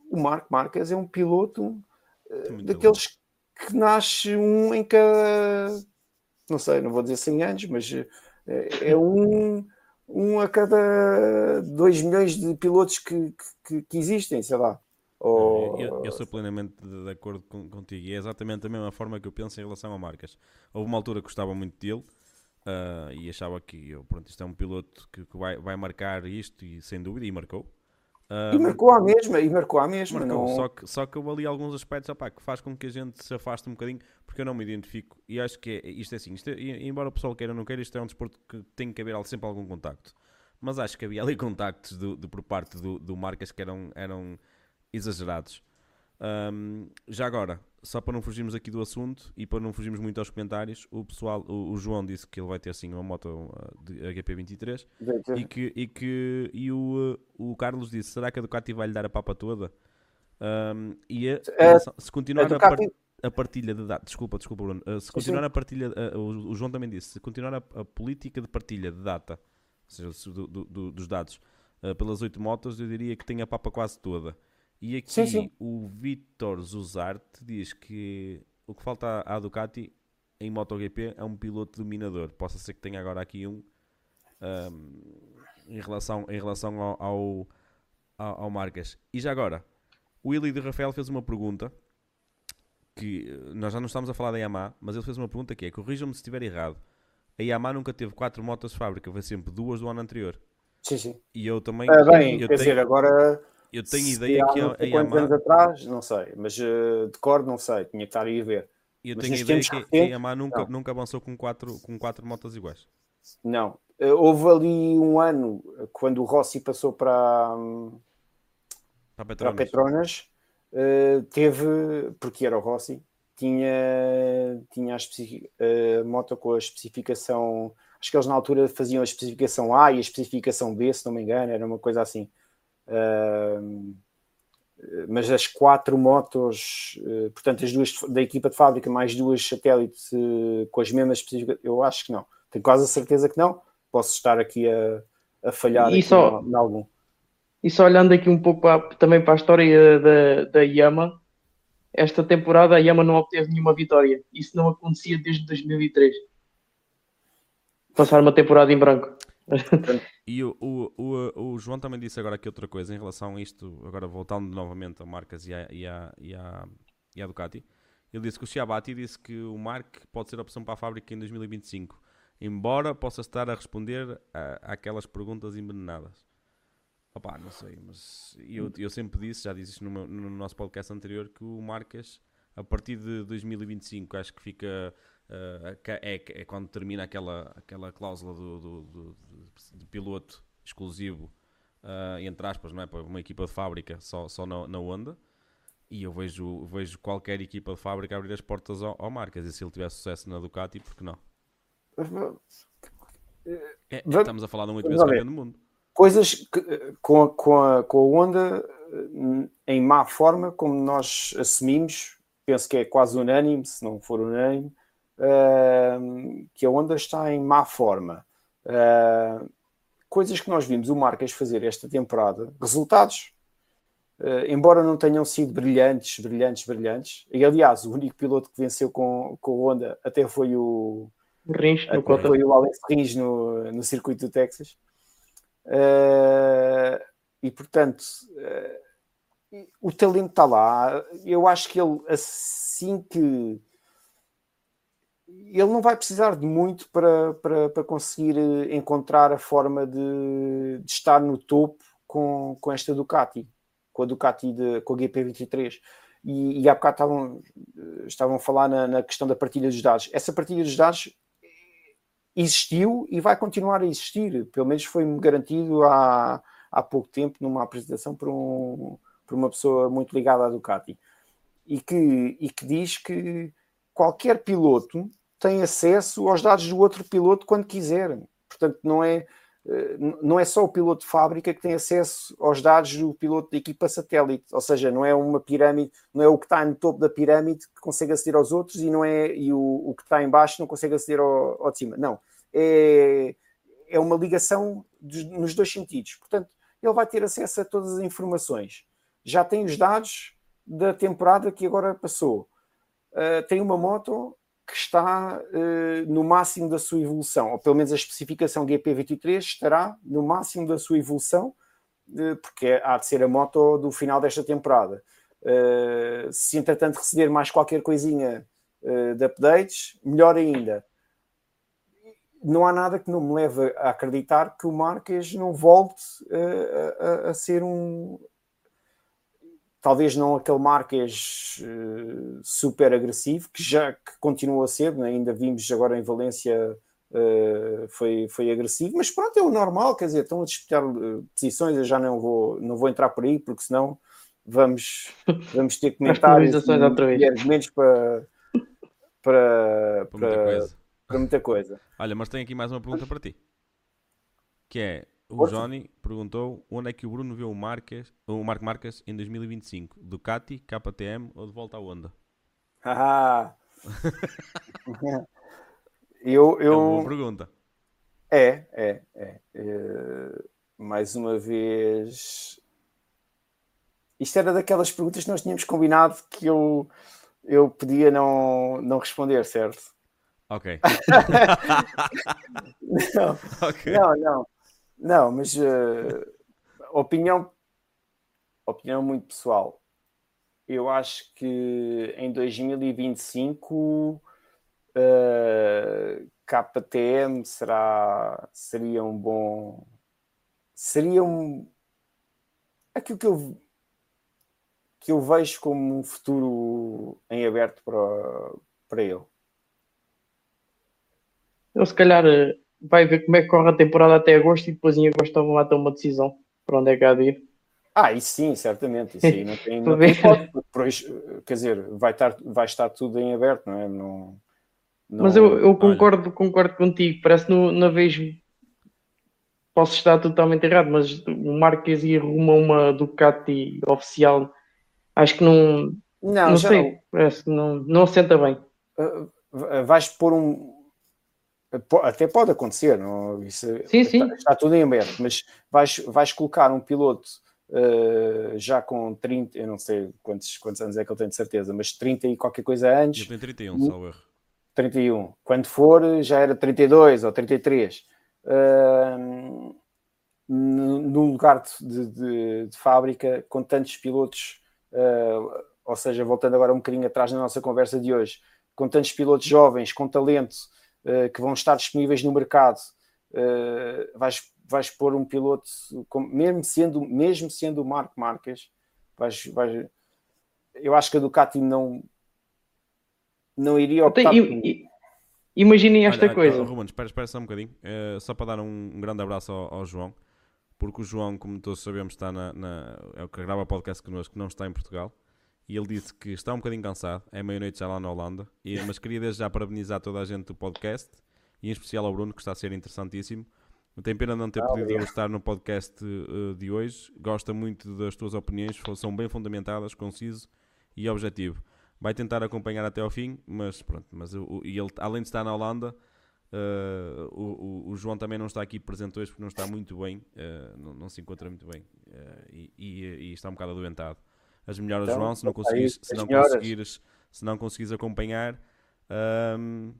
o Marco Marques é um piloto uh, daqueles bom. que nasce um em cada. Não sei, não vou dizer 100 anos, mas é um um a cada 2 milhões de pilotos que, que, que existem, sei lá. Ou... Eu, eu, sou plenamente de, de acordo com, contigo e é exatamente a mesma forma que eu penso em relação a marcas. Houve uma altura que gostava muito dele uh, e achava que eu, pronto, isto é um piloto que, que, vai, vai marcar isto e sem dúvida, e marcou. Uh, e marcou a mesma, e marcou a mesma. Marcou, não... só, que, só que houve ali alguns aspectos opá, que faz com que a gente se afaste um bocadinho, porque eu não me identifico. E acho que é, isto é assim, isto é, embora o pessoal queira ou não queira, isto é um desporto que tem que haver sempre algum contacto. Mas acho que havia ali [LAUGHS] contactos do, do por parte do, do Marcas que eram, eram exagerados. Um, já agora, só para não fugirmos aqui do assunto e para não fugirmos muito aos comentários, o pessoal, o, o João disse que ele vai ter assim uma moto uh, de HP23 e que, e que e o, uh, o Carlos disse: será que a Ducati vai lhe dar a papa toda? Um, e a, é, se continuar a, Ducati... a, partilha de dados, desculpa, desculpa, Bruno, se continuar Sim. a partilha, o, o, João também disse: se continuar a, a, política de partilha de data, ou seja, do, do, dos dados uh, pelas oito motos, eu diria que tem a papa quase toda. E aqui sim, sim. o Vitor Zuzarte diz que o que falta à Ducati em MotoGP é um piloto dominador. Possa ser que tenha agora aqui um, um em relação, em relação ao, ao, ao, Marcas. E já agora, o Willy de Rafael fez uma pergunta que eh, nós já não estamos a falar da Yamaha, mas ele fez uma pergunta que é: corrijam-me se estiver errado. A Yamaha nunca teve quatro motos de fábrica, foi sempre duas do ano anterior. Sim, sim. E eu também. Ah, bem, eu quer tenho... dizer, agora eu tenho ideia que a, a Yamaha... anos atrás, não sei, mas uh, de cor não sei, tinha que estar aí a ver. Eu mas tenho ideia que, que a Yamaha nunca, nunca avançou com quatro, com quatro motos iguais. Não. Uh, houve ali um ano, quando o Rossi passou para, um, para Petronas, para Petronas uh, teve, porque era o Rossi, tinha, tinha a, a moto com a especificação, acho que eles na altura faziam a especificação A e a especificação B, se não me engano, era uma coisa assim mas as quatro motos, uh, portanto, as duas da equipa de fábrica, mais duas satélites uh, com as mesmas específicas, eu acho que não. Tenho quase a certeza que não. Posso estar aqui a, a falhar e só, em algum. E só olhando aqui um pouco para, também para a história da, da Yama, esta temporada a Yama não obteve nenhuma vitória. Isso não acontecia desde 2003. Passar uma temporada em branco. E o, o, o, o, João também disse agora aqui outra coisa em relação a isto, agora voltando novamente a marcas e a, e a, e a, e a Ducati. Ele disse que o Chiabati disse que o Mark pode ser a opção para a fábrica em 2025, embora possa estar a responder a, aquelas perguntas envenenadas. Opá, não sei, mas eu, eu sempre disse, já disse isto no, no nosso podcast anterior, que o Marcas, a partir de 2025, acho que fica é, é, quando termina aquela, aquela cláusula do, do, do, de piloto exclusivo, uh, entre aspas, não é? para uma equipa de fábrica só, só na, na Honda. E eu vejo, vejo qualquer equipa de fábrica abrir as portas ao, ao Marcas. E se ele tiver sucesso na Ducati, por que não? É, estamos a falar de um oito vezes campeão do mundo. Coisas que, com, a, com, a, com a Honda em má forma, como nós assumimos, penso que é quase unânime, se não for unânime, uh, que a Honda está em má forma. Uh, coisas que nós vimos o Marques fazer esta temporada, resultados, uh, embora não tenham sido brilhantes, brilhantes, brilhantes, e aliás, o único piloto que venceu com, com a Honda até foi o Rins, até foi o Alex Rins no, no circuito do Texas. Uh, e portanto, uh, o talento está lá. Eu acho que ele, assim que ele não vai precisar de muito para, para, para conseguir eh, encontrar a forma de, de, estar no topo com, com esta Ducati, com a Ducati, de, com a GP23. E, e há bocado estavam, eh, estavam a falar na, na questão da partilha dos dados. Essa partilha dos dados existiu e vai continuar a existir. Pelo menos foi-me garantido há, há pouco tempo numa apresentação por, um, por uma pessoa muito ligada à Ducati. e que, e que diz que qualquer piloto tem acesso aos dados do outro piloto quando quiser. Portanto, não é, eh, não é só o piloto de fábrica que tem acesso aos dados do piloto da equipa satélite, ou seja, não é uma pirâmide, não é o que está no topo da pirâmide que consegue aceder aos outros e não é e o, o que está em baixo não consegue aceder ao, ao de cima. Não, é, é uma ligação dos, nos dois sentidos. Portanto, ele vai ter acesso a todas as informações. Já tem os dados da temporada que agora passou. Uh, tem uma moto que está uh, no máximo da sua evolução, ou pelo menos a especificação GP23 estará no máximo da sua evolução, uh, porque há de ser a moto do final desta temporada. Uh, se entretanto receber mais qualquer coisinha de updates, melhor ainda. Não há nada que não me leve a acreditar que o Marques não volte a, a ser um, talvez não aquele Marques uh, super agressivo, que já que continua a ser, né? ainda vimos agora em Valência uh, foi, foi agressivo, mas pronto, é o normal, quer dizer, estão a disputar uh, posições, eu já não vou, não vou entrar por aí, porque senão vamos, [LAUGHS] vamos ter comentários e, e argumentos para, para, para, muita coisa. para muita coisa. Olha, mas tenho aqui mais uma pergunta para ti, que é o Johnny perguntou onde é que o Bruno viu o, Marques, o Marco Marques em 2025? Ducati, KTM ou de volta à Honda? Ah! [LAUGHS] eu, eu... É uma boa pergunta. É, é, é, é. Mais uma vez. Isto era daquelas perguntas que nós tínhamos combinado que eu, eu podia não, não responder, certo? Ok. [LAUGHS] não, [LAUGHS] okay. não, não. Não, mas uh, opinião, opinião muito pessoal. Eu acho que em 2025 uh, KTM será, seria um bom. Seria um. Aquilo que eu, que eu vejo como um futuro em aberto para, para ele. Eu, se calhar, eh, vai ver como é que corre a temporada até agosto e depois em agosto vão lá ter uma decisão para onde é que há de ir. Ah, isso sim, certamente. Isso aí não tem, não tem [LAUGHS] quer dizer, vai estar, vai estar tudo em aberto, não é? Não, não... Mas eu, eu concordo, concordo contigo. Parece que no, na vez posso estar totalmente errado, mas o Marques ir rumo a uma Ducati oficial, acho que não. Não, não sei, não. parece que não, não senta bem. Uh, vais pôr um, até pode acontecer, não, isso sim, sim. Está, está, tudo em aberto, mas vais, vais colocar um piloto uh, já com 30, eu não sei quantos, quantos anos é que ele tem de certeza, mas 30 e qualquer coisa antes. Ele tem 31, salvo erro. 31. Quando for, já era 32 ou 33. Uh, num lugar de, de, de, fábrica com tantos pilotos, uh, ou seja, voltando agora um bocadinho atrás na nossa conversa de hoje, com tantos pilotos jovens, com talento, uh, que vão estar disponíveis no mercado, uh, vais, vais pôr um piloto, com, mesmo, sendo, mesmo sendo o Marco Marques, vais, vais, eu acho que a Ducati não, não iria optar Imaginem esta olha, coisa. Ruben, espera, espera só um bocadinho, uh, só para dar um, um grande abraço ao, ao, João, porque o João, como todos sabemos, está na, na, é o que grava podcast connosco, não está em Portugal e ele disse que está um bocadinho cansado, é meia-noite já lá na Holanda, e, [LAUGHS] mas queria desde já parabenizar toda a gente do podcast, e em especial ao Bruno, que está a ser interessantíssimo. Tem pena não ter ah, podido obrigado. estar no podcast uh, de hoje, gosta muito das tuas opiniões, são bem fundamentadas, conciso e objetivo. Vai tentar acompanhar até ao fim, mas pronto, mas o, e ele, além de estar na Holanda, Uh, o, o, João também não está aqui presente hoje porque não está muito bem, uh, não, não, se encontra muito bem e, e, e, está um bocado adoentado as melhoras então, João, se não conseguires, se não conseguires, se não conseguires acompanhar, um,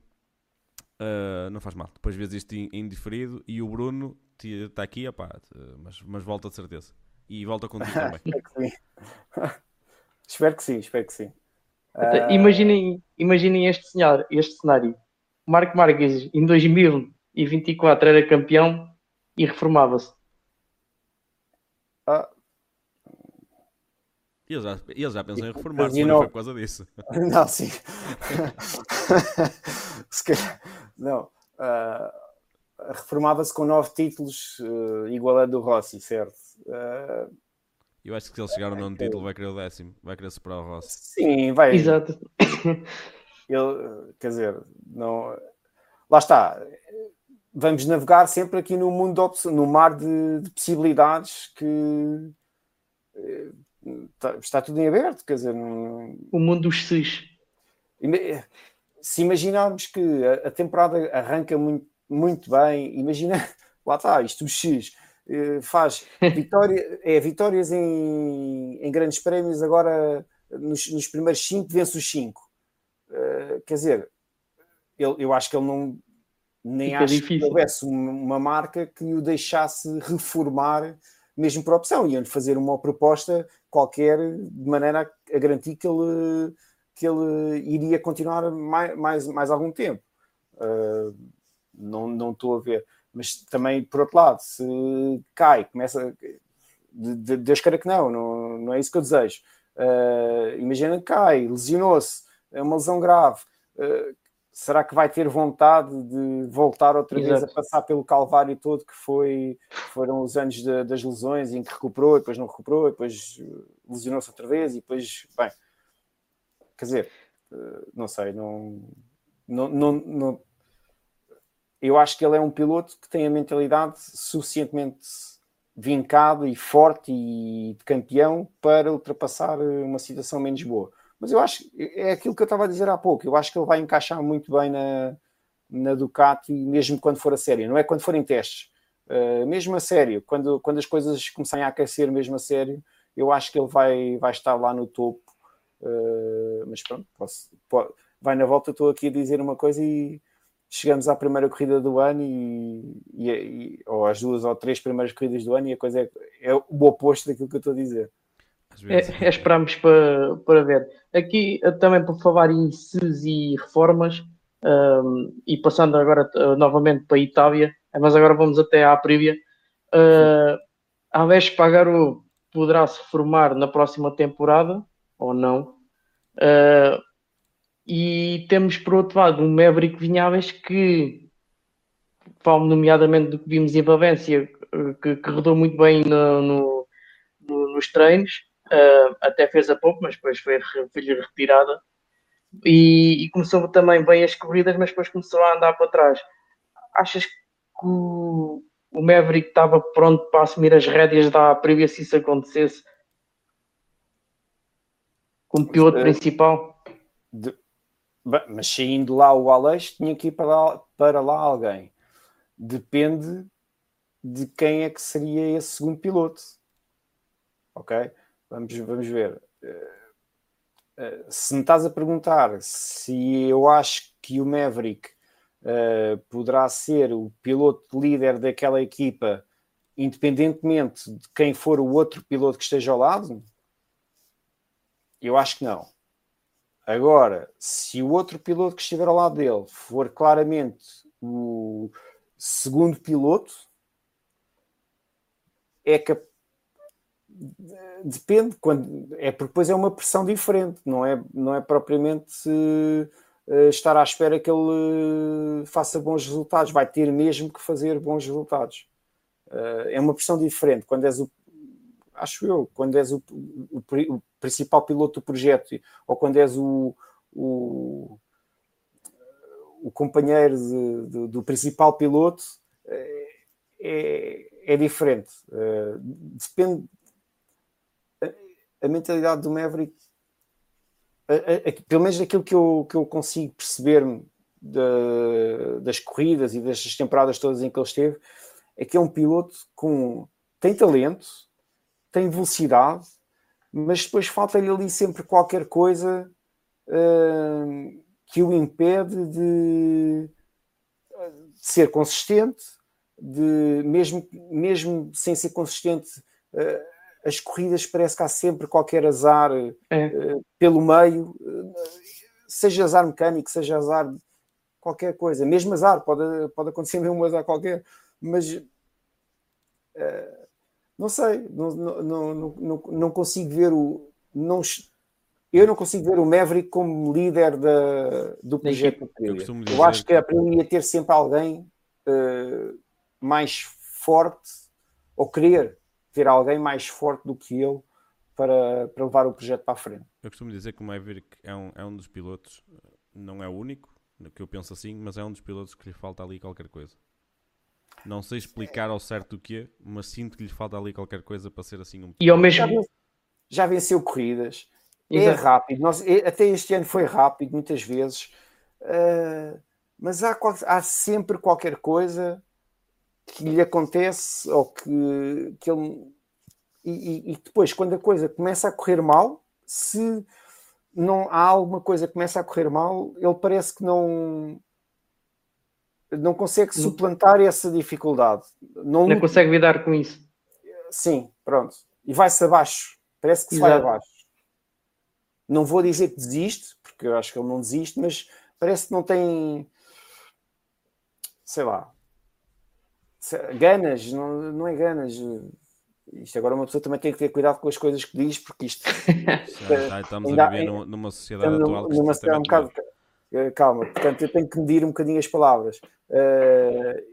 uh, não faz mal. Depois vês isto indiferido e o Bruno está aqui, opá, mas, mas volta de certeza. E volta contigo [LAUGHS] também. [LAUGHS] espero que sim, espero que sim. Uh... Imaginem, imaginem este cenário, este cenário. Marco Marques em 2024 era campeão e reformava-se. Ah, e ele já, ele já pensou em reformar-se, não foi por causa disso. [LAUGHS] Não, sim. [LAUGHS] não. Uh, Reformava-se com nove títulos, uh, igualando o Rossi, certo? Uh, Eu acho que se ele chegar ao nono título vai querer o décimo, vai querer superar o Rossi. Sim, vai. Exato. Ele, quer dizer, não. Lá está. Vamos navegar sempre aqui no mundo, no mar de, de possibilidades que está, está, tudo em aberto. Quer dizer, não... o mundo dos cis. Se imaginarmos que a, a temporada arranca muito, muito bem, imagina, [LAUGHS] lá está, isto, o X eh, faz [LAUGHS] vitória, é, vitórias em, em grandes prémios, agora nos, nos primeiros 5 vence os 5. Uh, quer dizer, ele, eu acho que ele não nem Fica acho difícil. que houvesse uma, marca que o deixasse reformar mesmo por opção, iam fazer uma proposta qualquer de maneira a, a garantir que ele, que ele iria continuar mais, mais, mais algum tempo. Uh, não, não estou a ver mas também, por outro lado, se cai, começa. De, de, Deus queira que não, não, não é isso que eu desejo. Uh, imagina que cai, lesionou-se, é uma lesão grave. Uh, será que vai ter vontade de voltar outra Exato. vez a passar pelo calvário todo que foi, foram os anos de, das lesões em que recuperou, e depois não recuperou, e depois lesionou-se outra vez, e depois, bem, quer dizer, uh, não sei, não, não, não, não eu acho que ele é um piloto que tem a mentalidade suficientemente vincada e forte e de campeão para ultrapassar uma situação menos boa. Mas eu acho, é aquilo que eu estava a dizer há pouco, eu acho que ele vai encaixar muito bem na, na Ducati, mesmo quando for a sério, não é quando forem testes. Uh, mesmo a sério, quando, quando as coisas começarem a aquecer mesmo a sério, eu acho que ele vai, vai estar lá no topo. Uh, mas pronto, posso, pode, vai na volta, estou aqui a dizer uma coisa e chegamos à primeira corrida do ano e, e, e, ou às duas ou três primeiras corridas do ano e a coisa é, é o oposto daquilo que eu estou a dizer. É, é, esperamos para, para ver. Aqui também por falar em SES e reformas, um, e passando agora uh, novamente para a Itália, mas agora vamos até à Prívia. Uh, a Vespa Pagaro poderá se formar na próxima temporada ou não? Uh, e temos, por outro lado, um Maverick Vinhaves que, falo nomeadamente do que vimos em Valência, que, que rodou muito bem no, no, no, nos treinos, uh, até fez a pouco, mas depois foi, foi retirada. E, e, começou também bem as corridas, mas depois começou a andar para trás. Achas que o, o Maverick estava pronto para assumir as rédeas da Aprilia se isso acontecesse? Como piloto uh, principal? De, Bem, mas saindo lá o Aleixo, tinha que ir para lá, para lá alguém. Depende de quem é que seria esse segundo piloto. Ok? Vamos, vamos ver. Eh, eh, se me estás a perguntar se eu acho que o Maverick uh, poderá ser o piloto líder daquela equipa, independentemente de quem for o outro piloto que esteja ao lado, eu acho que não. Agora, se o outro piloto que estiver ao lado dele for claramente o segundo piloto, é que depende quando é porque depois é uma pressão diferente, não é, não é propriamente uh, estar à espera que ele uh, faça bons resultados, vai ter mesmo que fazer bons resultados. Uh, é uma pressão diferente quando és o acho eu, quando és o, o, o principal piloto do projeto ou quando és o, o, o companheiro de, de, do principal piloto, é, é, diferente. Depende. A, a, mentalidade do Maverick, a, a, pelo menos daquilo que eu, que eu consigo perceber das corridas e destas temporadas todas em que ele esteve, é que é um piloto com tem talento, tem velocidade, mas depois falta-lhe ali sempre qualquer coisa uh, que o impede de, de, ser consistente, de mesmo, mesmo sem ser consistente, uh, as corridas parece que há sempre qualquer azar é. uh, pelo meio, seja azar mecânico, seja azar qualquer coisa, mesmo azar, pode, pode acontecer [LAUGHS] mesmo azar qualquer, mas não sei, não, não, não, não consigo ver o. Não, eu não consigo ver o Maverick como líder da, do projeto Eu, eu acho que a Aprilia ia ter sempre alguém uh, mais forte, ou querer ter alguém mais forte do que ele para, para levar o projeto para a frente. Eu costumo dizer que o Maverick é um, é um dos pilotos, não é o único, que eu penso assim, mas é um dos pilotos que lhe falta ali qualquer coisa. Não sei explicar ao certo o quê, mas sinto que lhe falta ali qualquer coisa para ser assim um E ao mesmo Já, já venceu corridas, é Exato. rápido. Nós, é- até este ano foi rápido, muitas vezes, Ah, mas há, há sempre qualquer coisa que lhe acontece ou que, que ele. E, e- depois, quando a coisa começa a correr mal, se não há alguma coisa que começa a correr mal, ele parece que não. Não consegue suplantar essa dificuldade. Não, não consegue lidar com isso. Sim, pronto. E vai-se abaixo. Parece que se vai Exato. abaixo. Não vou dizer que desiste, porque eu acho que ele não desiste, mas parece que não tem. Sei lá. Ganas, não, não é ganas. Isto agora uma pessoa também tem que ter cuidado com as coisas que diz, porque isto [LAUGHS] Já, já estamos Ainda- a viver numa, numa sociedade atual que numa isto cidade um é bocado. Calma, portanto, eu tenho que medir um bocadinho as palavras. Eh,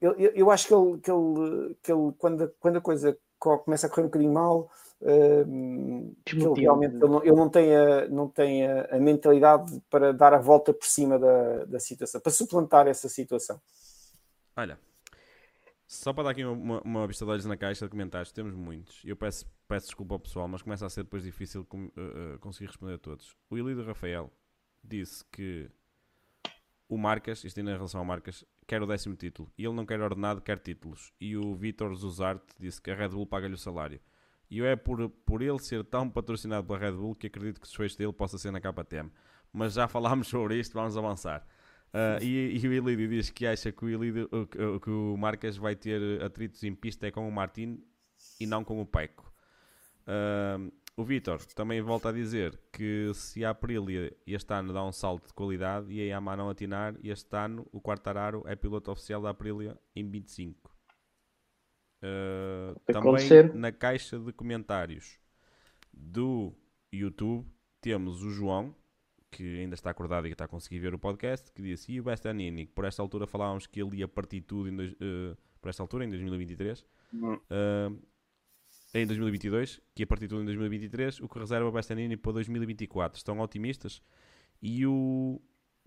eu, eu, eu acho que ele, que ele, que ele quando, a- quando a coisa co- começa a correr um bocadinho mal, que ele realmente ele não, ele não tem, a, não tem a, a mentalidade para dar a volta por cima da, da situação, para suplantar essa situação. Olha, só para dar aqui uma, uma vista de olhos na caixa de comentários, temos muitos. Eu peço, peço desculpa ao pessoal, mas começa a ser depois difícil com- eh, eh, conseguir responder a todos. O Elido Rafael disse que o Marcas, isto ainda em relação ao Marcas, quer o décimo título. E ele não quer ordenado, quer títulos. E o Vitor Zuzarte disse que a Red Bull paga-lhe o salário. E é por, por ele ser tão patrocinado pela Red Bull que acredito que o desfecho dele possa ser na KTM. Mas já falámos [LAUGHS] sobre isto, vamos avançar. Ah, e, e o Ilídio diz que acha que o, Ilídio, o- que- que o Marcas vai ter atritos em pista é com o Martin e não com o Peco. Ah, o Vitor também volta a dizer que se a Aprilia este ano dá um salto de qualidade e a Yamaha não atinar, este ano o Quartararo é piloto oficial da Aprilia em 25. Ah, Pode também acontecer. na caixa de comentários do YouTube temos o João, que ainda está acordado e que está a conseguir ver o podcast, que disse, e o Bastianini, que por esta altura falávamos que ele ia partir tudo em dois- eh, por esta altura, em 2023, Hum. eh, em 2022, que ia partir tudo em 2023, o que reserva o Bastianini para 2024. Estão otimistas? E o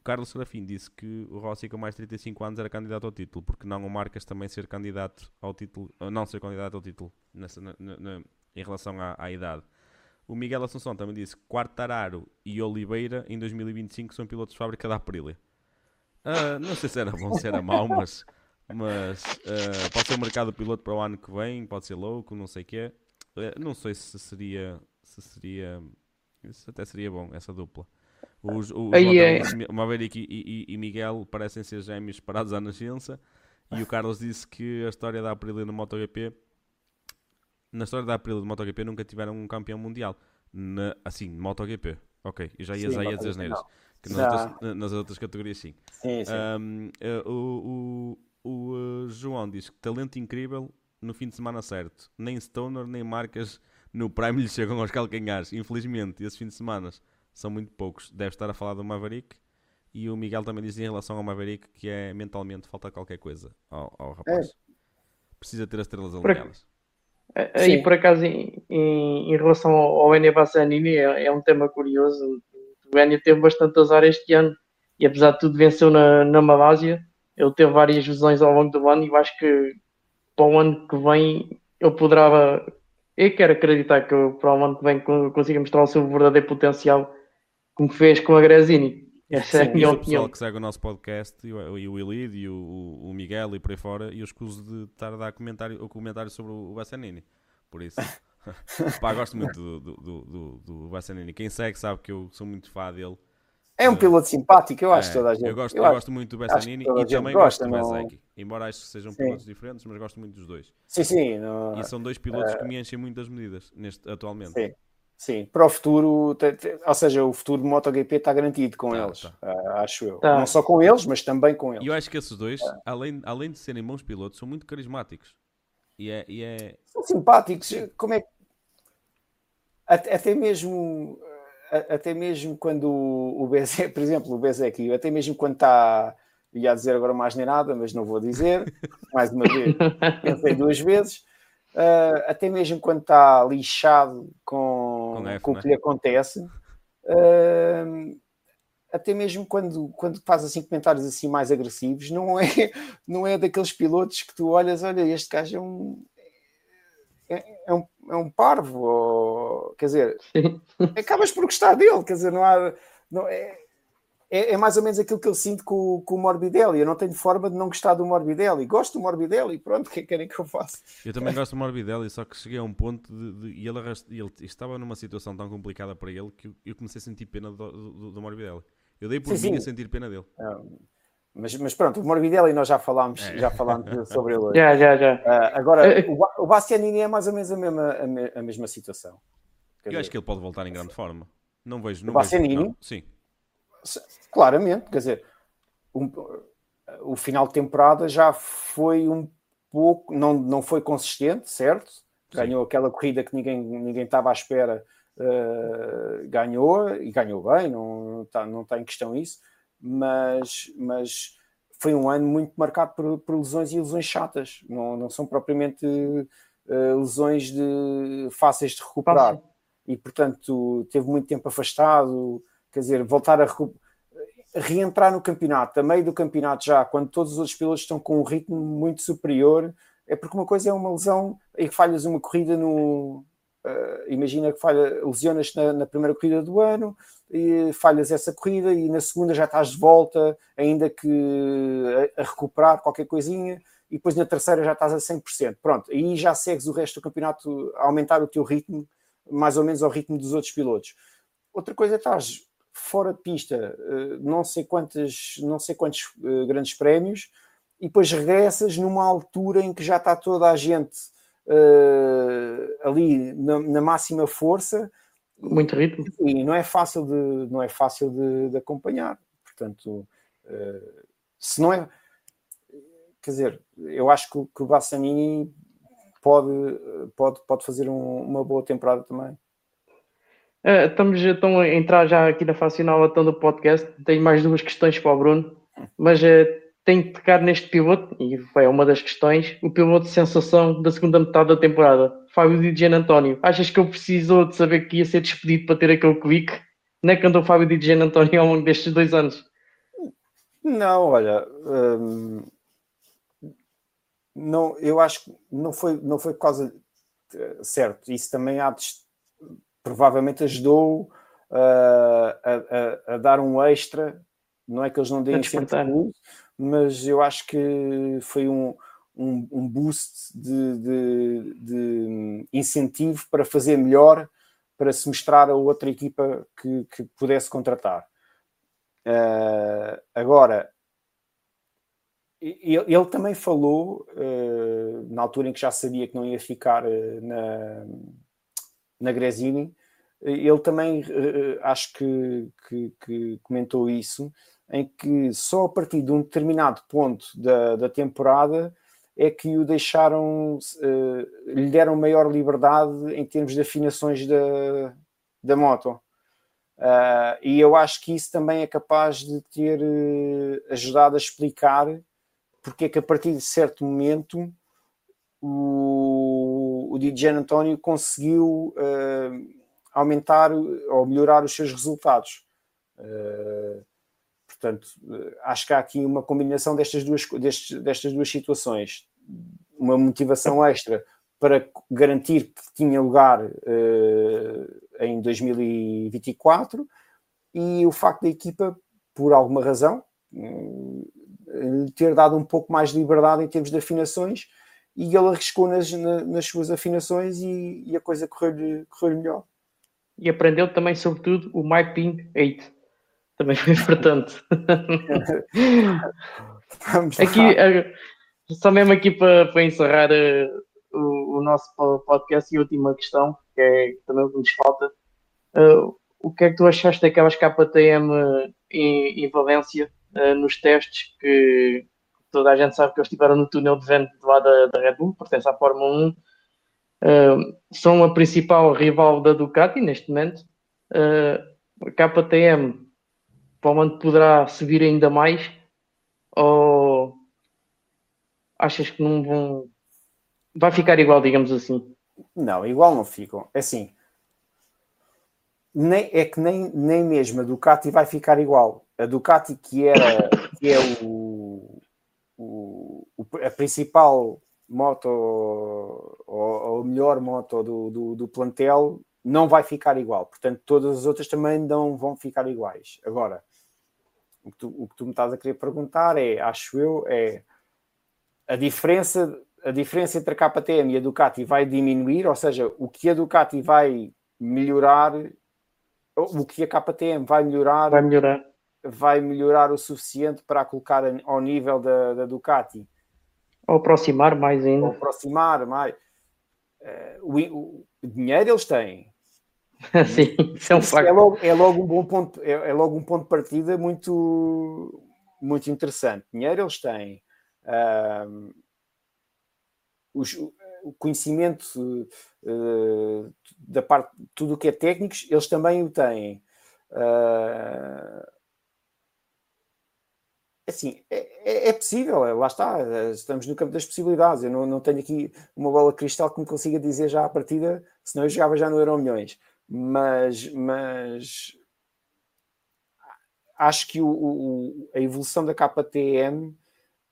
Carlos Serafim disse que o Rossi com mais de 35 anos era candidato ao título, porque não o Marcas também ser candidato ao título, não ser candidato ao título nessa, na- na- em relação à, à idade. O Miguel Assunção também disse que Quartararo e Oliveira em 2025 são pilotos de fábrica da Aprilia. Ah, não sei se era bom, se era mau, mas, mas ah, pode ser o mercado piloto para o ano que vem, pode ser louco, não sei o quê. Ah, não sei se seria, se seria, isso até seria bom, essa dupla. Os, o, Aí é- Maverick e, e- e Miguel parecem ser gêmeos parados à nascença. E o Carlos disse que a história da Aprilia no MotoGP na história da Aprilia do MotoGP nunca tiveram um campeão mundial. Na, assim, MotoGP. Ok, eu já ia Sim, aí a dizer não. Que nas, Já. outras, na- nas outras categorias sim. Sim, sim. Um, eh, o o, o eh, João diz que talento incrível no fim de semana certo. Nem Stoner nem marcas no Prime lhe chegam aos calcanhares. Infelizmente, esses fins de semana são muito poucos. Deve estar a falar do Maverick. E o Miguel também diz em relação ao Maverick que é mentalmente falta qualquer coisa ao, ao rapaz. Precisa ter as estrelas alinhadas. Aí, Sim. por acaso, em, em, em relação ao, ao Enia Bassanini, é, é um tema curioso. O Enia teve bastante azar este ano e, apesar de tudo, venceu na, na Malásia. Ele teve várias lesões ao longo do ano e eu acho que para o ano que vem ele poderá. Eu quero acreditar que para o ano que vem co- consiga mostrar o seu verdadeiro potencial, como fez com a Gresini. Essa é a minha diz o pessoal opinião. que segue o nosso podcast e o, e o Elide e o, o- Miguel e por aí fora e eu escuso de estar a dar comentário, o comentário sobre o, Bassanini. Por isso, [LAUGHS] pá, gosto muito do, do, do, do, do Bassanini. Quem segue sabe que eu sou muito fã dele. É um piloto simpático, eu acho É, que toda a gente. eu gosto, eu eu acho- gosto muito do a e também gosta, gosto do não- Bezecchi. Embora acho que sejam Sim. pilotos diferentes, mas gosto muito dos dois. Sim, sim. não- E são dois pilotos que me enchem muito das medidas neste, atualmente. Sim. Sim, para o futuro, ou seja, o futuro do MotoGP está garantido com Tá, eles, tá. ah, acho eu. Tá. Não só com eles, mas também com E eles. eu acho que esses dois, além, além de serem bons pilotos, são muito carismáticos. E é, e é, São simpáticos, como é que. Até, até mesmo. a- Até mesmo quando o Bezek, [LAUGHS] por exemplo, o Bezek, até mesmo quando está. Ia dizer agora mais nem nada, mas não vou dizer, [LAUGHS] mais uma vez, pensei duas vezes. uh, até mesmo quando está lixado com, com, F, com o que né? lhe acontece, uh, até mesmo quando, quando faz assim comentários assim mais agressivos, não é, [LAUGHS] não é daqueles pilotos que tu olhas, olha, este gajo é um, é, é um, é um parvo, ou, quer dizer, acabas por gostar dele, quer dizer, não há. Não, é, é, é, mais ou menos aquilo que eu sinto com, com o Morbidelli. Eu não tenho forma de não gostar do Morbidelli. Gosto do Morbidelli, pronto, o que é querem que eu faça? Eu também gosto do Morbidelli, só que cheguei a um ponto de, de e ele, ele, estava numa situação tão complicada para ele que eu, comecei a sentir pena do, do, do Morbidelli. Eu dei por sim, mim sim. a sentir pena dele. mas, mas pronto, o Morbidelli nós já falámos, é. já falámos sobre ele. Já, já, já. Uh, agora, uh, o, o Bastianini é mais ou menos a mesma, a, me, a mesma situação. Quer eu dizer, acho que ele pode voltar em grande forma. Não vejo. Não o Bastianini? Vejo, sim. Claramente, quer dizer, um, o final de temporada já foi um pouco, não, não foi consistente, certo? Ganhou Sim. aquela corrida que ninguém, ninguém estava à espera, uh, ganhou e ganhou bem, não está não tá em questão isso, mas, mas foi um ano muito marcado por, por lesões e lesões chatas, não, não são propriamente uh, lesões de, fáceis de recuperar. Fácil. E portanto teve muito tempo afastado, quer dizer, voltar a reentrar no campeonato, a meio do campeonato já, quando todos os outros pilotos estão com um ritmo muito superior, é porque uma coisa é uma lesão e que falhas uma corrida no. Uh, imagina que falha, lesionas na, na, primeira corrida do ano e falhas essa corrida e na segunda já estás de volta, ainda que a, a recuperar qualquer coisinha, e depois na terceira já estás a 100%. Pronto, aí já segues o resto do campeonato a aumentar o teu ritmo, mais ou menos ao ritmo dos outros pilotos. Outra coisa é estás fora de pista eh, não sei quantos, não sei quantos grandes prémios e depois regressas numa altura em que já está toda a gente uh, ali na, na, máxima força. Muito ritmo. E não é fácil de não é fácil de, de acompanhar. Portanto uh, se não é quer dizer eu acho que, que o Bassanini pode pode pode fazer um, uma boa temporada também Uh, estamos então a entrar já aqui na fase final então, do podcast. Tenho mais duas questões para o Bruno, mas uh, tenho que tocar neste piloto, e foi uma das questões, o piloto de sensação da segunda metade da temporada, Fábio Di Gian António. Achas que ele precisou de saber que ia ser despedido para ter aquele clique? Não é que andou Fábio Di Gian António ao longo destes dois anos? Não, olha, hum, não, eu acho que não foi, não foi por causa certo, isso também há de provavelmente ajudou uh, a, a, a, dar um extra. Não é que eles não deem sempre mas eu acho que foi um, um, um boost de, de, de, incentivo para fazer melhor, para se mostrar a outra equipa que, que pudesse contratar. Uh, agora, ele, ele, também falou, uh, na altura em que já sabia que não ia ficar uh, na, na Gresini, ele também uh, acho que, que, que, comentou isso, em que só a partir de um determinado ponto da, da temporada é que o deixaram, uh, lhe deram maior liberdade em termos de afinações da, da moto. Uh, e eu acho que isso também é capaz de ter ajudado a explicar porque é que a partir de certo momento o, o DJ António conseguiu uh, aumentar ou melhorar os seus resultados. Uh, portanto, acho que há aqui uma combinação destas duas, destes, destas duas situações. Uma motivação extra para garantir que tinha lugar uh, em 2024 e o facto da equipa, por alguma razão, ter dado um pouco mais de liberdade em termos de afinações e ele arriscou nas, nas suas afinações e, e a coisa correu-lhe correu melhor. E aprendeu também, sobretudo, o Ping 8. Também foi importante. aqui, eh, só mesmo aqui para, para encerrar uh, o, o, nosso podcast e a última questão, que é que também nos falta. Uh, o que é que tu achaste daquelas KTM em, em Valência uh, nos testes que, toda a gente sabe que eles estiveram no túnel de vento lá da, da Red Bull, pertence à Fórmula 1, uh, são a principal rival da Ducati neste momento. Uh, a KTM provavelmente poderá subir ainda mais ou achas que não vão vai ficar igual, digamos assim. Não, igual não ficam. É assim, nem, é que nem, nem mesmo a Ducati vai ficar igual. A Ducati, que, era, que é o, o, a principal moto ou, a melhor moto do, do, do, plantel, não vai ficar igual. Portanto, todas as outras também não vão ficar iguais. Agora, o que tu, o que tu me estás a querer perguntar é, acho eu, é a diferença, a diferença entre a KTM e a Ducati vai diminuir, ou seja, o que a Ducati vai melhorar o que a KTM vai melhorar, vai melhorar, vai melhorar o suficiente para a colocar ao nível da, da Ducati. Ou aproximar mais ainda. Ou aproximar mais. Uh, o, o, dinheiro eles têm. [LAUGHS] Sim, isso é um facto. É logo, é logo um bom ponto, é, é, logo um ponto de partida muito, muito interessante. Dinheiro eles têm. Uh, os, o conhecimento uh, da parte, tudo o que é técnicos, eles também o têm. Uh, assim, é, é, é, possível, é, lá está, estamos no campo das possibilidades. Eu não, não tenho aqui uma bola cristal que me consiga dizer já à partida, senão eu jogava já no Euro Milhões. Mas, mas acho que o, o, a evolução da KTM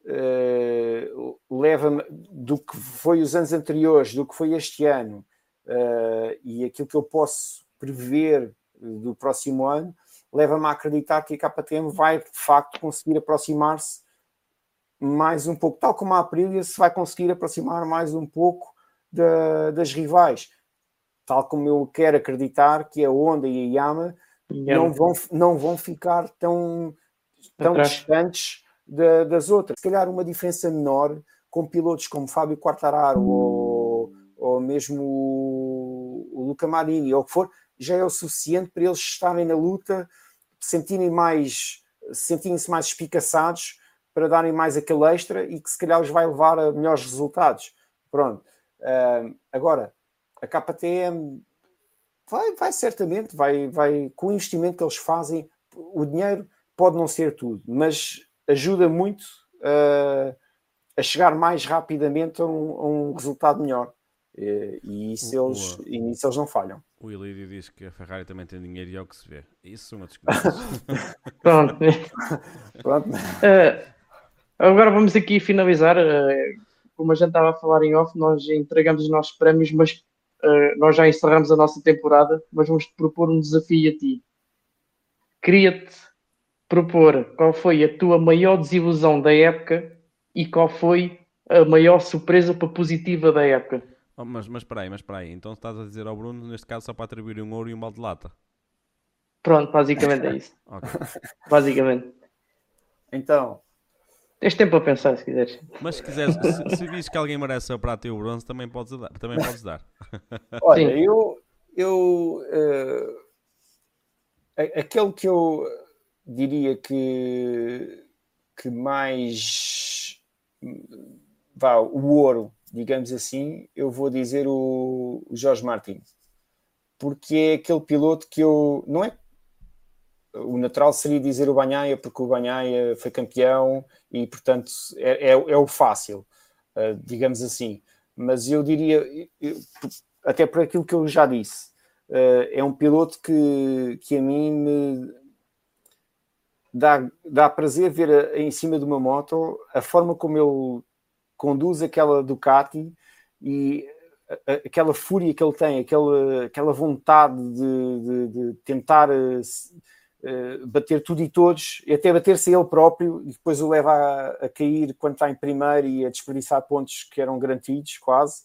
uh, leva-me do que foi os anos anteriores, do que foi este ano uh, e aquilo que eu posso prever do próximo ano, leva-me a acreditar que a KTM vai de facto conseguir aproximar-se mais um pouco, tal como a Aprilia se vai conseguir aproximar mais um pouco da, das rivais, tal como eu quero acreditar que a Honda e a Yamaha não vão, não vão ficar tão, tão distantes da, das outras. Se calhar uma diferença menor com pilotos como Fábio Quartararo ou, ou mesmo o, o Luca Marini ou o que for, já é o suficiente para eles estarem na luta, sentirem mais, sentirem-se mais espicaçados para darem mais aquele extra e que se calhar os vai levar a melhores resultados. Pronto. Uh, agora, a KTM vai, vai certamente, vai, vai com o investimento que eles fazem, o dinheiro pode não ser tudo, mas ajuda muito uh, a chegar mais rapidamente a um, a um resultado melhor. E, e isso, eles, e isso eles não falham. O Ilírio diz que a Ferrari também tem dinheiro e é o que se vê. Isso são outros coisas. Pronto. Pronto. Uh, agora vamos aqui finalizar. Uh, como a gente estava a falar em off, nós entregamos os nossos prémios, mas uh, nós já encerramos a nossa temporada, mas vamos te propor um desafio a ti. Cria-te propor qual foi a tua maior desilusão da época e qual foi a maior surpresa para positiva da época. Oh, mas, mas espera aí, mas espera aí. Então estás a dizer ao Bruno, neste caso, só para atribuir um ouro e um balde de lata? Pronto, basicamente é isso. okay. [LAUGHS] Basicamente. Então... Tens tempo a pensar, se quiseres. Mas se quiseres, se, se vires que alguém merece o prata e o bronze, também podes dar. Também podes dar. [LAUGHS] Olha, Sim. eu... eu uh, aquele que eu diria que, que mais vá, o ouro, digamos assim, eu vou dizer o, Jorge Martin, porque é aquele piloto que eu não é o natural seria dizer o Banhaia, porque o Banhaia foi campeão e, portanto, é, é, é o fácil, uh, digamos assim. Mas eu diria, até por aquilo que eu já disse, uh, é um piloto que, que a mim me, dá, dá prazer ver a, em cima de uma moto a forma como ele conduz aquela Ducati e aquela fúria que ele tem, aquela, aquela vontade de, de, de tentar uh, bater tudo e todos, e até bater-se ele próprio, e depois o leva a, a, cair quando está em primeiro e a desperdiçar pontos que eram garantidos, quase,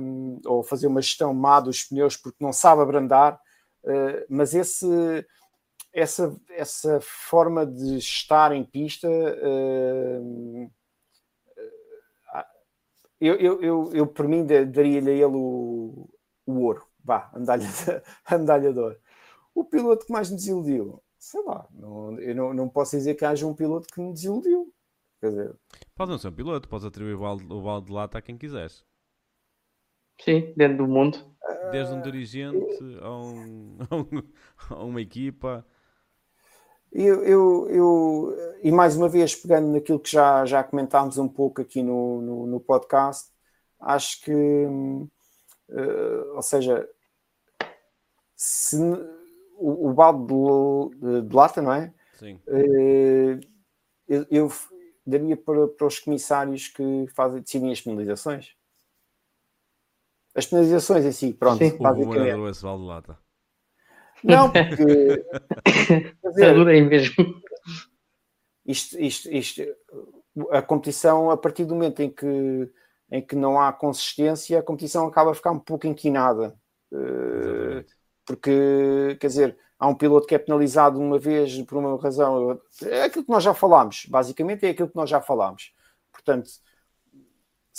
um, ou fazer uma gestão má dos pneus porque não sabe abrandar. Uh, mas esse essa, essa forma de estar em pista. Uh, eu, eu, eu, eu, por mim, daria-lhe a ele o, o ouro. Vá, a medalha, [LAUGHS] a medalha de ouro. O piloto que mais me desiludiu, sei lá, não, eu não, não posso dizer que haja um piloto que me desiludiu. Quer dizer, pode não ser um piloto, podes atribuir o balde, o balde de lata a quem quiseres. Sim, dentro do mundo. Desde um dirigente [LAUGHS] a, um, a uma equipa eu, eu, eu, e mais uma vez, pegando naquilo que já, já comentámos um pouco aqui no, no, no podcast, acho que, uh, ou seja, se o, o balde de, de, lata, não é? Sim. Uh, eu, eu, daria para, para os comissários que fazem, decidem as penalizações. As penalizações em si, pronto. Sim. O esse balde de lata. Não, porque. dizer, Adorei mesmo. Isto, isto, isto, a competição, a partir do momento em que, em que não há consistência, a competição acaba a ficar um pouco inquinada. Uh, porque, quer dizer, há um piloto que é penalizado uma vez por uma razão. É aquilo que nós já falámos, basicamente é aquilo que nós já falámos. Portanto,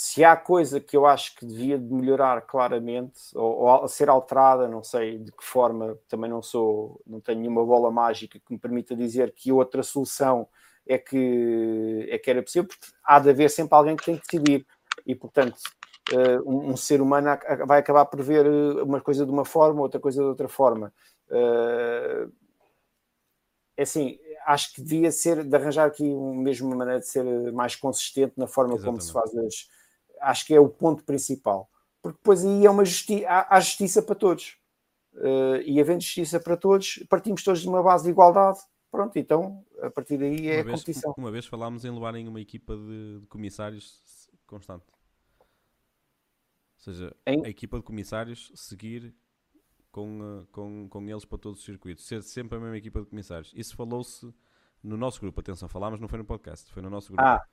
se há coisa que eu acho que devia de melhorar claramente ou, ou, ser alterada, não sei de que forma, também não sou, não tenho nenhuma bola mágica que me permita dizer que outra solução é que, é que era possível, porque há de haver sempre alguém que tem que decidir e, portanto, uh, um, um, ser humano vai acabar por ver eh, uma coisa de uma forma, outra coisa de outra forma. Uh, é assim, acho que devia ser de arranjar aqui um, mesmo uma maneira de ser mais consistente na forma Exatamente. como se faz as, acho que é o ponto principal. Porque depois aí é uma justi há, há justiça para todos. Uh, e havendo justiça para todos, partimos todos de uma base de igualdade. Pronto, então a partir daí é uma a vez, competição. Uma vez falámos em levarem uma equipa de, de comissários constante. Ou seja, em? a equipa de comissários seguir com, uh, com, com eles para todos os circuitos. Ser sempre a mesma equipa de comissários. Isso falou-se no nosso grupo. Atenção, falámos, não foi no podcast, foi no nosso grupo. Ah,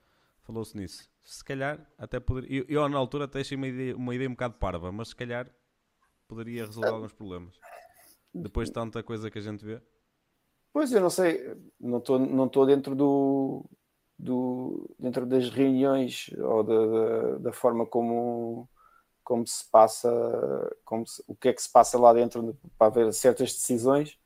Falou-se nisso. Se calhar até poderia. Eu, eu, na altura até achei uma ideia, uma ideia um bocado parva, mas se calhar poderia resolver alguns problemas. Depois de tanta coisa que a gente vê. Pois eu não sei, não estou não tô dentro do, do dentro das reuniões ou da, da, da forma como como se passa, como se, o que é que se passa lá dentro para haver certas decisões.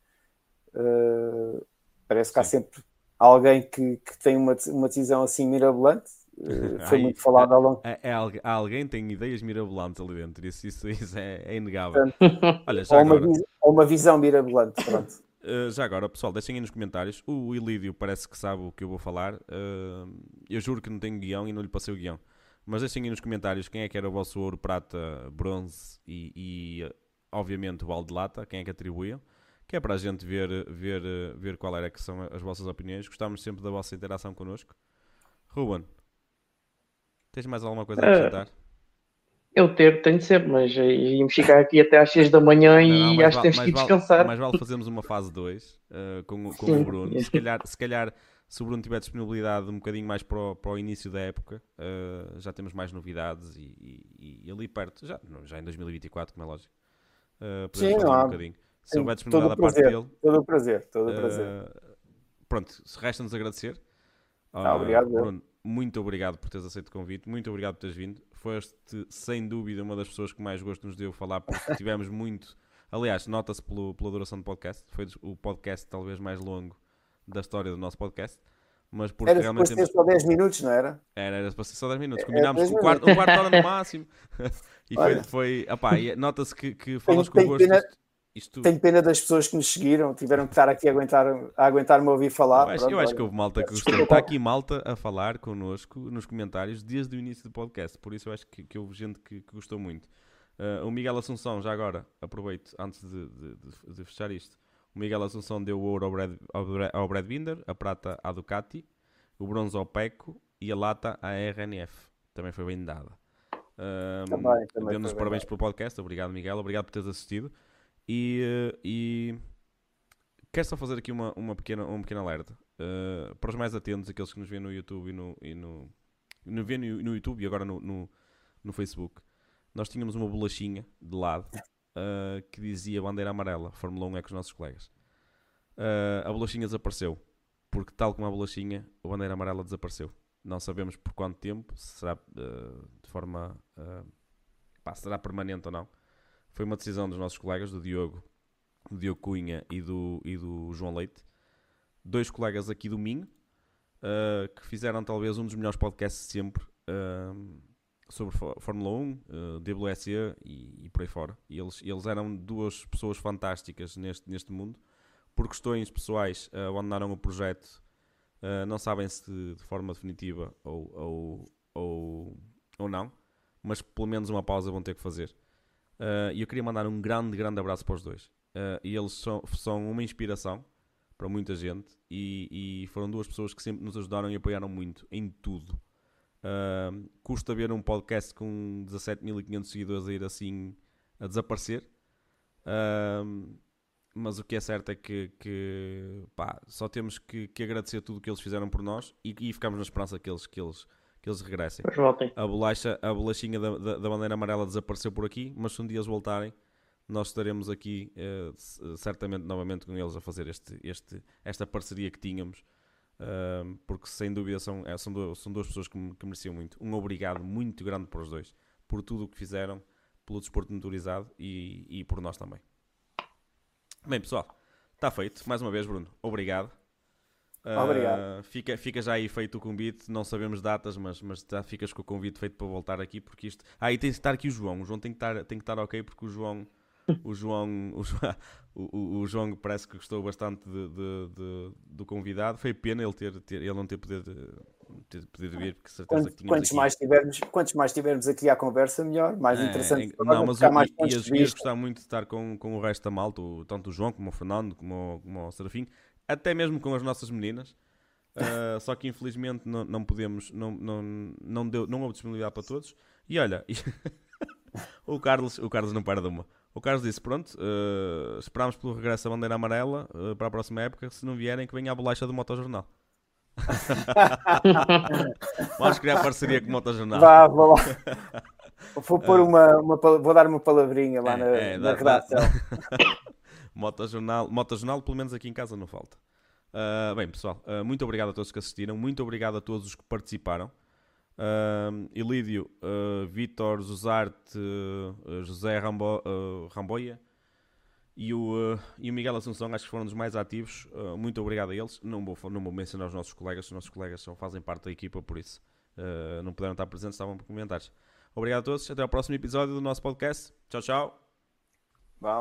Uh, parece que Sim. há sempre alguém que, que tem uma, uma decisão assim mirabolante. Uh, [LAUGHS] foi Ai, muito falado ao longo. É, é, é, alguém tem ideias mirabolantes ali dentro, isso, isso, isso é, é inegável. [LAUGHS] Olha, já ou, agora... uma, ou uma visão mirabolante, pronto. Uh, [LAUGHS] já agora, pessoal, deixem aí nos comentários. O Ilídio parece que sabe o que eu vou falar. Uh, eu juro que não tenho guião e não lhe passei o guião. Mas deixem aí nos comentários quem é que era o vosso ouro, prata, bronze e, e obviamente, o balde de lata, quem é que atribuíam que é para a gente ver, ver, ver qual era que são as vossas opiniões. Gostávamos sempre da vossa interação connosco. Ruben, tens mais alguma coisa a ah, acrescentar? Uh, eu ter, tenho sempre, mas íamos ficar aqui até às 6 da manhã e não, acho que temos que descansar. Mais vale fazermos uma fase 2 uh, ah, com, com o Bruno. Se calhar, se calhar, se o Bruno tiver disponibilidade um bocadinho mais para o, para o início da época, uh, já temos mais novidades e, e, e, ali perto, já, já em 2024, como é lógico, podemos Sim, falar um bocadinho se houver disponibilidade da parte dele. Todo o prazer, todo o prazer. Uh, pronto, resta-nos agradecer. Ah, obrigado. Bruno, muito obrigado por teres aceito o convite, muito obrigado por teres vindo. Foste, sem dúvida, uma das pessoas que mais gosto nos deu falar, porque [LAUGHS] tivemos muito. Aliás, nota-se pela duração do podcast. Foi o podcast talvez mais longo da história do nosso podcast. Mas porque era realmente. Temos... só 10 minutos, não era? Era, era para ser só 10 minutos. Combinámos um quarto, um quarto hora no máximo. [LAUGHS] e Olha. foi. foi nota-se que, que falas com gosto. Pena, isto... Tenho pena das pessoas que nos seguiram, tiveram que estar aqui a aguentar, a aguentar-me a ouvir falar. Eu acho, Pronto, eu acho que houve malta que gostou. Está aqui malta a falar connosco nos comentários desde o início do podcast, por isso eu acho que, que houve gente que, que gostou muito. Uh, o Miguel Assunção, já agora, aproveito antes de, de, de, de, fechar isto. O Miguel Assunção deu o ouro ao Brad, ao Brad Binder, a prata à Ducati, o bronze ao Peco e a lata à RNF. Também foi bem dada. Um, Deu-nos parabéns pelo podcast. Obrigado, Miguel. Obrigado por teres assistido. E, e quero só fazer aqui uma, uma pequena, um pequeno alerta. Uh, para os mais atentos, aqueles que nos vêem no YouTube e no, e no, no, no, no YouTube e agora no, no, no, Facebook, nós tínhamos uma bolachinha de lado uh, que dizia bandeira amarela, Fórmula 1 é com os nossos colegas. Uh, a bolachinha desapareceu, porque tal como a bolachinha, a bandeira amarela desapareceu. Não sabemos por quanto tempo, se será de forma. Pá, será permanente ou não foi uma decisão dos nossos colegas, do Diogo, do Diogo Cunha e do, e do João Leite. Dois colegas aqui do Minho, uh, que fizeram talvez um dos melhores podcasts de sempre uh, sobre Fórmula 1, uh, WSE e, e, por aí fora. E eles, eles eram duas pessoas fantásticas neste, neste mundo. Por questões pessoais, uh, abandonaram o projeto. Não sabem se de forma definitiva ou, ou, ou, ou não mas pelo menos uma pausa vão ter que fazer. Uh, e eu queria mandar um grande, grande abraço para os dois. Uh, e eles são, são uma inspiração para muita gente e, e, foram duas pessoas que sempre nos ajudaram e apoiaram muito em tudo. Uh, custa ver um podcast com 17.500 seguidores a ir assim a desaparecer. Uh, mas o que é certo é que, que pá, só temos que, que, agradecer tudo o que eles fizeram por nós e, e ficamos na esperança que eles, que eles, que eles regressem. A, bolacha, a bolachinha da, da, da, bandeira amarela desapareceu por aqui, mas se um dia eles voltarem, nós estaremos aqui uh, certamente novamente com eles a fazer este, este, esta parceria que tínhamos. Uh, porque sem dúvida são, é, são, duas, são duas pessoas que, que mereciam muito. Um obrigado muito grande para os dois, por tudo o que fizeram, pelo desporto motorizado e, e por nós também. Bem, pessoal, está feito. Mais uma vez, Bruno, obrigado. Obrigado. Uh, fica, fica já aí feito o convite. Não sabemos datas, mas, mas já ficas com o convite feito para voltar aqui. Porque isto. Ah, e tem que estar aqui o João. O João tem que estar, tem que estar ok, porque o João. O João, o, João, o, o João parece que gostou bastante de, de, de, do convidado. Foi pena ele, ter, ter, ele não ter podido, ter podido vir, porque certeza Quanto, que quantos, mais tivermos, quantos mais tivermos aqui à conversa, melhor, mais é, interessante. É, não, mas eu, mais e, e eu gostar muito de estar com, com o resto da malta, tanto o João como o Fernando, como o, como o Serafim, até mesmo com as nossas meninas. Uh, [LAUGHS] só que infelizmente não, não podemos, não, não, não, deu, não houve disponibilidade para todos. E olha, [LAUGHS] o, Carlos, o Carlos não para de uma. O Carlos disse: Pronto, uh, esperamos pelo regresso da bandeira amarela uh, para a próxima época. Se não vierem, que venha a bolacha do Motojornal. [LAUGHS] Vamos criar parceria com o Motojornal. Vá, vou lá. Vou, pôr uma, uma, vou dar uma palavrinha lá é, na, é, na redação. Motojornal, Motojornal, pelo menos aqui em casa, não falta. Uh, bem, pessoal, uh, muito obrigado a todos que assistiram, muito obrigado a todos os que participaram. Uh, Ilídio, uh, Vitor, Zuzarte, José Rambo, Ramboia e o, e o Miguel Assunção, acho que foram dos mais ativos. muito obrigado a eles. Não vou, não vou mencionar os nossos colegas, os nossos colegas só fazem parte da equipa, por isso não puderam estar presentes, estavam por comentários. Obrigado a todos, até ao próximo episódio do nosso podcast. Tchau, tchau. Bom,